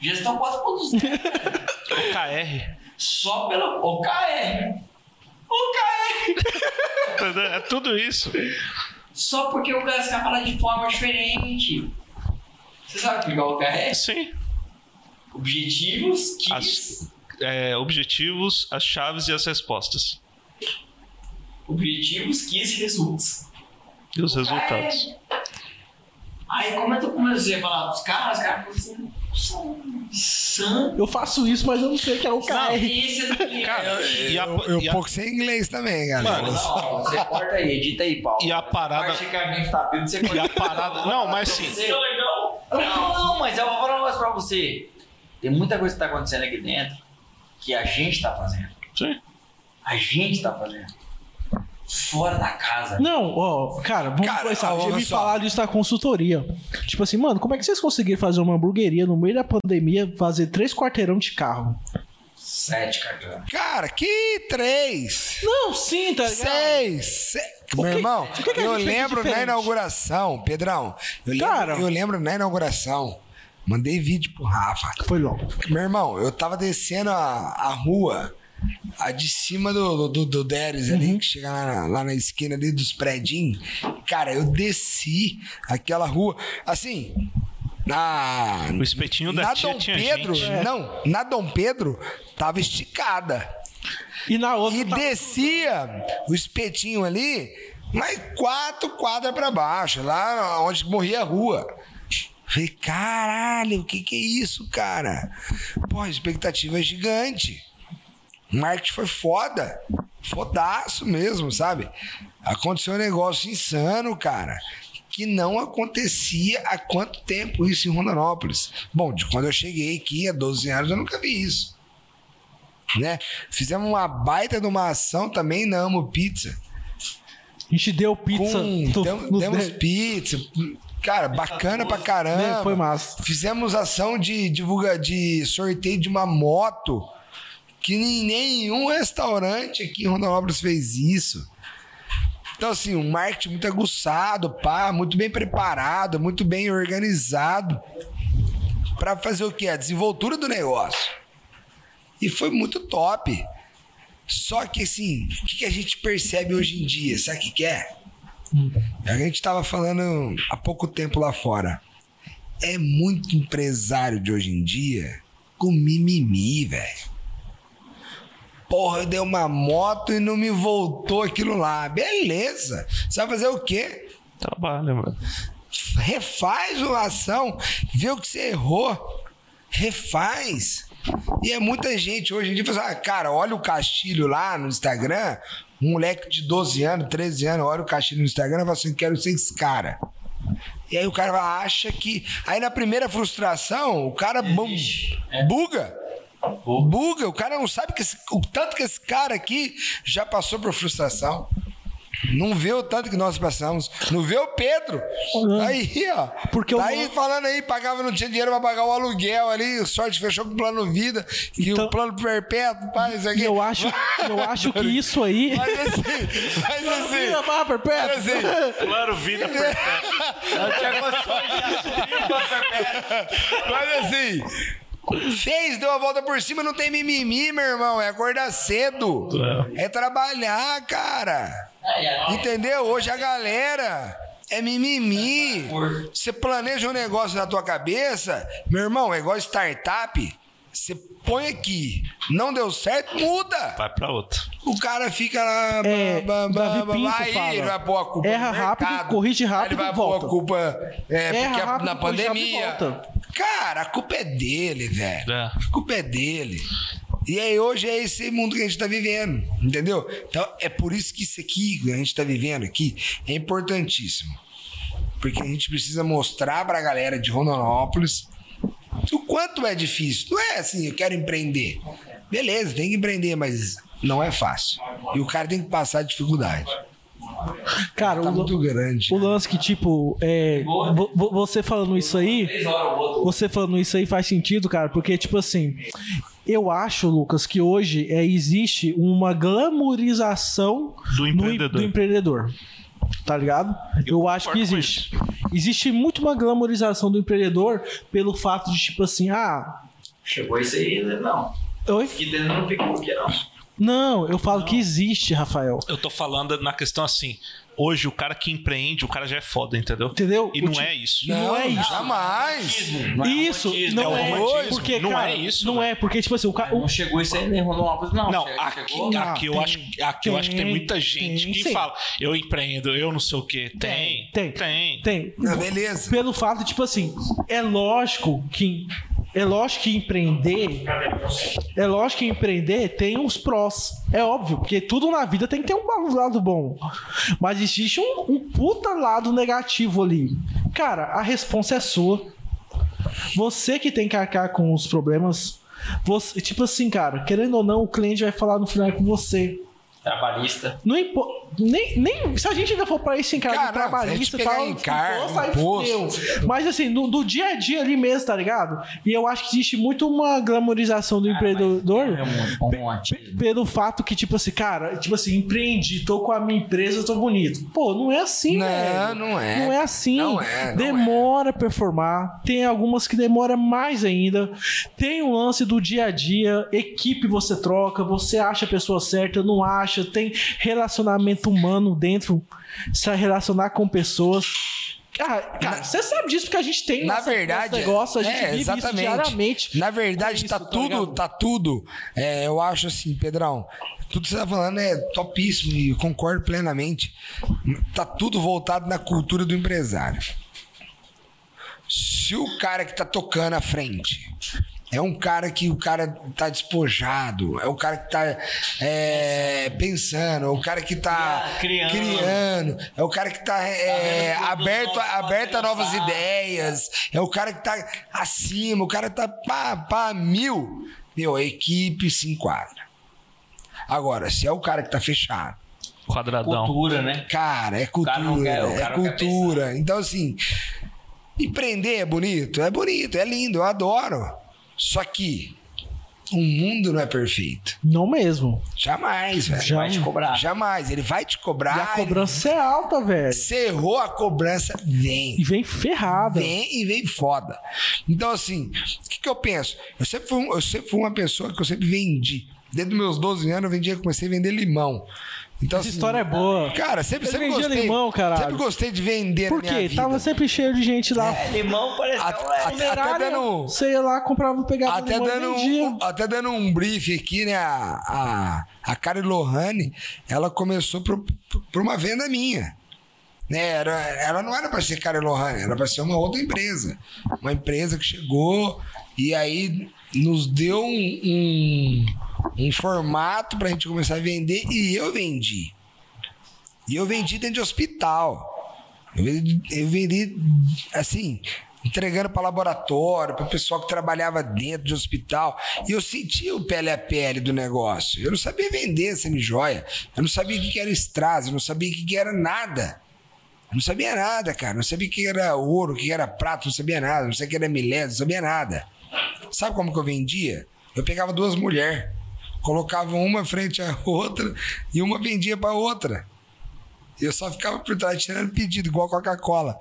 Gestão 4.0. KR. Só pelo OKR. OKR. (laughs) É tudo isso. Só porque o cara escapa de forma diferente. Você sabe o que é o OKR? Sim. Objetivos, que As- é, objetivos, as chaves e as respostas. Objetivos, que resultados. E os resultados. Aí como é que eu comecei a falar dos caras, os caras falaram assim, são sã. Eu faço isso, mas eu não sei o que é o KR. É Cara, e a, Eu, eu e a- pouco sei inglês também, galera. Mano, Não, você corta aí, edita aí, Paulo. E a parada- Parte que a gente tá vendo, você e a parada. Não, mas sim. Não, não, mas eu vou falar um negócio pra você. Tem muita coisa que tá acontecendo aqui dentro que a gente tá fazendo. Sim. A gente tá fazendo. Fora da casa. Não, ó, cara, vamos Cara, começar. Já me olha só. falaram isso na consultoria. Tipo assim, mano, como é que vocês conseguiram fazer uma hamburgueria no meio da pandemia, fazer três quarteirão de carro? Sete cartões. Cara, que três? Não, sim, tá ligado? Seis! se- O Meu que- irmão, que que eu lembro na inauguração, Pedrão. Eu lembro, Cara. eu lembro na inauguração. Mandei vídeo pro Rafa. Foi logo. Meu irmão, eu tava descendo a, a rua, a de cima do, do, do Deres Uhum. ali, que chega lá, na- lá na esquina ali dos predinhos. Cara, eu desci aquela rua. Assim, na. O espetinho da na tia Dom tinha Pedro, gente. não, na Dom Pedro tava esticada. E na outra. E tá- descia o espetinho ali, mais quatro quadras pra baixo, lá onde morria a rua. Falei, caralho, o que que é isso, cara? Pô, a expectativa é gigante. O marketing foi foda. Fodaço mesmo, sabe? Aconteceu um negócio insano, cara. Que não acontecia há quanto tempo isso em Rondonópolis? Bom, de quando eu cheguei aqui há 12 anos, eu nunca vi isso né? Fizemos uma baita de uma ação também na Amo Pizza. A gente deu pizza. Com, tu- dem- demos de- pizza. Cara, bacana pra caramba. Foi massa. Fizemos ação de divulga de sorteio de uma moto que nenhum restaurante aqui em Rondonópolis fez isso. Então, assim, um marketing muito aguçado, pá, muito bem preparado, muito bem organizado para fazer o quê? A desenvoltura do negócio. E foi muito top. Só que, assim, o que, a gente percebe hoje em dia? Sabe o que, que é? A gente tava falando há pouco tempo lá fora. É muito empresário de hoje em dia com mimimi, velho. Porra, eu dei uma moto e não me voltou aquilo lá. Beleza. Você vai fazer o quê? Trabalha, mano. refaz uma ação, vê o que você errou, refaz. E é muita gente hoje em dia fala assim, ah, cara, olha o Castilho lá no Instagram, um moleque de 12 anos, 13 anos, olha o Castilho no Instagram e fala assim, quero ser esse cara. E aí o cara acha que. Aí na primeira frustração, o cara bum, buga. Buga, o cara não sabe que esse- o tanto que esse cara aqui já passou por frustração. Não vê o tanto que nós passamos. Não vê o Pedro. Uhum. Aí, ó. Porque tá o- aí falando aí, pagava, não tinha dinheiro pra pagar o aluguel ali. Sorte fechou com o plano vida. E Então- o plano perpétuo, pá, isso aqui. E eu acho, eu acho que isso aí. Faz assim, faz assim. (laughs) Vira barra Faz perpétua. assim. Claro, vida (laughs) Mas assim, fez, deu a volta por cima, não tem mimimi, meu irmão. É acordar cedo. É trabalhar, cara. Entendeu? Hoje a galera é mimimi. Você planeja um negócio na tua cabeça, meu irmão, é igual startup. Você põe aqui, não deu certo, muda. Vai pra outra. O cara fica lá. É, bam, bam, Davi bam, Pinto aí fala, ele vai pôr a culpa erra no rápido, mercado, corrige aí rápido ele vai pôr a culpa é, porque a- rápido, na rápido pandemia. Cara, a culpa é dele, velho. É. A culpa é dele. E aí hoje é esse mundo que a gente tá vivendo, entendeu? Então é por isso que isso aqui que a gente tá vivendo aqui é importantíssimo. Porque a gente precisa mostrar pra galera de Rondonópolis o quanto é difícil. Não é assim, eu quero empreender. Beleza, tem que empreender, mas não é fácil. E o cara tem que passar dificuldade. Cara, Tá o, muito grande. o lance que, tipo, é, vo- vo- você falando isso aí, você falando isso aí faz sentido, cara, porque, tipo assim, eu acho, Lucas, que hoje é, existe uma glamorização Do no em- empreendedor. do empreendedor. Tá ligado? Eu, acho que existe. Existe muito uma glamorização do empreendedor pelo fato de, tipo assim, ah, Chegou isso aí, né? não. Oi? Que dentro não ficou aqui, não. Não, eu falo que existe, Rafael. Eu tô falando na questão assim. Hoje, o cara que empreende, o cara já é foda, entendeu? Entendeu? E O não ti- é isso. Não é isso. Jamais. Não é Isso, romantismo, não é é. Porque, Não cara, é isso, Não é, porque, tipo assim, o cara. Não chegou isso aí nem não. Não, Chega- aqui, chegou- aqui, eu, tem, acho, aqui eu acho que tem tem, muita gente tem, que sim. fala, eu empreendo, eu não sei o quê. Tem, Tem. tem. Tem. Não, beleza. Pelo fato, tipo assim, é lógico que. É lógico que empreender. É lógico que empreender tem uns prós. É óbvio, porque tudo na vida tem que ter um lado bom. Mas existe um, um puta lado negativo ali. Cara, a responsa é sua. Você que tem que arcar com os problemas. Você, tipo assim, cara, querendo ou não, o cliente vai falar no final com você. Trabalhista. Não impo... nem, nem se a gente ainda for pra esse encargo Cara, trabalhista e tal, encargo. Mas assim, no, do dia a dia ali mesmo, tá ligado? E eu acho que existe muito uma glamorização do empreendedor. É um. Pelo fato que, tipo assim, cara, tipo assim, empreendi, tô com a minha empresa, tô bonito. Pô, não é assim, Não, velho. não é. Não é assim. Não é, não demora pra performar. Tem algumas que demora mais ainda. Tem o lance do dia a dia. Equipe você troca, você acha a pessoa certa, não acha. Tem relacionamento humano dentro. Se relacionar com pessoas. Cara, cara, você sabe disso porque a gente tem Na verdade, negócio, a gente é, vive isso exatamente. diariamente. Na verdade, É tá isso, tá tudo, ligado? tá tudo. é, eu acho assim, Pedrão, tudo que você tá falando é topíssimo e concordo plenamente. Tá tudo voltado na cultura do empresário. Se o cara que tá tocando à frente é um cara que o cara tá despojado, é o cara que tá é, pensando, é o cara que tá Criando. criando, é o cara que tá é, vendo tudo aberto, novo, aberto a novas pensar. ideias, é o cara que tá acima, o cara tá pá, pá, mil. Meu, a equipe se enquadra. Agora, se é o cara que tá fechado, Quadradão. Cultura, né? Cara, é cultura. cara não quer- o é cultura. Então, assim, empreender é bonito? É bonito, é lindo, eu adoro. Só que o mundo não é perfeito. Não mesmo. Jamais, velho. Já- Vai te cobrar. Jamais. Ele vai te cobrar. E a cobrança é alta, velho. Você errou a cobrança, vem. E vem ferrada. Vem e vem foda. Então, assim, o que, que eu penso? Eu sempre, fui, um- eu sempre fui uma pessoa que eu sempre vendi. Desde meus 12 anos, eu vendia, comecei a vender limão. Então, Essa assim, história é boa. Cara, sempre, Ele sempre gostei. limão, caralho. Sempre gostei de vender Por quê? vida. Tava sempre cheio de gente lá. É, limão um leve. até- dando- Você ia lá, comprava, pegava Até limão e dando, um, até dando um brief aqui, né? A, a, a Karen Lohane, ela começou por, por uma venda minha. Né? Era, ela não era para ser Karen Lohane, era para ser uma outra empresa. Uma empresa que chegou e aí nos deu um, um, um formato para a gente começar a vender e eu vendi. E eu vendi dentro de hospital. Eu vendi, eu vendi, assim, entregando para laboratório, para o pessoal que trabalhava dentro de hospital. E eu sentia o pele a pele do negócio. Eu não sabia vender semi-joia. Eu não sabia o que era strass, eu não sabia o que era nada. Eu não sabia nada, cara. Não sabia o que era ouro, o que era prata, não sabia nada. Não sabia o que era milésimo, não sabia nada. Sabe como que eu vendia? Eu pegava duas mulheres, colocava uma frente à outra e uma vendia para outra. Eu só ficava por trás tirando pedido, igual Coca-Cola.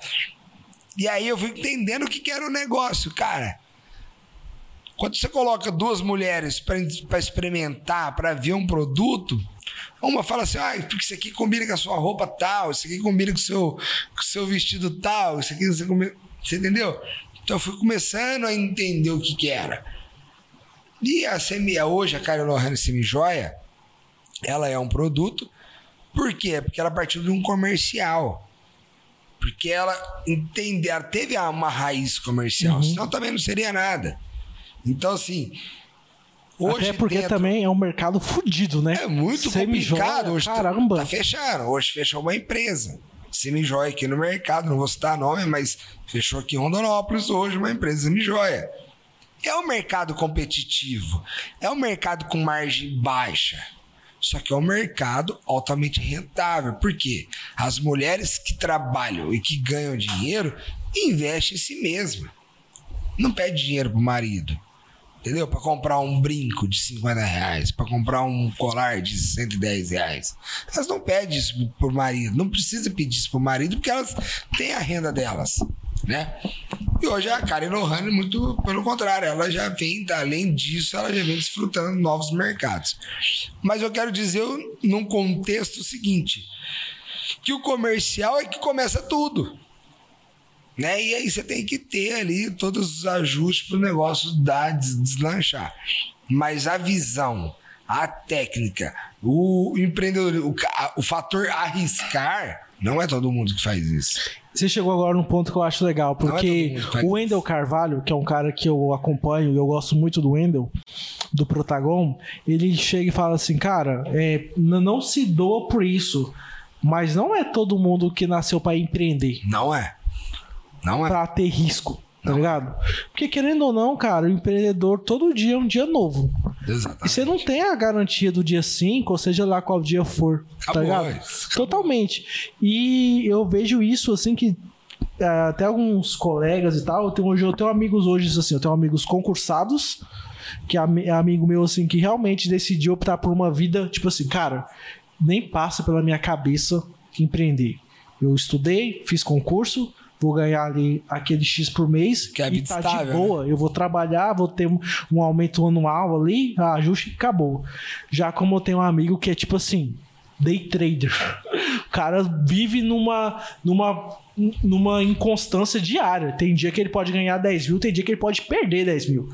E aí eu fui entendendo o que, que era o negócio, cara. Quando você coloca duas mulheres para experimentar, para ver um produto, uma fala assim: ah, isso aqui combina com a sua roupa tal, isso aqui combina com o seu, com seu vestido tal, isso aqui você, combina... você entendeu? Então eu fui começando a entender o que, que era. E a semi, hoje a Karen Lohane Semi-Joia, ela é um produto por quê? Porque ela partiu de um comercial. Porque ela entendeu, ela teve uma raiz comercial, senão também não seria nada. Então, assim. Hoje Até porque dentro- também é um mercado fudido, né? é muito Semi-joia, complicado. Hoje Caramba. Tá fechando. Hoje fechou uma empresa. Semijoia aqui no mercado, não vou citar nome, mas fechou aqui em Rondonópolis hoje uma empresa Semijoia. É um mercado competitivo. É um mercado com margem baixa. Só que é um mercado altamente rentável. Por quê? As mulheres que trabalham e que ganham dinheiro investem em si mesmas. Não pede dinheiro pro marido. Entendeu? Para comprar um brinco de 50 reais, para comprar um colar de 110 reais. Elas não pedem isso pro marido, não precisa pedir isso pro marido porque elas têm a renda delas, né? E hoje a Karen Lohane, muito pelo contrário, ela já vem, além disso, ela já vem desfrutando novos mercados. Mas eu quero dizer num contexto seguinte, que o comercial é que começa tudo. Né? E aí você tem que ter ali todos os ajustes para o negócio dar, des- deslanchar. Mas a visão, a técnica, o empreendedor, o, o fator arriscar, não é todo mundo que faz isso. Você chegou agora num ponto que eu acho legal, é porque faz o Wendel Carvalho, que é um cara que eu acompanho e eu gosto muito do Wendel, do Protagon, ele chega e fala assim, cara, é, não se doa por isso, mas não é todo mundo que nasceu pra empreender, Não é. Não é. pra ter risco, tá ligado? Porque querendo ou não, cara, o empreendedor todo dia é um dia novo. E Exatamente. você não tem a garantia do dia 5, ou seja lá qual dia for, tá Acabou, ligado? isso, Totalmente. E eu vejo isso assim que é, até alguns colegas e tal, eu tenho, hoje eu tenho amigos hoje assim, eu tenho amigos concursados, que é é amigo meu assim que realmente decidiu optar por uma vida, tipo assim, cara, nem passa pela minha cabeça empreender. Eu estudei, fiz concurso, vou ganhar ali aquele X por mês Que é e tá estável, de boa. Eu vou trabalhar, vou ter um, um aumento anual ali, ajuste e acabou. Já como eu tenho um amigo que é tipo assim, day trader. (laughs) O cara vive numa, numa, numa inconstância diária. Tem dia que ele pode ganhar 10 mil, tem dia que ele pode perder 10 mil.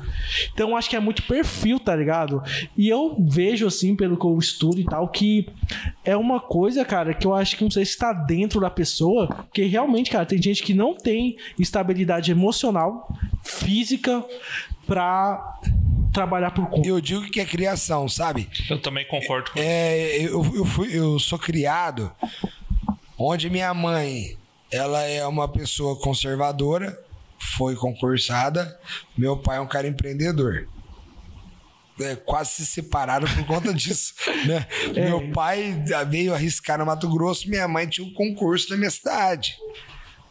Então eu acho que é muito perfil, tá ligado? E eu vejo, assim, pelo que eu estudo e tal, que é uma coisa, cara, que eu acho que não sei se tá dentro da pessoa, porque realmente, cara, tem gente que não tem estabilidade emocional, física, pra trabalhar por conta. Eu digo que é criação, sabe? Eu também concordo com É, eu, eu, fui, eu sou criado onde minha mãe ela é uma pessoa conservadora, foi concursada, meu pai é um cara empreendedor. É, quase se separaram por conta (laughs) disso, né? Meu pai veio arriscar no Mato Grosso, minha mãe tinha um concurso na minha cidade.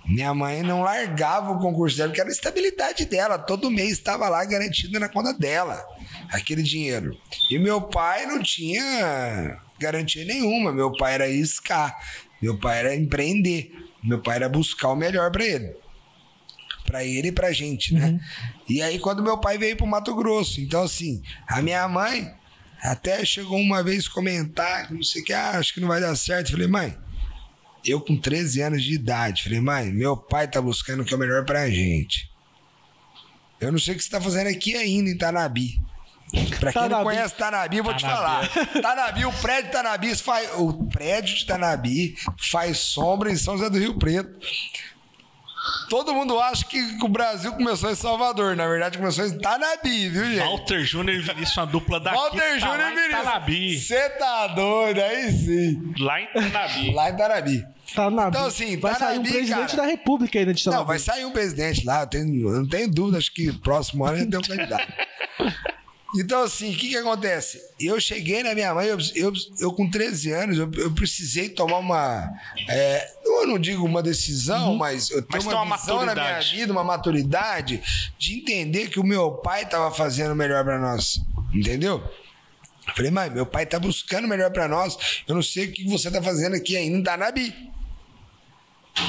Minha mãe não largava o concurso dela, porque era a estabilidade dela. Todo mês estava lá garantido na conta dela, aquele dinheiro. E meu pai não tinha garantia nenhuma. Meu pai era iscar, meu pai era empreender, meu pai era buscar o melhor para ele. Para ele e pra gente, né? E aí, quando meu pai veio pro Mato Grosso, então, assim, a minha mãe até chegou uma vez comentar, que não sei o que, ah, acho que não vai dar certo. Falei, mãe, eu com 13 anos de idade, falei, mãe, meu pai tá buscando o que é o melhor pra gente. Eu não sei o que você tá fazendo aqui ainda em Tanabi. (laughs) Pra quem não Tanabi. conhece Tanabi, eu vou te falar. Tanabi, o prédio de Tanabi faz. O prédio de Tanabi faz sombra em São José do Rio Preto. Todo mundo acha que o Brasil começou em Salvador. Na verdade, começou em Tanabi, viu, gente? Walter Júnior e Vinícius, uma dupla daqui. Walter tá Júnior e Vinícius. Tanabi. Você tá doido, aí sim. Lá em Tanabi. Lá em Tanabi. Na Então, assim, vai tá sair um presidente cara. da República ainda de Não, Tanabe. vai sair um presidente lá, eu, tenho, eu não tenho dúvida, acho que próximo ano a gente tem um candidato. (laughs) Então, assim, o que, que acontece? Eu cheguei na minha mãe, eu, eu, eu com 13 anos, eu, eu precisei tomar uma. é, eu não digo uma decisão, mas eu tenho Mas uma, uma visão na minha maturidade. vida, uma maturidade de entender que o meu pai estava fazendo melhor para nós. Entendeu? Eu Falei, mãe, meu pai tá buscando melhor para nós. Eu não sei o que você tá fazendo aqui ainda em Tanabi.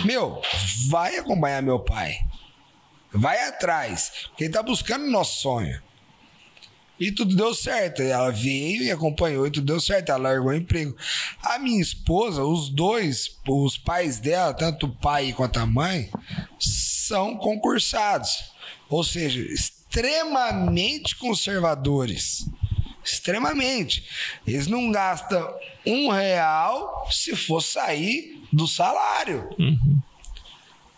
Meu, vai acompanhar meu pai. Vai atrás. Porque ele tá buscando o nosso sonho. E tudo deu certo. Ela veio e acompanhou e tudo deu certo. Ela largou o emprego. A minha esposa, os dois, os pais dela, tanto o pai quanto a mãe, são concursados. Ou seja, extremamente conservadores. Extremamente. Eles não gastam um real se for sair do salário.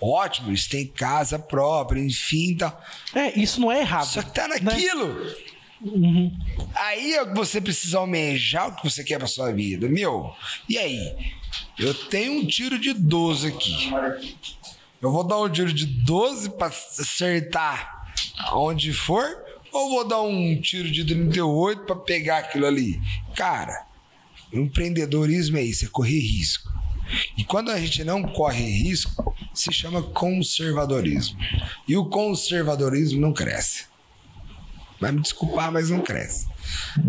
Ótimo, eles têm casa própria, enfim. Tal. É, isso não é errado. Só que tá né? Naquilo. Aí você precisa almejar o que você quer pra sua vida. Meu, e aí? Eu tenho um tiro de 12 aqui. Eu vou dar um tiro de 12 pra acertar onde for? Ou vou dar um tiro de 38 pra pegar aquilo ali? Cara, empreendedorismo é isso, é correr risco. E quando a gente não corre risco, se chama conservadorismo. E o conservadorismo não cresce. Vai me desculpar, mas não cresce.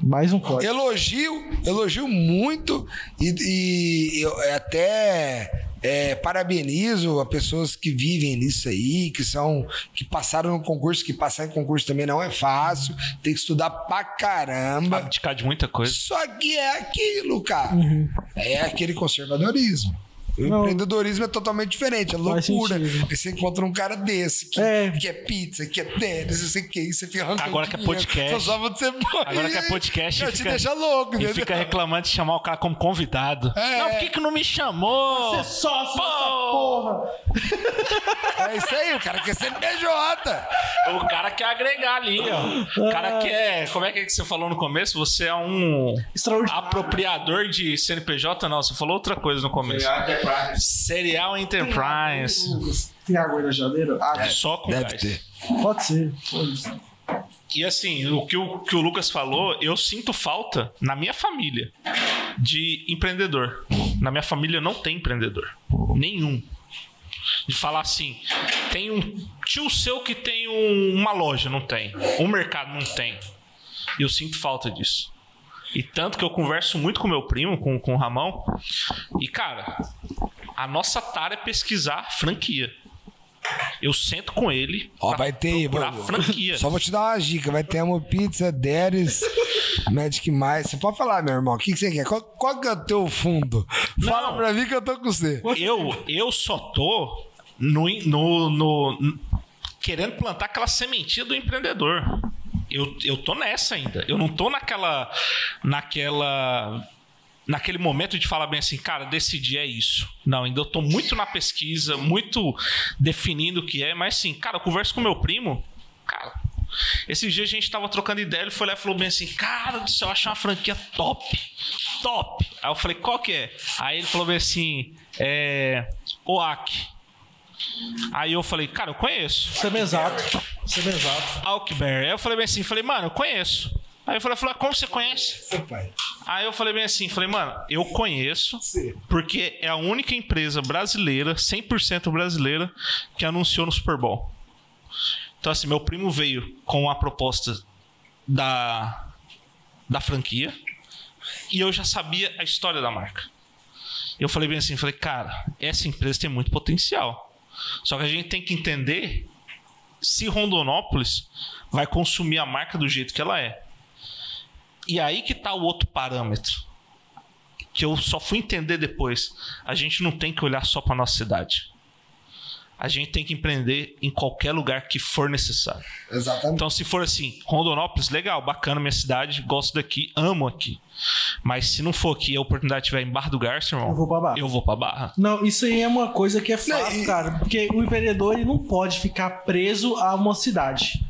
Mais um código. Elogio, elogio muito e, e eu até é, parabenizo as pessoas que vivem nisso aí, que são que passaram no concurso, que passar em concurso também não é fácil, tem que estudar pra caramba. Abdicar de muita coisa. Só que é aquilo, cara. É aquele conservadorismo. O Não. empreendedorismo é totalmente diferente, é loucura. Aí você encontra um cara desse que, É. que é pizza, que é tênis, não sei o que, e você fica arrancando Agora que é podcast. Só só você Agora que é podcast, Já te fica- deixa louco, E entendeu? fica reclamando de chamar o cara como convidado. É. Não, por que, que não me chamou? Você sócio Pô! Porra. É isso aí, o cara quer ser PJ. O cara quer agregar ali, ó. O cara quer. Como é que, é que você falou no começo? Você é um apropriador de CNPJ? Não, você falou outra coisa no começo. Serial Enterprise. Lucas, Tem água aí na geladeira? Ah, Só com Deve gás. ter. pode ser. Foda-se. E assim, o que o, que o Lucas falou, eu sinto falta na minha família de empreendedor. Na minha família não tem empreendedor. Nenhum. De falar assim, tem um tio seu que tem um- uma loja, não tem. Um mercado, não tem. E eu sinto falta disso. E tanto que eu converso muito com meu primo, com, com o Ramão. E, cara, a nossa tara é pesquisar franquia. Eu sento com ele Ó, vai ter procurar vou- franquia. Só vou te dar uma dica. Vai ter uma pizza, Deres, Magic Mais. Você pode falar, meu irmão. O que, que você quer? Qual, qual que é o teu fundo? Fala Não. pra mim que eu tô com você. eu, eu só tô no, no, no- querendo plantar aquela sementinha do empreendedor. Eu, eu tô nessa ainda. Eu não tô naquela. naquela. Naquele momento de falar bem assim, cara, decidir é isso. Não, ainda eu tô muito na pesquisa, muito definindo o que é, mas sim, cara, eu converso com meu primo, cara. Esses dias a gente tava trocando ideia, ele foi lá e falou bem assim: Cara do céu, eu acho uma franquia top. Top. Aí eu falei: Qual que é? Aí ele falou bem assim: É. OAK. Aí eu falei: Cara, eu conheço. Semesato. Semesato. Alkberry. Aí eu falei bem assim: Falei, mano, eu conheço. Aí eu falei: falei, Como você conhece? Seu pai. Aí eu falei bem assim: Falei, mano, eu conheço. Sim. Porque é a única empresa brasileira, 100% brasileira, que anunciou no Super Bowl. Então, assim, meu primo veio com a proposta da, da franquia e eu já sabia a história da marca. Eu falei bem assim, falei, cara, essa empresa tem muito potencial. Só que a gente tem que entender se Rondonópolis vai consumir a marca do jeito que ela é. E aí que tá o outro parâmetro que eu só fui entender depois. A gente não tem que olhar só para nossa cidade. A gente tem que empreender em qualquer lugar que for necessário. Exatamente. Então, se for assim, Rondonópolis, legal, bacana minha cidade, gosto daqui, amo aqui. Mas se não for aqui e a oportunidade estiver em Barra do Garça, irmão, Eu vou pra Barra. Eu vou pra Barra. Não, isso aí é uma coisa que é Não, fácil, e- cara. Porque o empreendedor ele não pode ficar preso a uma cidade.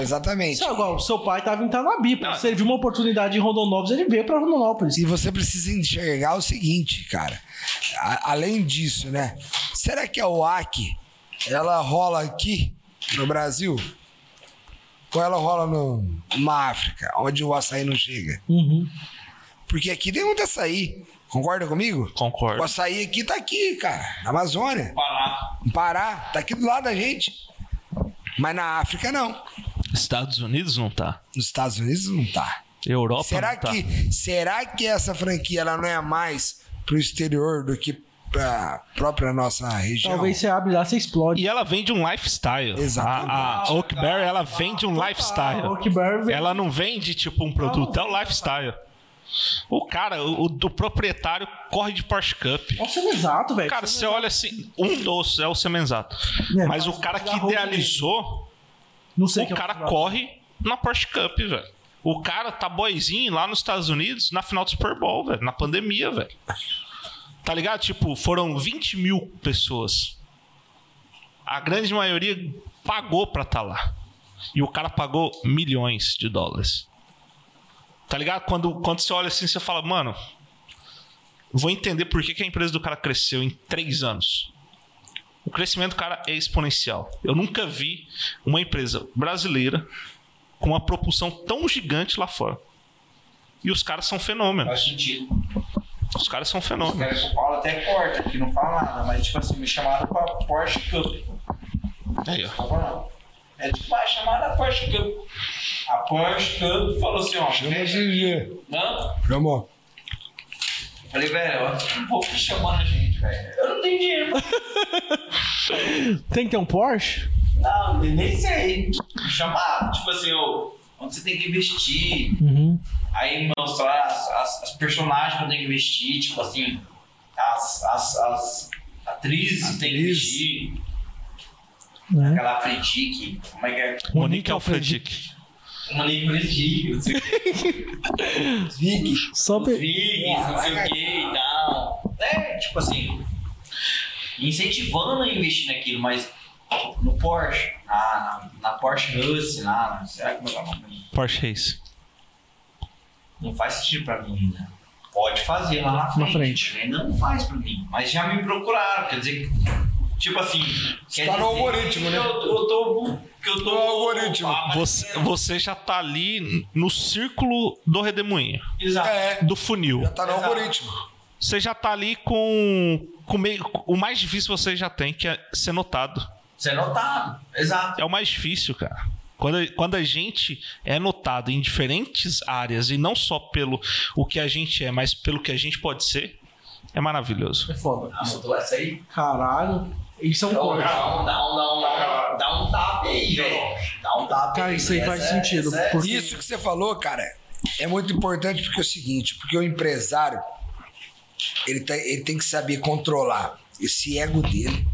Exatamente. Isso é igual, o seu pai tava em Tanabi. Não. Se ele viu uma oportunidade em Rondonópolis, ele veio pra Rondonópolis. E você precisa enxergar o seguinte, cara. A- além disso, né? Será que a OAC ela rola aqui no Brasil? Ou ela rola no, na África, onde o açaí não chega? Uhum. Porque aqui tem muito açaí. Concorda comigo? Concordo. O açaí aqui tá aqui, cara. Na Amazônia. Pará. No Pará. Tá aqui do lado da gente. Mas na África não. Estados Unidos não tá. Nos Estados Unidos não tá. Europa Será não tá. que, será que essa franquia ela não é mais pro exterior do que pra própria nossa região? Talvez você abre lá, você explode. E ela vende um lifestyle. Exatamente. A, a Oakberry, ela vende um lifestyle. Oakberry vem- Ela não vende tipo um produto, é o lifestyle. O cara, o, o proprietário corre de Porsche Cup. É o Semenzato, velho. Cara, você olha assim, um doce é o Semenzato. É, Mas o mas cara que idealizou, Não sei o que é cara corre na Porsche Cup, velho. O cara tá boizinho lá nos Estados Unidos na final do Super Bowl, velho. Na pandemia, velho. Tá ligado? Tipo, foram 20 mil pessoas. A grande maioria pagou pra estar lá. E o cara pagou milhões de dólares. Tá ligado? Quando, quando você olha assim, você fala, mano, vou entender por que, que a empresa do cara cresceu em três anos. O crescimento do cara é exponencial. Eu nunca vi uma empresa brasileira com uma propulsão tão gigante lá fora. E os caras são fenômenos. Faz sentido. Os caras são Os fenômenos. caras de São Paulo até corta, que não fala nada, mas tipo assim, me chamaram pra Porsche Cup. Aí, ó. Tá? É tipo, vai chamar a Porsche Cup. A Porsche Cup falou assim, ó. Chama fecha- GG. Não? Chamou. Falei, velho, eu que um pouco chamando a gente, velho. Eu não tenho dinheiro (laughs) Tem que ter um Porsche? Não, nem sei. Me chamaram, tipo assim, ô, onde você tem que investir. Uhum. Aí mostrar as, as, as personagens que eu tenho que investir, tipo assim, as, as, as atrizes que tem que investir. Né? Aquela Fredique, como é que é? Monique Alfredic. Monique Fredique, não sei o que. (laughs) Vig. Só Os pe... Viggs, não sei o que e tal. É, tipo assim, incentivando a investir naquilo, mas no Porsche, na, na, na Porsche Rush, na, na, será que é o nome? Porsche Race. Não faz sentido pra mim ainda. Pode fazer lá na frente. frente. Ainda não faz pra mim. Mas já me procuraram, quer dizer que, tipo assim. quer tá no algoritmo, que né? Eu, eu tô. Que eu tô No algoritmo. Ah, mas- Você, você já tá ali no círculo do redemoinho, Exato. É, do funil. já tá no Exato. algoritmo. Você já tá ali com, com meio, o mais difícil você já tem, que é ser notado. Você é notado. Exato. É o mais difícil, cara. Quando, quando a gente é notado em diferentes áreas e não só pelo o que a gente é, mas pelo que a gente pode ser, é maravilhoso. É foda. Anotou essa aí? Caralho. Isso é um Dá um, dá um, dá um, dá um tap aí, velho. Dá um tap Cara, aí. isso aí faz Essa é- sentido. essa é- porque- Isso que você falou, cara, é muito importante porque é o seguinte, porque o empresário ele, tá- ele tem que saber controlar esse ego dele.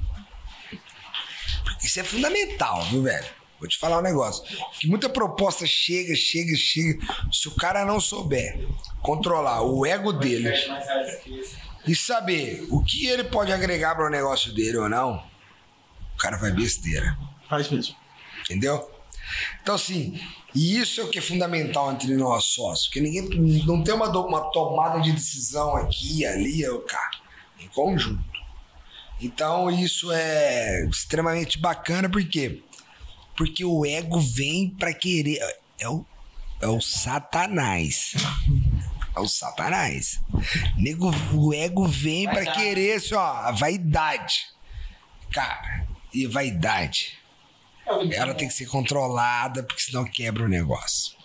Isso é fundamental, viu, velho? Vou te falar um negócio. Que muita proposta chega, chega, chega. Se o cara não souber controlar o ego dele e saber o que ele pode agregar para o negócio dele ou não, o cara vai besteira. Faz mesmo. Entendeu? Então, assim, e isso é o que é fundamental entre nós sócios, porque ninguém não tem uma, uma tomada de decisão aqui, ali, ou cá, em conjunto. Então, isso é extremamente bacana, por quê? Porque o ego vem pra querer. É o, é o satanás. É o satanás. Nego, o ego vem pra Vaidade. querer, assim, ó, a vaidade. Cara, e vaidade ela tem que ser controlada, porque senão quebra o negócio.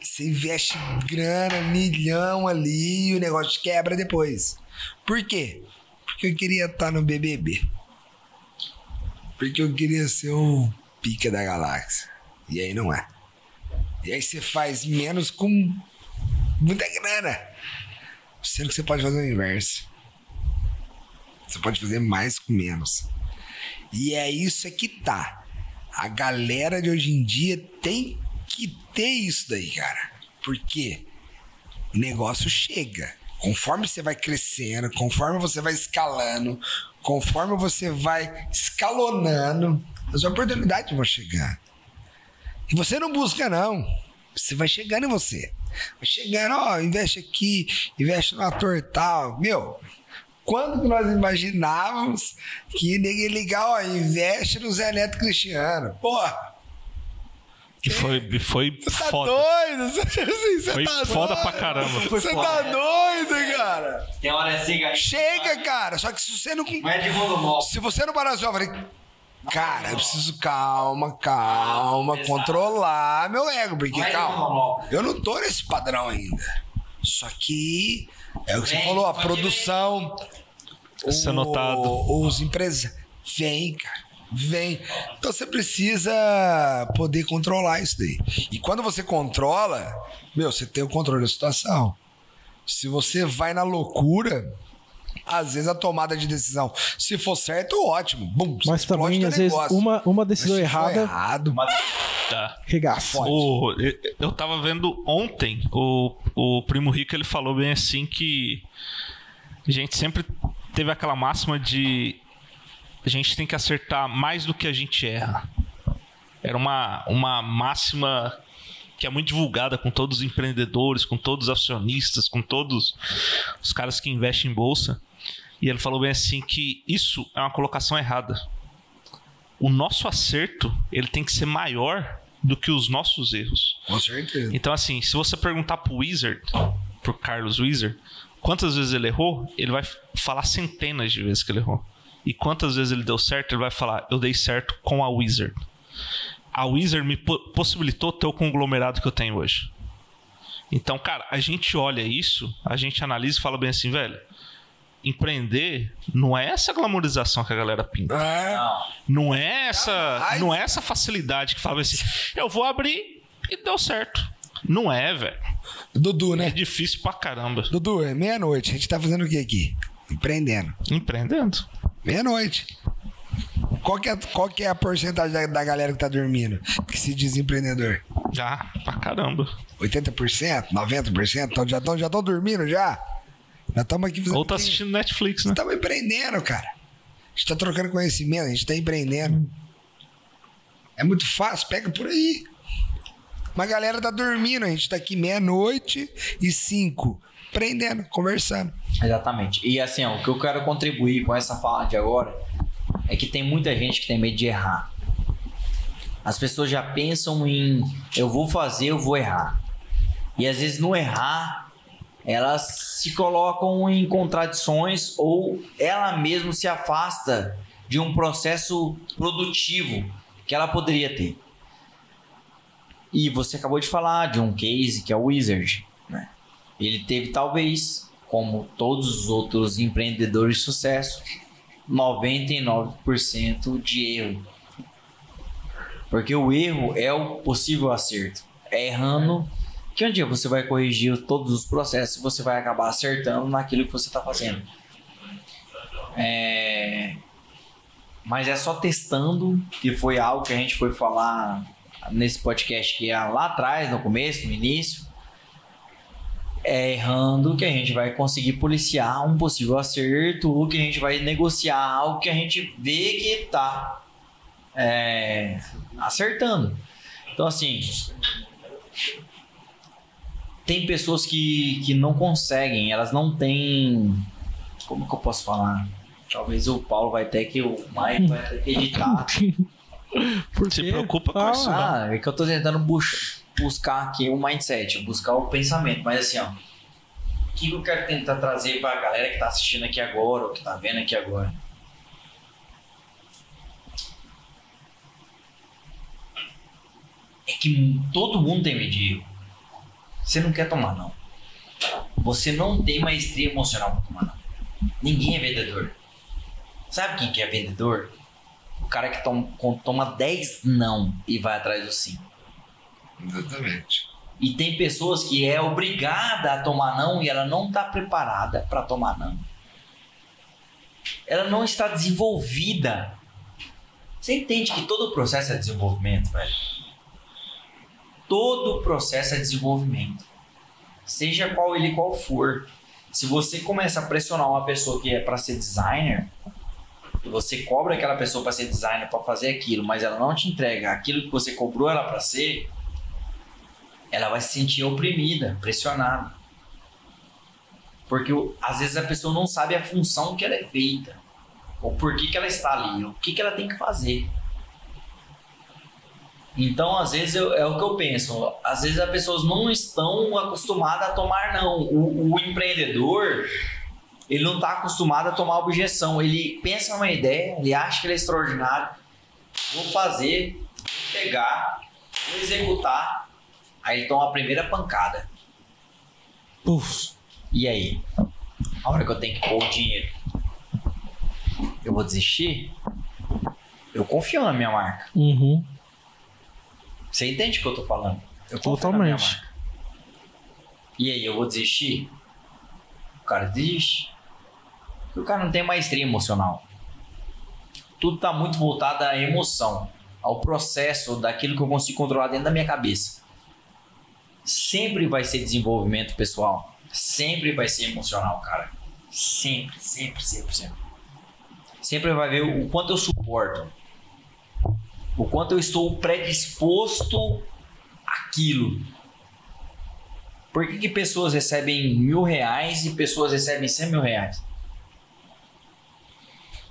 Você investe grana, milhão ali, e o negócio quebra depois. Por quê? Porque eu queria estar no BBB. Porque eu queria ser o pica da galáxia. E aí não é. E aí você faz menos com muita grana. Sendo que você pode fazer o inverso. Você pode fazer mais com menos. E é isso é que tá. A galera de hoje em dia tem que ter isso daí, cara. Porque o negócio chega. Conforme você vai crescendo, conforme você vai escalando, conforme você vai escalonando, as oportunidades vão chegando. E você não busca, não. Você vai chegando em você. Vai chegando, ó, investe aqui, investe no ator tal. Meu, quando que nós imaginávamos que ninguém ligar, ó, investe no Zé Neto Cristiano? Porra, E foi, e foi você tá foda. doido? Você, assim, você Foi tá foda doido? pra caramba. Você tá doido, cara? Tem hora assim, cara. Chega, cara. Só que se você não. Não é de. Se você não parar assim, eu falei. Cara, eu preciso calma, calma, Exato. controlar meu ego, porque Não é calma. Eu não tô nesse padrão ainda. Só que é o que você Vem, falou, a produção. Ser o- notado. Os empresas. Vem, cara. Vem. Então você precisa poder controlar isso daí. E quando você controla, meu, você tem o controle da situação. Se você vai na loucura, às vezes a tomada de decisão, se for certo, ótimo. Bum, Mas também, às vezes, uma, uma decisão errada errado, Tá. regaça. O, eu- eu tava vendo ontem, o, o Primo Rico ele falou bem assim que a gente sempre teve aquela máxima de a gente tem que acertar mais do que a gente erra. Era uma, uma máxima que é muito divulgada com todos os empreendedores, com todos os acionistas, com todos os caras que investem em bolsa. E ele falou bem assim que isso é uma colocação errada. O nosso acerto, ele tem que ser maior do que os nossos erros. com certeza. Então, assim, se você perguntar pro Wizard, pro Carlos Wizard, quantas vezes ele errou, ele vai falar centenas de vezes que ele errou. E quantas vezes ele deu certo, ele vai falar, eu dei certo com a Wizard. A Wizard me po- possibilitou ter o conglomerado que eu tenho hoje. Então, cara, a gente olha isso, a gente analisa e fala bem assim, velho. Empreender não é essa glamorização que a galera pinta. É, Não. É essa, não é essa facilidade que fala assim, eu vou abrir e deu certo. Não é, velho. Dudu, É né? difícil pra caramba. Dudu, é meia-noite. A gente tá fazendo o que aqui? Empreendendo. Empreendendo. Meia-noite. Qual que, é, qual que é a porcentagem da, da galera que tá dormindo? Que se diz empreendedor? Já, pra caramba. 80%? 90%? Então já estão já tão dormindo já? Já estamos aqui fazendo. Ou tá assistindo Netflix, né? Estamos empreendendo, cara. A gente tá trocando conhecimento, a gente tá empreendendo. É muito fácil, pega por aí. Mas a galera tá dormindo, a gente tá aqui meia-noite e cinco. Empreendendo, conversando. Exatamente. E assim, ó, o que eu quero contribuir com essa fala de agora é que tem muita gente que tem medo de errar. As pessoas já pensam em eu vou fazer, eu vou errar. E às vezes no errar, elas se colocam em contradições ou ela mesma se afasta de um processo produtivo que ela poderia ter. E você acabou de falar de um case que é o Wizard. Ele teve talvez, como todos os outros empreendedores de sucesso, 99% de erro. Porque o erro é o possível acerto. É errando que um dia você vai corrigir todos os processos e você vai acabar acertando naquilo que você está fazendo. É... Mas é só testando, que foi algo que a gente foi falar nesse podcast que é lá atrás, no começo, no início. É errando que a gente vai conseguir policiar um possível acerto ou que a gente vai negociar algo que a gente vê que tá é, acertando. Então, assim, tem pessoas que, que não conseguem, elas não têm. Como que eu posso falar? Talvez o Paulo vai ter que, o Mike vai ter que editar. (laughs) Por Se preocupa com Ah, isso, não. Ah, é que eu tô tentando bus- buscar aqui o mindset, buscar o pensamento, mas assim, ó. O que eu quero tentar trazer pra galera que tá assistindo aqui agora, ou que tá vendo aqui agora? É que todo mundo tem medo. Você não quer tomar, não. Você não tem maestria emocional pra tomar, não. Ninguém é vendedor. Sabe quem que é vendedor? O cara que toma, toma 10 não e vai atrás do sim. Exatamente. E tem pessoas que é obrigada a tomar não e ela não está preparada para tomar não. Ela não está desenvolvida. Você entende que todo processo é desenvolvimento, velho? Todo processo é desenvolvimento. Seja qual ele qual for. Se você começa a pressionar uma pessoa que é para ser designer, e você cobra aquela pessoa para ser designer para fazer aquilo, mas ela não te entrega aquilo que você cobrou ela para ser, ela vai se sentir oprimida, pressionada. Porque às vezes a pessoa não sabe a função que ela é feita, ou por que, que ela está ali, ou o que, que ela tem que fazer. Então, às vezes, eu- é o que eu penso. Às vezes, as pessoas não estão acostumadas a tomar não. O, o empreendedor, ele não está acostumado a tomar objeção. Ele pensa numa ideia, ele acha que ele é extraordinário. Vou fazer, vou pegar, vou executar. Aí ele toma a primeira pancada. Puf. E aí? A hora que eu tenho que pôr o dinheiro, eu vou desistir? Eu confio na minha marca. Uhum. Você entende o que eu tô falando? Eu confio na minha Totalmente. marca. E aí, eu vou desistir? O cara desiste. Porque o cara não tem maestria emocional. Tudo tá muito voltado à emoção, ao processo daquilo que eu consigo controlar dentro da minha cabeça. Sempre vai ser desenvolvimento pessoal. Sempre vai ser emocional, cara. Sempre, sempre, sempre, sempre. Sempre vai ver o quanto eu suporto. O quanto eu estou predisposto àquilo. Por que, que pessoas recebem mil reais e pessoas recebem cem mil reais?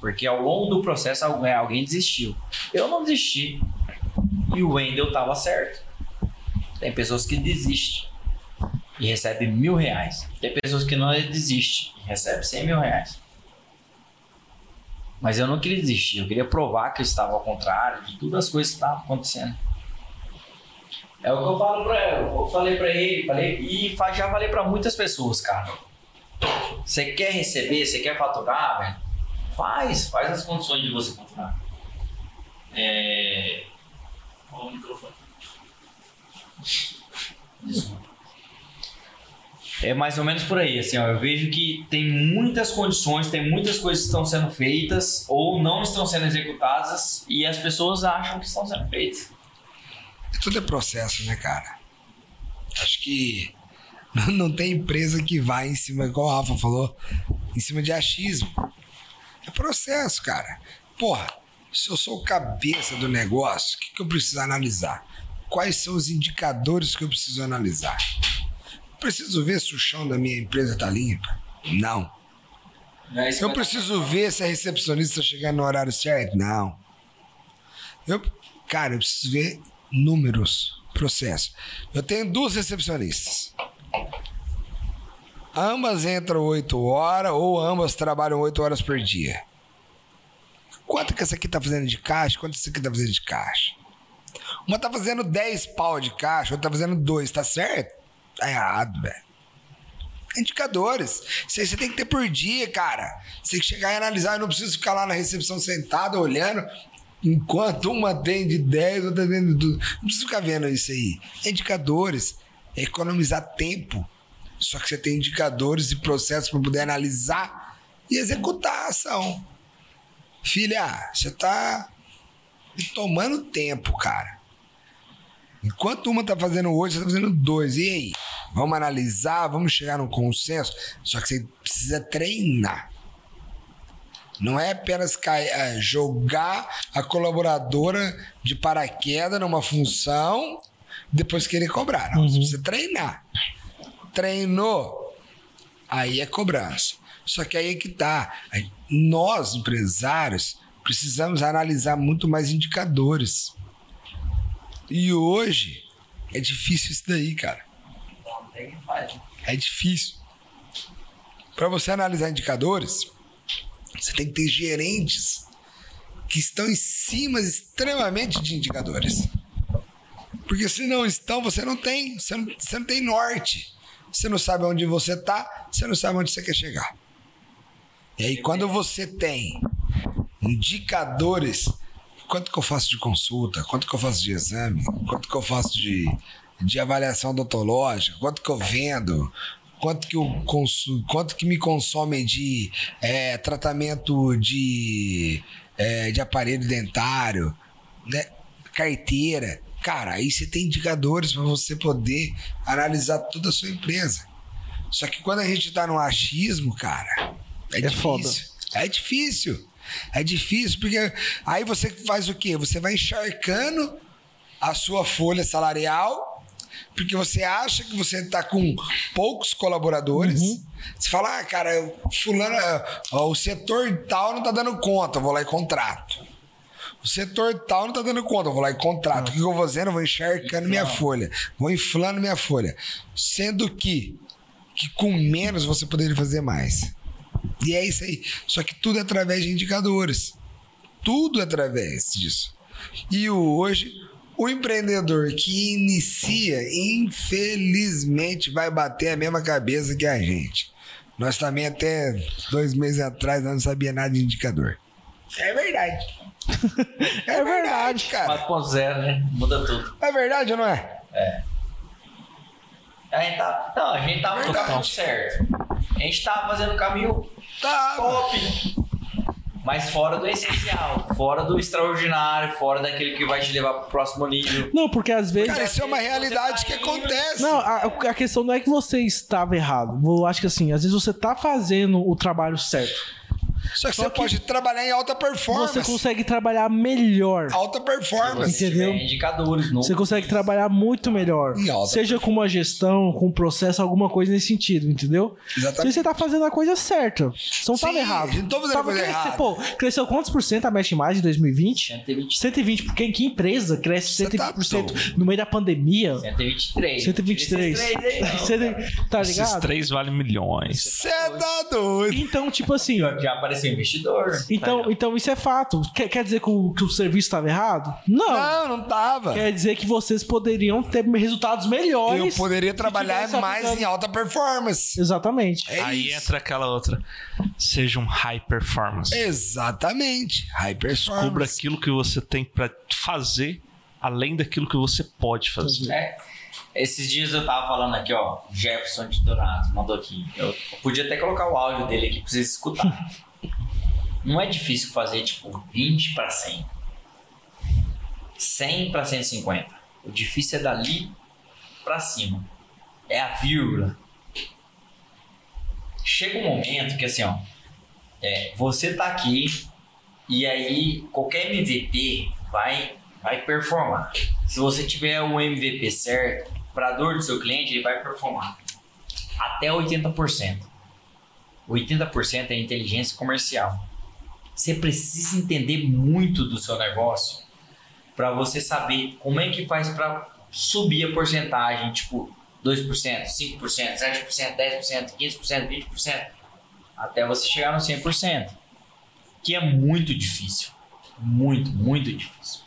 Porque ao longo do processo alguém, alguém desistiu. Eu não desisti. E o Wendel estava certo. Tem pessoas que desistem e recebem mil reais. Tem pessoas que não desistem e recebem cem mil reais. Mas eu não queria desistir, eu queria provar que eu estava ao contrário de todas as coisas que estavam acontecendo. É o que eu falo pra eu falei pra ele, falei, e já falei pra muitas pessoas, cara. Você quer receber, você quer faturar, velho? Faz, faz as condições de você faturar. É. Ó, o microfone. É mais ou menos por aí, assim, ó. Eu vejo que tem muitas condições, tem muitas coisas que estão sendo feitas ou não estão sendo executadas e as pessoas acham que estão sendo feitas. Tudo é processo, né, cara? Acho que (laughs) não, tem empresa que vai em cima, igual o Rafa falou, em cima de achismo. É processo, cara. Porra, se eu sou o cabeça do negócio, o que, que eu preciso analisar? Quais são os indicadores que eu preciso analisar? Preciso ver se o chão da minha empresa tá limpo? Não. Que Eu preciso ver se a recepcionista está chegando no horário certo? Não. Eu, cara, eu preciso ver números, processo. Eu tenho duas recepcionistas. Ambas entram 8 horas ou ambas trabalham 8 horas por dia. Quanto que essa aqui tá fazendo de caixa? Quanto essa aqui tá fazendo de caixa? Uma tá fazendo 10 pau de caixa, outra tá fazendo 2, tá certo? Tá errado, velho. Indicadores. Você tem que ter por dia, cara. Você tem que chegar e analisar. Eu não preciso ficar lá na recepção sentado, olhando, enquanto uma tem de 10, outra tem de 12. Não preciso ficar vendo isso aí. Indicadores. É economizar tempo. Só que você tem indicadores e processos para poder analisar e executar a ação. Filha, você tá tomando tempo, cara. Enquanto uma tá fazendo oito, você tá fazendo dois. E aí? Vamos analisar, vamos chegar num consenso. Só que você precisa treinar. Não é apenas é, jogar a colaboradora de paraquedas numa função, depois querer cobrar. Não, você precisa treinar. Treinou, aí é cobrança. Só que aí é que tá. Nós, empresários, precisamos analisar muito mais indicadores. E hoje é difícil isso daí, cara. É difícil. Para você analisar indicadores, você tem que ter gerentes que estão em cima extremamente de indicadores. Porque se não estão, você não tem, você não, você não tem norte. Você não sabe onde você está, você não sabe onde você quer chegar. E aí, quando você tem indicadores, quanto que eu faço de consulta, quanto que eu faço de exame, quanto que eu faço de, de avaliação odontológica, quanto que eu vendo, quanto que, eu consu, quanto que me consome de é, tratamento de, é, de aparelho dentário, né? carteira. Cara, aí você tem indicadores para você poder analisar toda a sua empresa. Só que quando a gente tá no achismo, cara, é, É difícil. foda. É difícil. É difícil, porque aí você faz o quê? Você vai encharcando a sua folha salarial, porque você acha que você tá com poucos colaboradores. Você fala, ah, cara, fulano, ó, o setor tal não tá dando conta, eu vou lá e contrato. O setor tal não tá dando conta, eu vou lá e contrato. O que eu vou fazendo? Eu vou encharcando minha folha, vou inflando minha folha. Sendo que, que com menos você poderia fazer mais. E é isso aí. Só que tudo é através de indicadores. Tudo é através disso. E hoje, o empreendedor que inicia, infelizmente, vai bater a mesma cabeça que a gente. Nós também, até dois meses atrás, nós não sabia nada de indicador. É verdade. (laughs) É, verdade, cara. 4.0, né? Muda tudo. É verdade ou não é? A gente tá, não, a gente tava no caminho certo. A gente tava fazendo o caminho Tá. top. Mas fora do essencial, fora do extraordinário, fora daquele que vai te levar pro próximo nível. Não, porque às vezes. Cara, isso é uma realidade que acontece. Não, a, a questão não é que você estava errado. Eu acho que assim, às vezes você tá fazendo o trabalho certo. Só que Só você que pode trabalhar em alta performance. Você consegue trabalhar melhor. Alta performance. Se Entendeu? tiver indicadores Você consegue trabalhar muito melhor. Em alta Seja com uma gestão, com um processo, alguma coisa nesse sentido, entendeu? Exatamente. Se você tá fazendo a coisa certa. Você não Sim, tava errado. não tô fazendo Tava coisa crescendo- errada. Pô, cresceu quantos por cento a Mesh Mais em 2020? 120, 120, porque que empresa cresce Você tá 120% no meio da pandemia? 123. 123. Esses três aí, não. Você tá Esses ligado? três valem milhões. Você tá doido. Então, tipo assim, Já apareceu investidor. Então, então isso é fato. Quer, quer dizer que o, que o serviço estava errado? Não. Não, não tava. Quer dizer que vocês poderiam ter resultados melhores. Eu poderia trabalhar mais aplicando- em alta performance. Exatamente. É Aí isso. entra aquela outra. Seja um high performance. Exatamente. High performance. Cubra aquilo que você tem pra fazer, além daquilo que você pode fazer. É. Esses dias eu tava falando aqui, ó. Jefferson de Dourados mandou aqui. Eu podia até colocar o áudio dele aqui pra vocês escutarem. (laughs) Não é difícil fazer, tipo, 20 para 100. 100 para 150. O difícil é dali pra cima. É a vírgula. Chega um momento que, assim, ó. é, você tá aqui e aí qualquer MVP vai, vai performar. Se você tiver o MVP certo, para dor do seu cliente, ele vai performar. Até 80%. 80% é inteligência comercial. Você precisa entender muito do seu negócio para você saber como é que faz para subir a porcentagem, tipo 2%, 5%, 7%, 10%, 15%, 20%, até você chegar no 100%, que é muito difícil. Muito, muito difícil.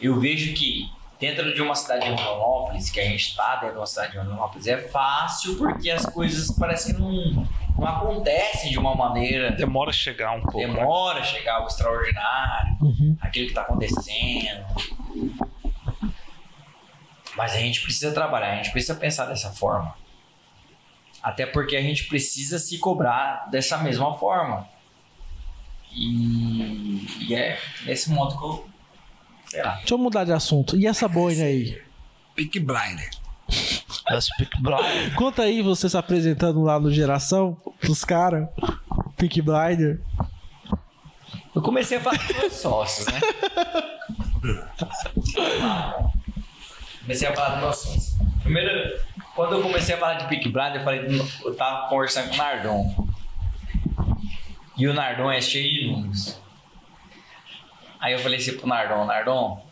Eu vejo que dentro de uma cidade de Rondonópolis, que a gente está dentro de uma cidade de Rondonópolis, é fácil porque as coisas parecem que não, não acontecem de uma maneira Demora a chegar um pouco. né? demora a chegar o extraordinário, Uhum. aquilo que está acontecendo. Mas a gente precisa trabalhar, a gente precisa pensar dessa forma. Até porque a gente precisa se cobrar dessa mesma forma. E, e é nesse modo que eu. Sei lá. Deixa eu mudar de assunto. E essa boina aí? Pick Blinder. Conta aí você se apresentando lá no Geração pros caras. Pick Blinder. Eu comecei a falar com meus sócios, né? Comecei a falar dos meus sócios. Primeiro, quando eu comecei a falar de Big Brother, eu falei, eu tava conversando com o Nardon. E o Nardon é cheio de números. Aí eu falei assim pro Nardon, Nardon,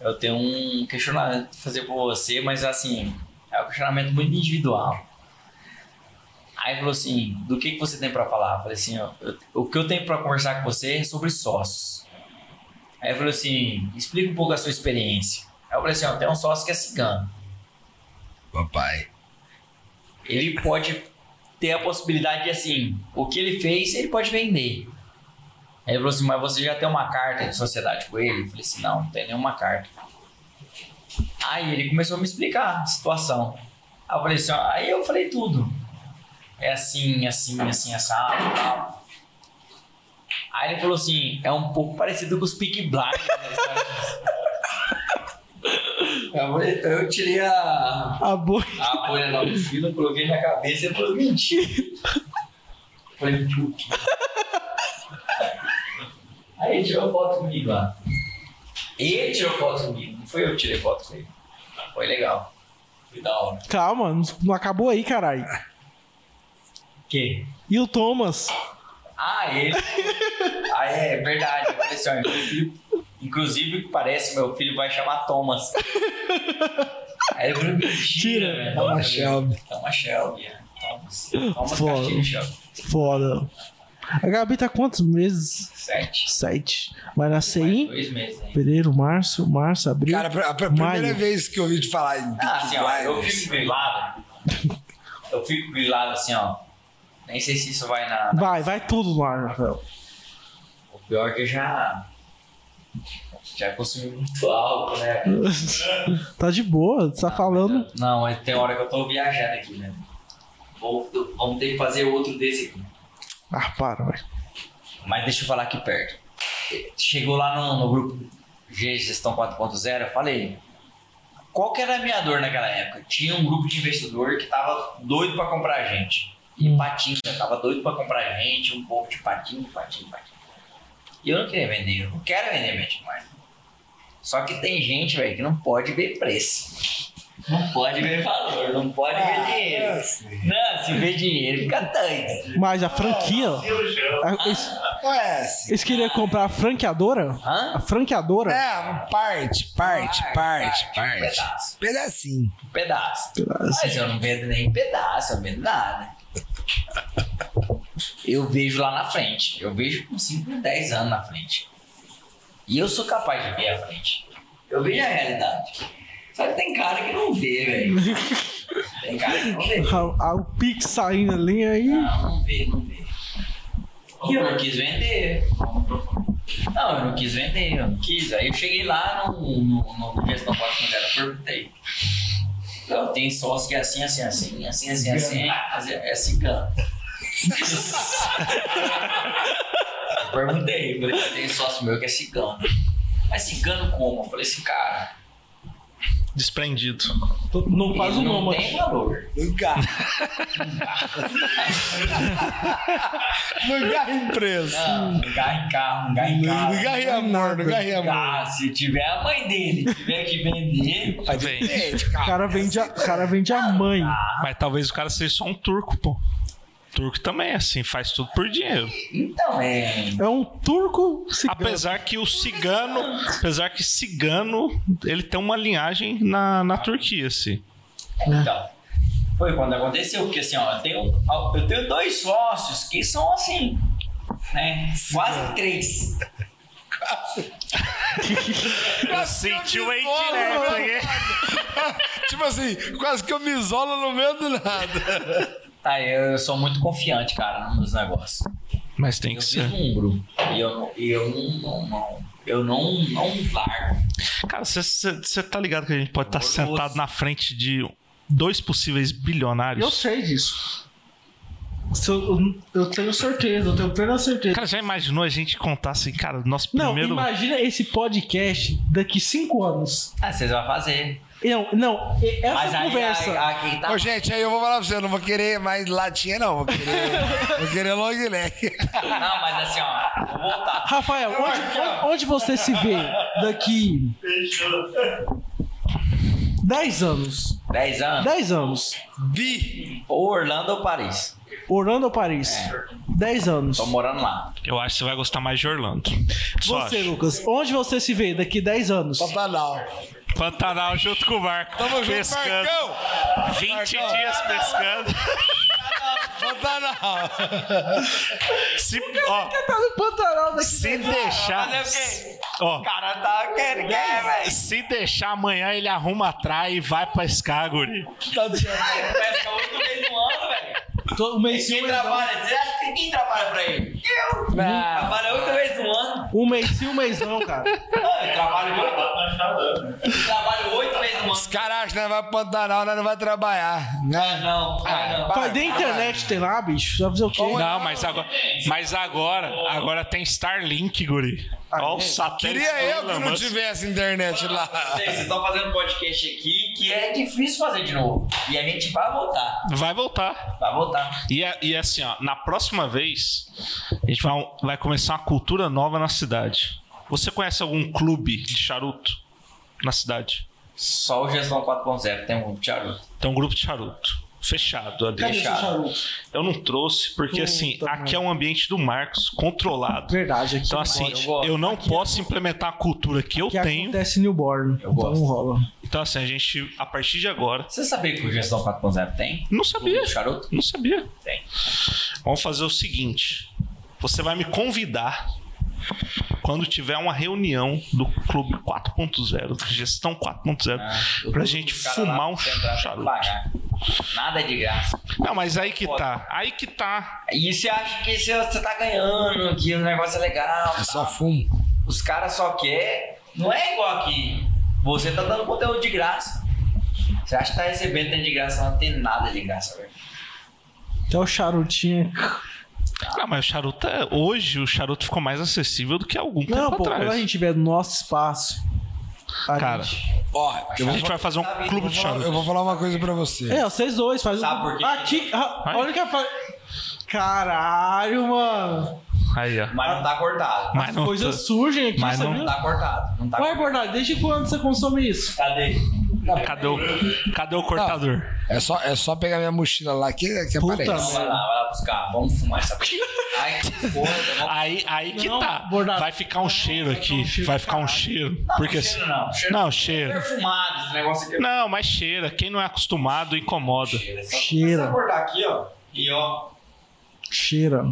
eu tenho um questionamento pra fazer por você, mas assim, é um questionamento muito individual. Aí ele falou assim, do que, que você tem pra falar? Eu falei assim, ó, eu- o que eu tenho pra conversar com você é sobre sócios. Aí ele falou assim, explica um pouco a sua experiência. Aí eu falei assim, ó, tem um sócio que é cigano. Papai. Ele pode ter a possibilidade de, assim, o que ele fez, ele pode vender. Aí ele falou assim, mas você já tem uma carta de sociedade com ele? Eu falei assim, não, não tem nenhuma carta. Aí ele começou a me explicar a situação. Aí eu falei assim, ó, aí eu falei tudo. É assim, assim, assim, assado e tal. Aí ele falou assim, é um pouco parecido com os Peak falei, então eu tirei a, A boina. a bolha da mochila, coloquei na cabeça e falou, mentira. Falei, quê? Aí ele tirou foto comigo lá. Ele tirou foto comigo, não foi eu que tirei foto com ele. Foi legal. Foi da hora. Calma, não- não acabou aí, caralho. Que? E o Thomas? Ah, ele. (laughs) ah, é verdade. Eu falei ó, meu filho, inclusive, parece meu filho vai chamar Thomas. (laughs) Aí eu falei, mentira, Tira. velho. Thomas Shelby. Thomas Shelby, é. Thomas. Thomas Foda. Castilho Shelby. Foda. A Gabi tá quantos meses? Sete. Sete. Vai nascer em dois meses aí. fevereiro, março, março, abril. Cara, a, a primeira Maio. vez que eu ouvi te falar em Ah, assim, ó, eu fico grilado. Eu fico grilado assim, ó. Nem sei se isso vai na. na- Vai, vai tudo no ar, Rafael. O pior é que eu já. Já consumi muito álcool, né? (laughs) tá de boa, você tá falando. Não, mas tem hora que eu tô viajando aqui, né? Vou, vamos ter que fazer outro desse aqui. Ah, para, vai. Mas deixa eu falar aqui perto. Chegou lá no, no grupo G Gestão 4.0, eu falei. Qual que era a minha dor naquela época? Tinha um grupo de investidor que tava doido pra comprar a gente. E Hum. patinho, tava doido pra comprar a gente, um pouco de patinho, patinho, patinho. E eu não queria vender, eu não quero vender minha mais. Só que tem gente, velho, que não pode ver preço. Não pode ver valor, não pode ver dinheiro. Não, se vê dinheiro, fica doido. Mas a franquia. a- Eles, Ué, eles queriam comprar a franqueadora? Hã? A franqueadora? É, parte, parte, parte, parte. pedaço. Pedacinho. Pedaço. Pedaço. Mas eu não vendo nem pedaço, eu vendo nada. eu vejo lá na frente. Eu vejo com 5, 10 anos na frente. E eu sou capaz de ver a frente. Eu vejo a realidade. Só que tem cara que não vê, velho. Tem cara que não vê. (laughs) O Pix saindo ali aí. Não, não vê, não vê. E eu não quis vender. Não, eu não quis vender, eu não quis. Aí eu cheguei lá no, no, no gestão 4.0, perguntei. Eu tenho sócio que é assim, assim, assim, assim, assim, assim, assim, é cigano. (laughs) Perguntei, falei, tenho sócio meu que é cigano. Mas cigano como? Eu falei assim, cara, Desprendido. Não faz o não nome. tem valor. Lugar. Lugar empresa. Não, não garra em carro, não garra em carro. Lugar e amor, lugar e amor. Ah, se tiver a mãe dele, tiver que vender, Vem. O cara vende a, o cara vende a mãe. Mas talvez o cara seja só um turco, pô. Turco também é assim, faz tudo por dinheiro. então é. É um turco cigano. Apesar que o cigano, apesar que cigano, ele tem uma linhagem na, na Turquia, assim. Então. Foi quando aconteceu, porque assim, ó, eu tenho, eu tenho dois sócios que são assim, né? Quase três. Sentiu aí direto aqui. tipo assim, quase que eu me isolo no meio do nada. Tá, eu, eu sou muito confiante, cara, nos meus negócios. Mas tem Eu que ser. vislumbro. E eu, não- e eu não, não, não- eu não, não largo. Cara, você tá ligado que a gente pode estar Horroroso. sentado na frente de dois possíveis bilionários? Eu sei disso. Eu, eu tenho certeza, eu tenho plena certeza. Cara, já imaginou a gente contar assim, cara, nosso Não, primeiro. imagina esse podcast daqui cinco anos. Ah, vocês vão fazer. Não, não, essa Mas aí, conversa. aí, aqui tá. Ô, gente, aí eu vou falar pra você, eu não vou querer mais latinha, não. Vou querer, (laughs) vou querer long neck. Não, mas assim, ó, vou voltar. Rafael, onde, onde- onde você se vê daqui 10 anos? 10 anos? 10 anos. Vi. Ou Orlando ou Paris. Orlando ou Paris? 10 anos. Tô morando lá. Eu acho que você vai gostar mais de Orlando. Só Você, acho. Lucas, onde você se vê daqui 10 anos? Pantanal. Pantanal junto com o Marco. Tamo junto, pescando. Marcão. 20 Marcão. dias pescando. Pantanal. Se, ó, Tá no Pantanal daqui se 10 anos. deixar. Fazer o quê? Ó, O cara tá querendo, quer, velho. se deixar amanhã, ele arruma atrás e vai pescar, guri. Pesca oito vezes no ano, velho. Um mês sim, Quem um mês não. trabalha? Você acha que quem trabalha pra ele? Eu. Trabalha oito vezes no ano. Um mês sim, um mês não, cara. Ah, Eu trabalho oito. Trabalho oito vezes no Os ano. caras acham que nós vamos pro Pantanal, nós não vamos trabalhar. Né? Não, ah, não. Faz nem internet tem lá, bicho. Vai fazer o quê? Não, mas agora, mas agora, agora tem Starlink, guri. Ó o satélite. Queria eu do que não tivesse internet lá. Vocês estão fazendo podcast aqui que é difícil fazer de novo. E a gente vai voltar. Vai voltar. Vai voltar. E, é- e é assim, ó, na próxima vez, a gente vai, vai começar uma cultura nova na cidade. Você conhece algum clube de charuto na cidade? Só o Gestão 4.0 tem um charuto. Tem um grupo de charuto. Fechado ali. Cadê Fechado. Eu não trouxe, porque Puta assim, aqui é um ambiente do Marcos, controlado. Verdade, aqui Então, não assim, pode. eu eu não posso implementar a cultura que eu Aqui tenho. acontece newborn. então gosto. não rola. Então, assim, a gente, a partir de agora. Você sabia que o Gestão 4.0 tem? Não sabia. O charuto? Não sabia. Tem. Vamos fazer o seguinte: você vai me convidar quando tiver uma reunião do Clube 4.0, Gestão 4.0, Ah, pra gente fumar um charuto. Nada de graça. Não, mas aí que tá. Aí que tá. E você acha que você tá ganhando, que o negócio é legal. É só fumo. Os caras só querem. Não é igual aqui. Você tá dando conteúdo de graça. Você acha que tá recebendo tem de graça, não tem nada de graça, velho. Até o charutinho. Não, mas o charuto é. Hoje o charuto ficou mais acessível do que algum Não, tempo pô, quando a atrás. gente tiver no nosso espaço. a Cara, gente- Ó, eu A vou, gente vai fazer um Sabe, clube de falar, eu charuto. vou falar uma coisa pra você. É, vocês dois fazem. Sabe por quê? Aqui, ah, olha que apa- Caralho, mano. Aí, ó. Mas não tá cortado. Mas não, Coisas surgem aqui, Mas não? Não tá cortado. Não tá Vai, cortado. Desde quando você consome isso? Cadê? Cadê, o, cadê o cortador? É só, é só pegar minha mochila lá que, que Puta aparece. Não, vai lá, vai lá buscar. Vamos fumar essa porra. Ai, que (laughs) porra. Vamos... Aí, aí que Não, tá. Bordado. Vai ficar um cheiro aqui. Vai ficar um cheiro. Não, Porque. cheiro não. Cheiro Não, cheiro. perfumado esse negócio aqui. Não, mas cheira. Quem não é acostumado incomoda. Cheira. Só Cheira. Você acordar aqui, ó. E ó. Cheira.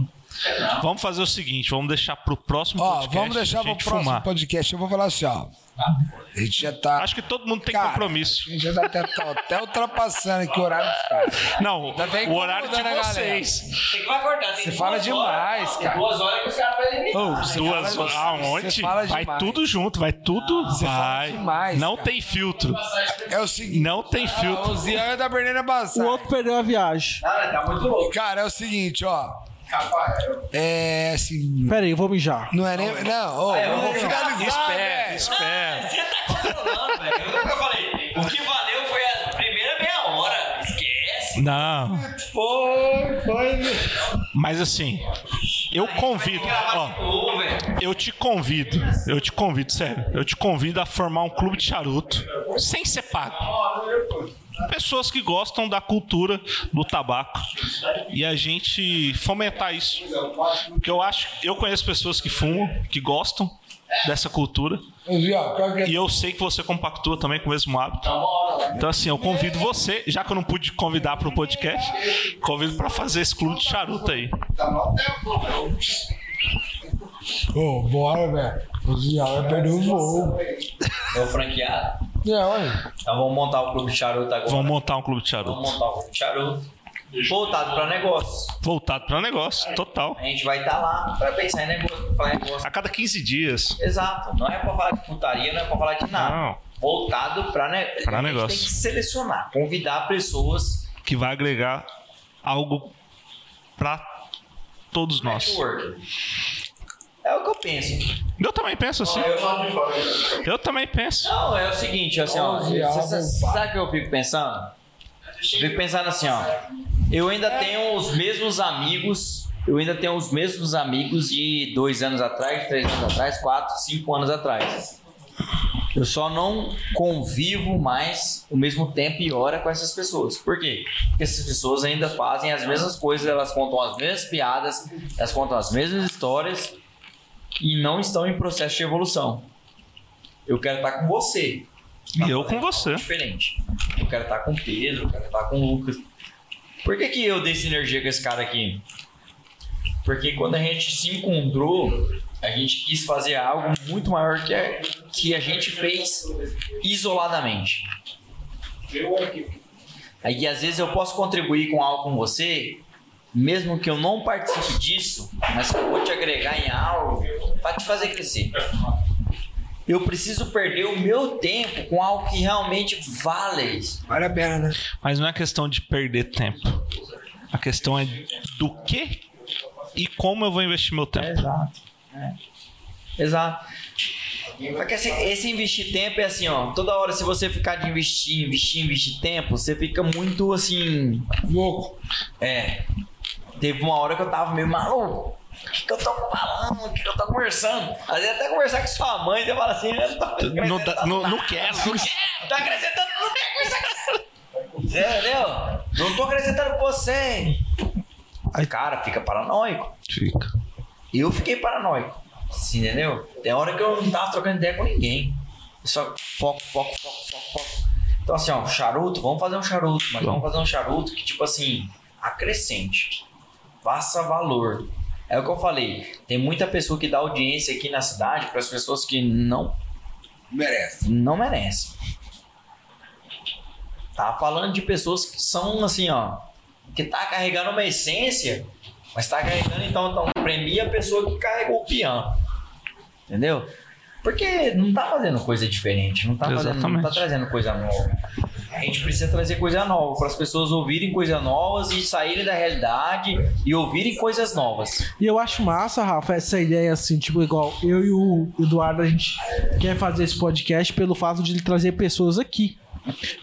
Vamos fazer o seguinte, vamos deixar pro próximo Ó, podcast. vamos deixar pro próximo fumar. podcast. Eu vou falar assim, ó. A gente já tá. Acho que todo mundo tem Cara, compromisso. A gente já tá até, tá até ultrapassando aqui o horário dos caras. Não, o horário de galera. vocês. Tem que vai cortar. Tem Você fala horas, demais, não, cara. Duas horas que os caras vão eliminar. Você Duas fala- aonde? Vai demais. tudo junto, vai tudo. Você fala vai. demais, Não cara. tem filtro. É o seguinte. Não tem filtro. O Zian tá perdendo a O passagem. outro perdeu a viagem. Ah, tá muito louco. Cara, é o seguinte, ó. É assim. Pera aí, eu vou mijar. Não é nem. Não, ô, eu vamos vou- finalizar. Espera, espera. Você tá controlando, velho. Eu nunca falei. O que valeu foi a primeira meia hora. Esquece. Não, Foi, foi. mas assim, eu convido, ó, eu te convido, eu te convido, sério, eu te convido a formar um clube de charuto, sem ser pago. Pessoas que gostam da cultura do tabaco e a gente fomentar isso. Porque eu acho, eu conheço pessoas que fumam, que gostam dessa cultura e eu sei que você compactua também com o mesmo hábito. Então, assim, eu convido você, já que eu não pude convidar para o podcast, convido para fazer esse clube de charuto aí. Ô, bora, velho. O Zian vai perder o voo. É o franqueado. É, olha. Então vamos montar o clube de charuto agora. Vamos montar um clube de Vamos charuto. montar o clube de charuto. Voltado pra negócio. Voltado para negócio, total. A gente vai estar lá pra pensar em negócio, pra falar em negócio. A cada 15 dias. Exato. Não é pra falar de putaria, não é pra falar de nada. Não. Voltado pra, ne... Pra a gente negócio. tem que selecionar, convidar pessoas. Que vai agregar algo para todos nós. Network. É o que eu penso. Eu também penso assim. Eu- Eu também penso. Não, é o seguinte, assim, ó. Onze cê- cê- alvos, Sabe o que eu fico pensando? Eu fico pensando assim, ó. Eu ainda tenho os mesmos amigos. Eu ainda tenho os mesmos amigos de dois anos atrás, três anos atrás, quatro, cinco anos atrás. Eu só não convivo mais o mesmo tempo e hora com essas pessoas. Por quê? Porque essas pessoas ainda fazem as mesmas coisas, elas contam as mesmas piadas, elas contam as mesmas histórias e não estão em processo de evolução. Eu quero estar com você. E eu com você. Diferente. Eu quero estar com o Pedro, eu quero estar com o Lucas. Por que, que eu dei sinergia com esse cara aqui? Porque quando a gente se encontrou, a gente quis fazer algo muito maior que a, que a gente fez isoladamente. Aí às vezes eu posso contribuir com algo com você, mesmo que eu não participe disso, mas que eu vou te agregar em algo para te fazer crescer. Eu preciso perder o meu tempo com algo que realmente vale isso. Vale a pena, né? Mas não é questão de perder tempo. A questão é do que e como eu vou investir meu tempo. Exato. É. Exato. Porque esse, esse investir tempo é assim, ó. Toda hora, se você ficar de investir, investir, investir tempo, você fica muito assim. Louco. É. Teve uma hora que eu tava meio maluco. O que, que eu tô falando? O que, que eu tô conversando? Às vezes até conversar com sua mãe, você fala assim, eu (laughs) não tô Não, dá- não, não nada. quero, não quero. Tá acrescentando, não quer conversar com você. Entendeu? Não tô acrescentando com você. Aí, cara, fica paranoico. Fica. Eu fiquei paranoico. Assim, entendeu? Tem hora que eu não tava trocando ideia com ninguém. Só foco, foco, foco, foco, foco. Então, assim, ó, charuto, vamos fazer um charuto, mas vamos fazer um charuto que, tipo assim, acrescente. Faça valor. É o que eu falei. Tem muita pessoa que dá audiência aqui na cidade para as pessoas que não, Merece. não merecem. Tá falando de pessoas que são assim, ó, que tá carregando uma essência, mas tá carregando então, então premia a pessoa que carregou o peão. Entendeu? Porque não tá fazendo coisa diferente, não tá, fazendo, não tá trazendo coisa nova. Gente precisa trazer coisa nova para as pessoas ouvirem coisas novas e saírem da realidade e ouvirem coisas novas. E eu acho massa, Rafa, essa ideia assim, tipo, igual eu e o Eduardo, a gente quer fazer esse podcast pelo fato de ele trazer pessoas aqui.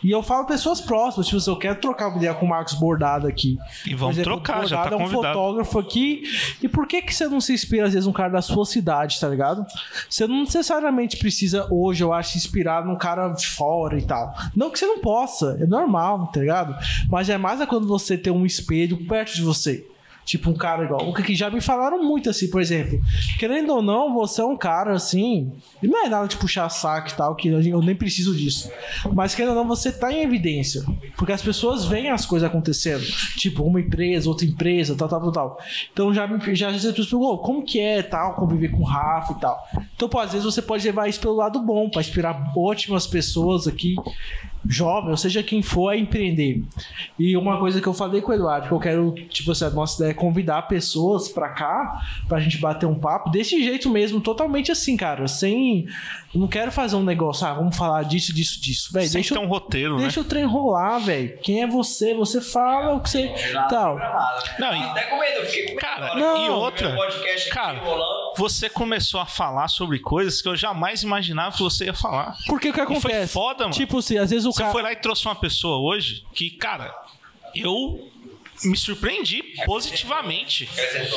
E eu falo pessoas próximas, tipo, se eu quero trocar uma ideia com o Marcos Bordado aqui. E vamos exemplo, trocar, o já tá Bordado é um convidado. fotógrafo aqui. E por que que você não se inspira, às vezes, num cara da sua cidade, tá ligado? Você não necessariamente precisa, hoje, eu acho, se inspirar num cara de fora e tal. Não que você não possa, é normal, tá ligado? Mas é mais é quando você tem um espelho perto de você. Tipo, um cara igual. O que já me falaram muito assim, por exemplo. Querendo ou não, você é um cara assim. Não é nada de puxar saco e tal, que eu nem preciso disso. Mas querendo ou não, você tá em evidência. Porque as pessoas veem as coisas acontecendo. Tipo, uma empresa, outra empresa, tal, tal, tal, tal. Então já já as pessoas perguntam, "Ô, como que é tal, conviver com o Rafa e tal. Então, pô, às vezes você pode levar isso pelo lado bom, pra inspirar ótimas pessoas aqui jovem, ou seja quem for, a empreender. E uma coisa que eu falei com o Eduardo, que eu quero, tipo assim, a nossa ideia é convidar pessoas pra cá, pra gente bater um papo, desse jeito mesmo, totalmente assim, cara, sem. Eu não quero fazer um negócio, ah, vamos falar disso, disso, disso. Véi, Sem deixa, ter um roteiro, né? deixa o trem rolar, velho. Quem é você? Você fala o que você. Nada Tal. programado, né? Não, e- Até com medo, eu fiquei com medo. Cara, não, e outra, cara, você começou a falar sobre coisas que eu jamais imaginava que você ia falar. Porque o que E foi acontece? foda, mano. Tipo assim, às vezes o Você cara. foi lá e trouxe uma pessoa hoje que, cara, eu me surpreendi positivamente.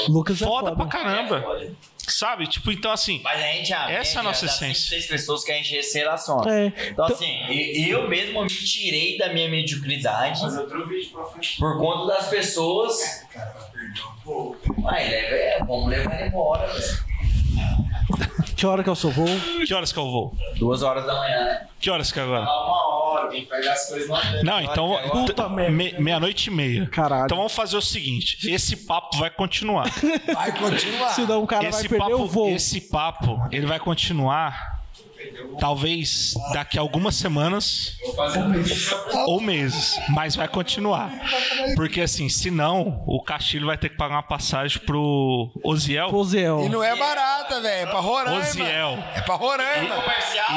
Lucas é Foda foda. pra caramba. Sabe? Tipo, então assim. Mas a gente, a Essa é a nossa das essência. seis pessoas que a gente relaciona. É. Então, assim, e- eu mesmo me tirei da minha mediocridade por conta das pessoas. Ai, leva, é, vamos levar ele embora, velho. Que hora que é o seu voo? Que horas que eu vou? Duas horas da manhã, né? Que horas que é agora? Uma hora, tem que pegar as coisas lá dentro. Não, então. Puta merda. me- Meia-noite e meia. Caralho. Então vamos fazer o seguinte: esse papo vai continuar. Vai continuar. Senão o cara esse vai perder papo, o voo. esse papo, ele vai continuar. Talvez daqui a algumas semanas ou meses, mas vai continuar. Porque assim, senão o Castilho vai ter que pagar uma passagem pro Oziel. Pozel. E não é barata, velho. É pra Roraima. Oziel. É pra Roraima.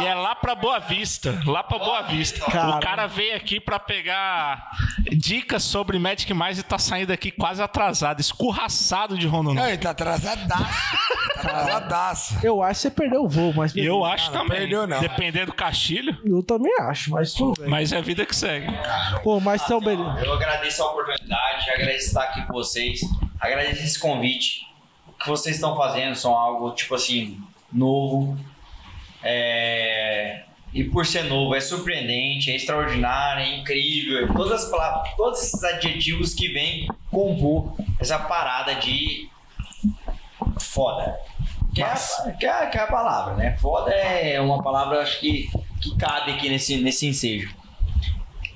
E é lá pra Boa Vista. Lá pra Boa Vista. Cara. O cara veio aqui pra pegar dicas sobre Magic Mais e tá saindo aqui quase atrasado, escurraçado de Não, Rondônia. ele tá atrasadaço. Tá atrasadaço. Eu acho que você perdeu o voo, mas. E eu acho não também. Perdeu, não. Dependendo do Castilho, Eu também acho, mas tudo bem. mas é a vida que segue. Pô, mas então, beleza. Eu agradeço a oportunidade, agradeço estar aqui com vocês, agradeço esse convite. O que vocês estão fazendo são algo, tipo assim, novo. É, E por ser novo, é surpreendente, é extraordinário, é incrível. Todas as palavras, todos esses adjetivos que vêm compor essa parada de foda. Que é, a, que, é, a- que é a palavra, né? Foda é uma palavra, acho que, que cabe aqui nesse, nesse ensejo.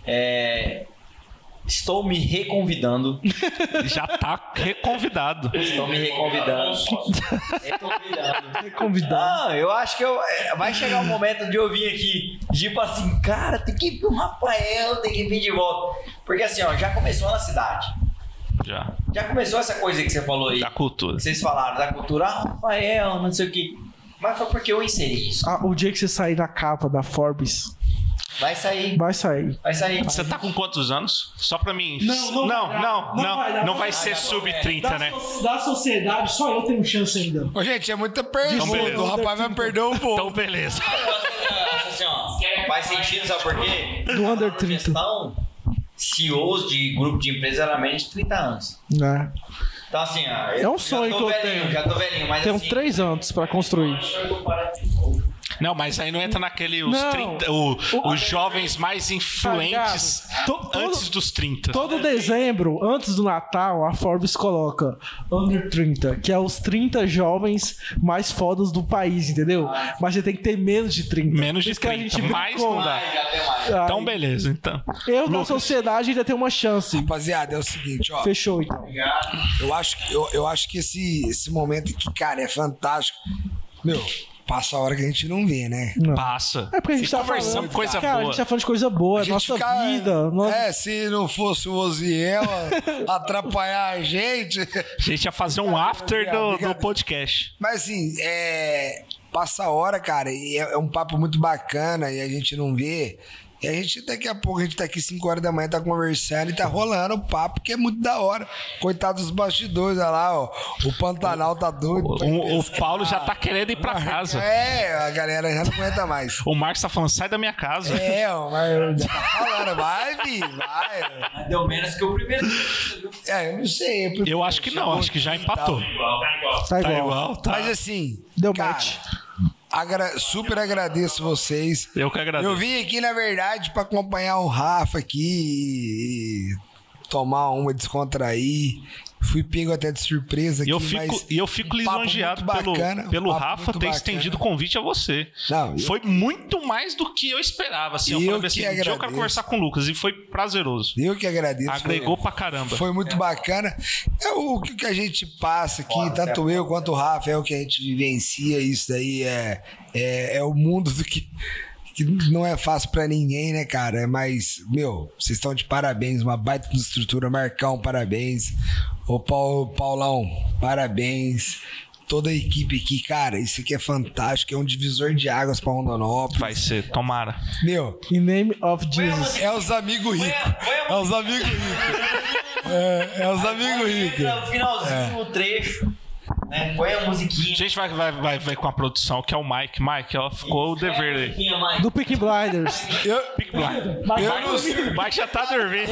É, estou me reconvidando. (laughs) Já tá reconvidado. Estou me reconvidando. reconvidando. Convidar. Não, eu acho que eu, é, vai chegar o momento de eu vir aqui, tipo assim, cara, tem que vir o Rafael, tem que vir de volta. Porque assim, ó, já começou na cidade. Já. Já começou essa coisa que você falou aí. Da cultura. que Vocês falaram da cultura, ah, Rafael, não sei o que. Mas foi porque eu inseri isso. Ah, o dia que você sair na capa da Forbes, Vai sair, vai sair. vai sair. Você tá com quantos anos? Só pra mim. Não, não não, vai não, Não não, vai não vai vai ser dar. sub-30, Da, né? so- da sociedade, só eu tenho chance ainda. Ô, gente, é muita Então, pergunta. beleza. o rapaz vai perder um pouco. Então, beleza. Acho assim, ó, faz sentido, sabe por quê? Do under 30. Gestão, CEOs de grupo de empresa era menos de 30 anos. Né? Então, assim, ó, É um sonho já que eu velhinho, tenho. Já tô velhinho, mas Tenho assim, três anos pra construir. Não, mas aí não entra naquele. Os, Não. 30, o- os jovens mais influentes Tá? To- todo- antes dos 30. Todo dezembro, antes do Natal, a Forbes coloca Under 30, que é os 30 jovens mais fodas do país, entendeu? Mas você tem que ter menos de 30. Menos de isso que a 30, gente mais brincou. não dá. Ai, Então, beleza. Então. Eu na sociedade ainda tenho uma chance. Rapaziada, é o seguinte, ó. Fechou, então. Eu acho, que- eu, eu acho que esse, esse momento aqui, cara, é fantástico. Meu, passa a hora que a gente não vê, né? Não. Passa. É porque a gente tá conversando falando, coisa cara, a boa. gente tá falando de coisa boa, A é nossa fica- vida. Nossa... É, se não fosse o Oziel a- (laughs) atrapalhar a gente. A gente ia fazer um after do, do podcast. Mas assim, é. Passa a hora, cara, e é, é um papo muito bacana e a gente não vê. E a gente, daqui a pouco, a gente tá aqui 5 horas da manhã, tá conversando e tá rolando o papo, que é muito da hora. Coitado dos bastidores, olha lá, ó. O Pantanal tá doido. O, o pescar. Paulo já tá querendo ir pra (laughs) casa. É, a galera já não aguenta mais. O Marcos tá falando, sai da minha casa. É, ó, mas já tá falando, vai, Vi, vai. Mas Deu menos que o primeiro. É, eu não sei. eu Eu acho que não, acho que já empatou. Tá igual. Tá igual, tá. Mas assim, Deu cara, match. Agra- super agradeço vocês. Eu que agradeço. Eu vim aqui, na verdade, pra acompanhar o Rafa aqui e tomar uma, descontrair. Fui pego até de surpresa E aqui, eu fico, mas e eu fico um lisonjeado pelo, bacana, pelo um Rafa ter bacana. estendido o convite a você. Não, eu- Foi muito mais do que eu esperava. Assim, eu, Eu falei que assim, eu quero conversar com o Lucas. E foi prazeroso. Eu que agradeço. Agregou pra caramba. Foi muito bacana. É o que que a gente passa aqui, tanto eu quanto o Rafa, é o que a gente vivencia. Isso daí é, é, é o mundo do que, que não é fácil pra ninguém, né, cara? Mas, meu, vocês estão de parabéns, uma baita de estrutura. Marcão, parabéns. Ô, Paulo, Paulão, parabéns. Toda a equipe aqui, cara, isso aqui é fantástico. É um divisor de águas pra Rondonópolis. Vai ser, tomara. Meu, In name of Jesus. é os amigos ricos. É os amigos ricos. É, é os amigos ricos. Entra no finalzinho, o trecho. Né? Põe a musiquinha. A gente vai, vai, vai, vai com a produção, que é o Mike. Mike, ela ficou o dever aí. Musiquinha, Mike. Do Peak (laughs) Blinders. Eu, Big Blind. eu não sei. O Mike já tá dormindo.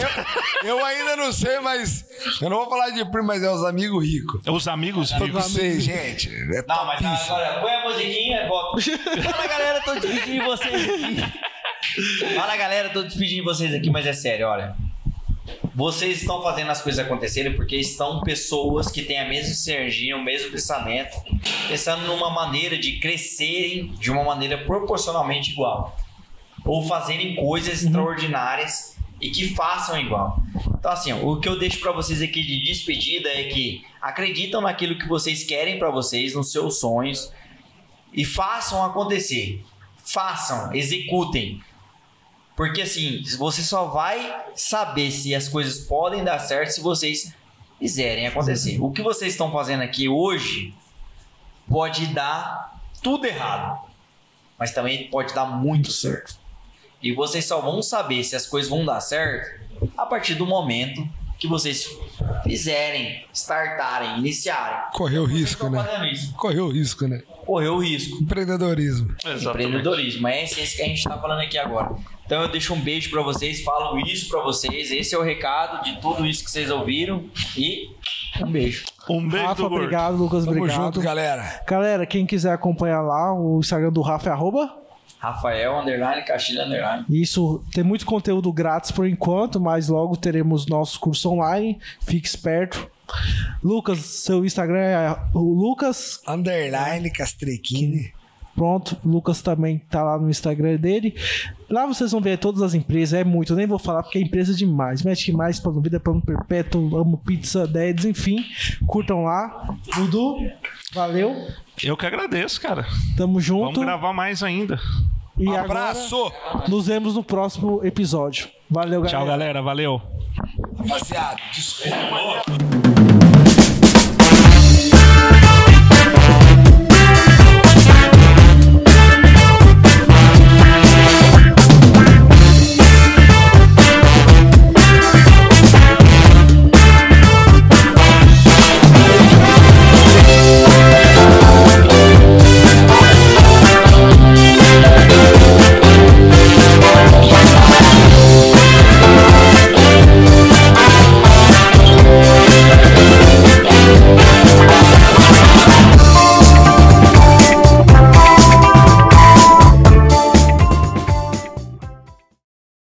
Eu ainda não sei, mas. Eu não vou falar de primo, mas é os amigos ricos. Os amigos Eu não ricos. sei, gente. É Não, mas topíssimo. agora põe a musiquinha e volta. (laughs) Fala galera, tô despedindo de vocês aqui. Fala galera, tô despedindo de vocês aqui, mas é sério, olha. Vocês estão fazendo as coisas acontecerem porque estão pessoas que têm a mesma sinergia, o mesmo pensamento, pensando numa maneira de crescerem de uma maneira proporcionalmente igual. Ou fazerem coisas extraordinárias e que façam igual. Então, assim, o que eu deixo pra vocês aqui de despedida é que acreditam naquilo que vocês querem pra vocês, nos seus sonhos, e façam acontecer. Façam, executem. Porque assim, você só vai saber se as coisas podem dar certo se vocês fizerem acontecer. O que vocês estão fazendo aqui hoje pode dar tudo errado, mas também pode dar muito certo. E vocês só vão saber se as coisas vão dar certo a partir do momento que vocês fizerem, startarem, iniciarem. Correu risco, estão né? fazendo isso. Correu risco, né? Correu o risco. Empreendedorismo. Empreendedorismo. É a essência que a gente tá falando aqui agora. Então eu deixo um beijo pra vocês, falo isso pra vocês. Esse é o recado de tudo isso que vocês ouviram. E um beijo. Um beijo Rafa, obrigado. Lucas, Tamo obrigado. junto, galera. Galera, quem quiser acompanhar lá, o Instagram do Rafa é arroba. Rafael, underline, Castilho, underline. Isso tem muito conteúdo grátis por enquanto, mas logo teremos nosso curso online. Fique esperto. Lucas, seu Instagram é o Lucas. Underline Castrequini. Pronto, o Lucas também tá lá no Instagram dele. Lá vocês vão ver todas as empresas, é muito, eu nem vou falar porque é empresa demais. Mete mais, plano vida, plano perpétuo, amo pizza, Deads, enfim. Curtam lá. Dudu, valeu. Eu que agradeço, cara. Tamo Vamos junto. gravar mais ainda. E Um agora abraço, nos vemos no próximo episódio. Valeu, galera. Tchau, galera. Valeu. rapaziada. Desculpa.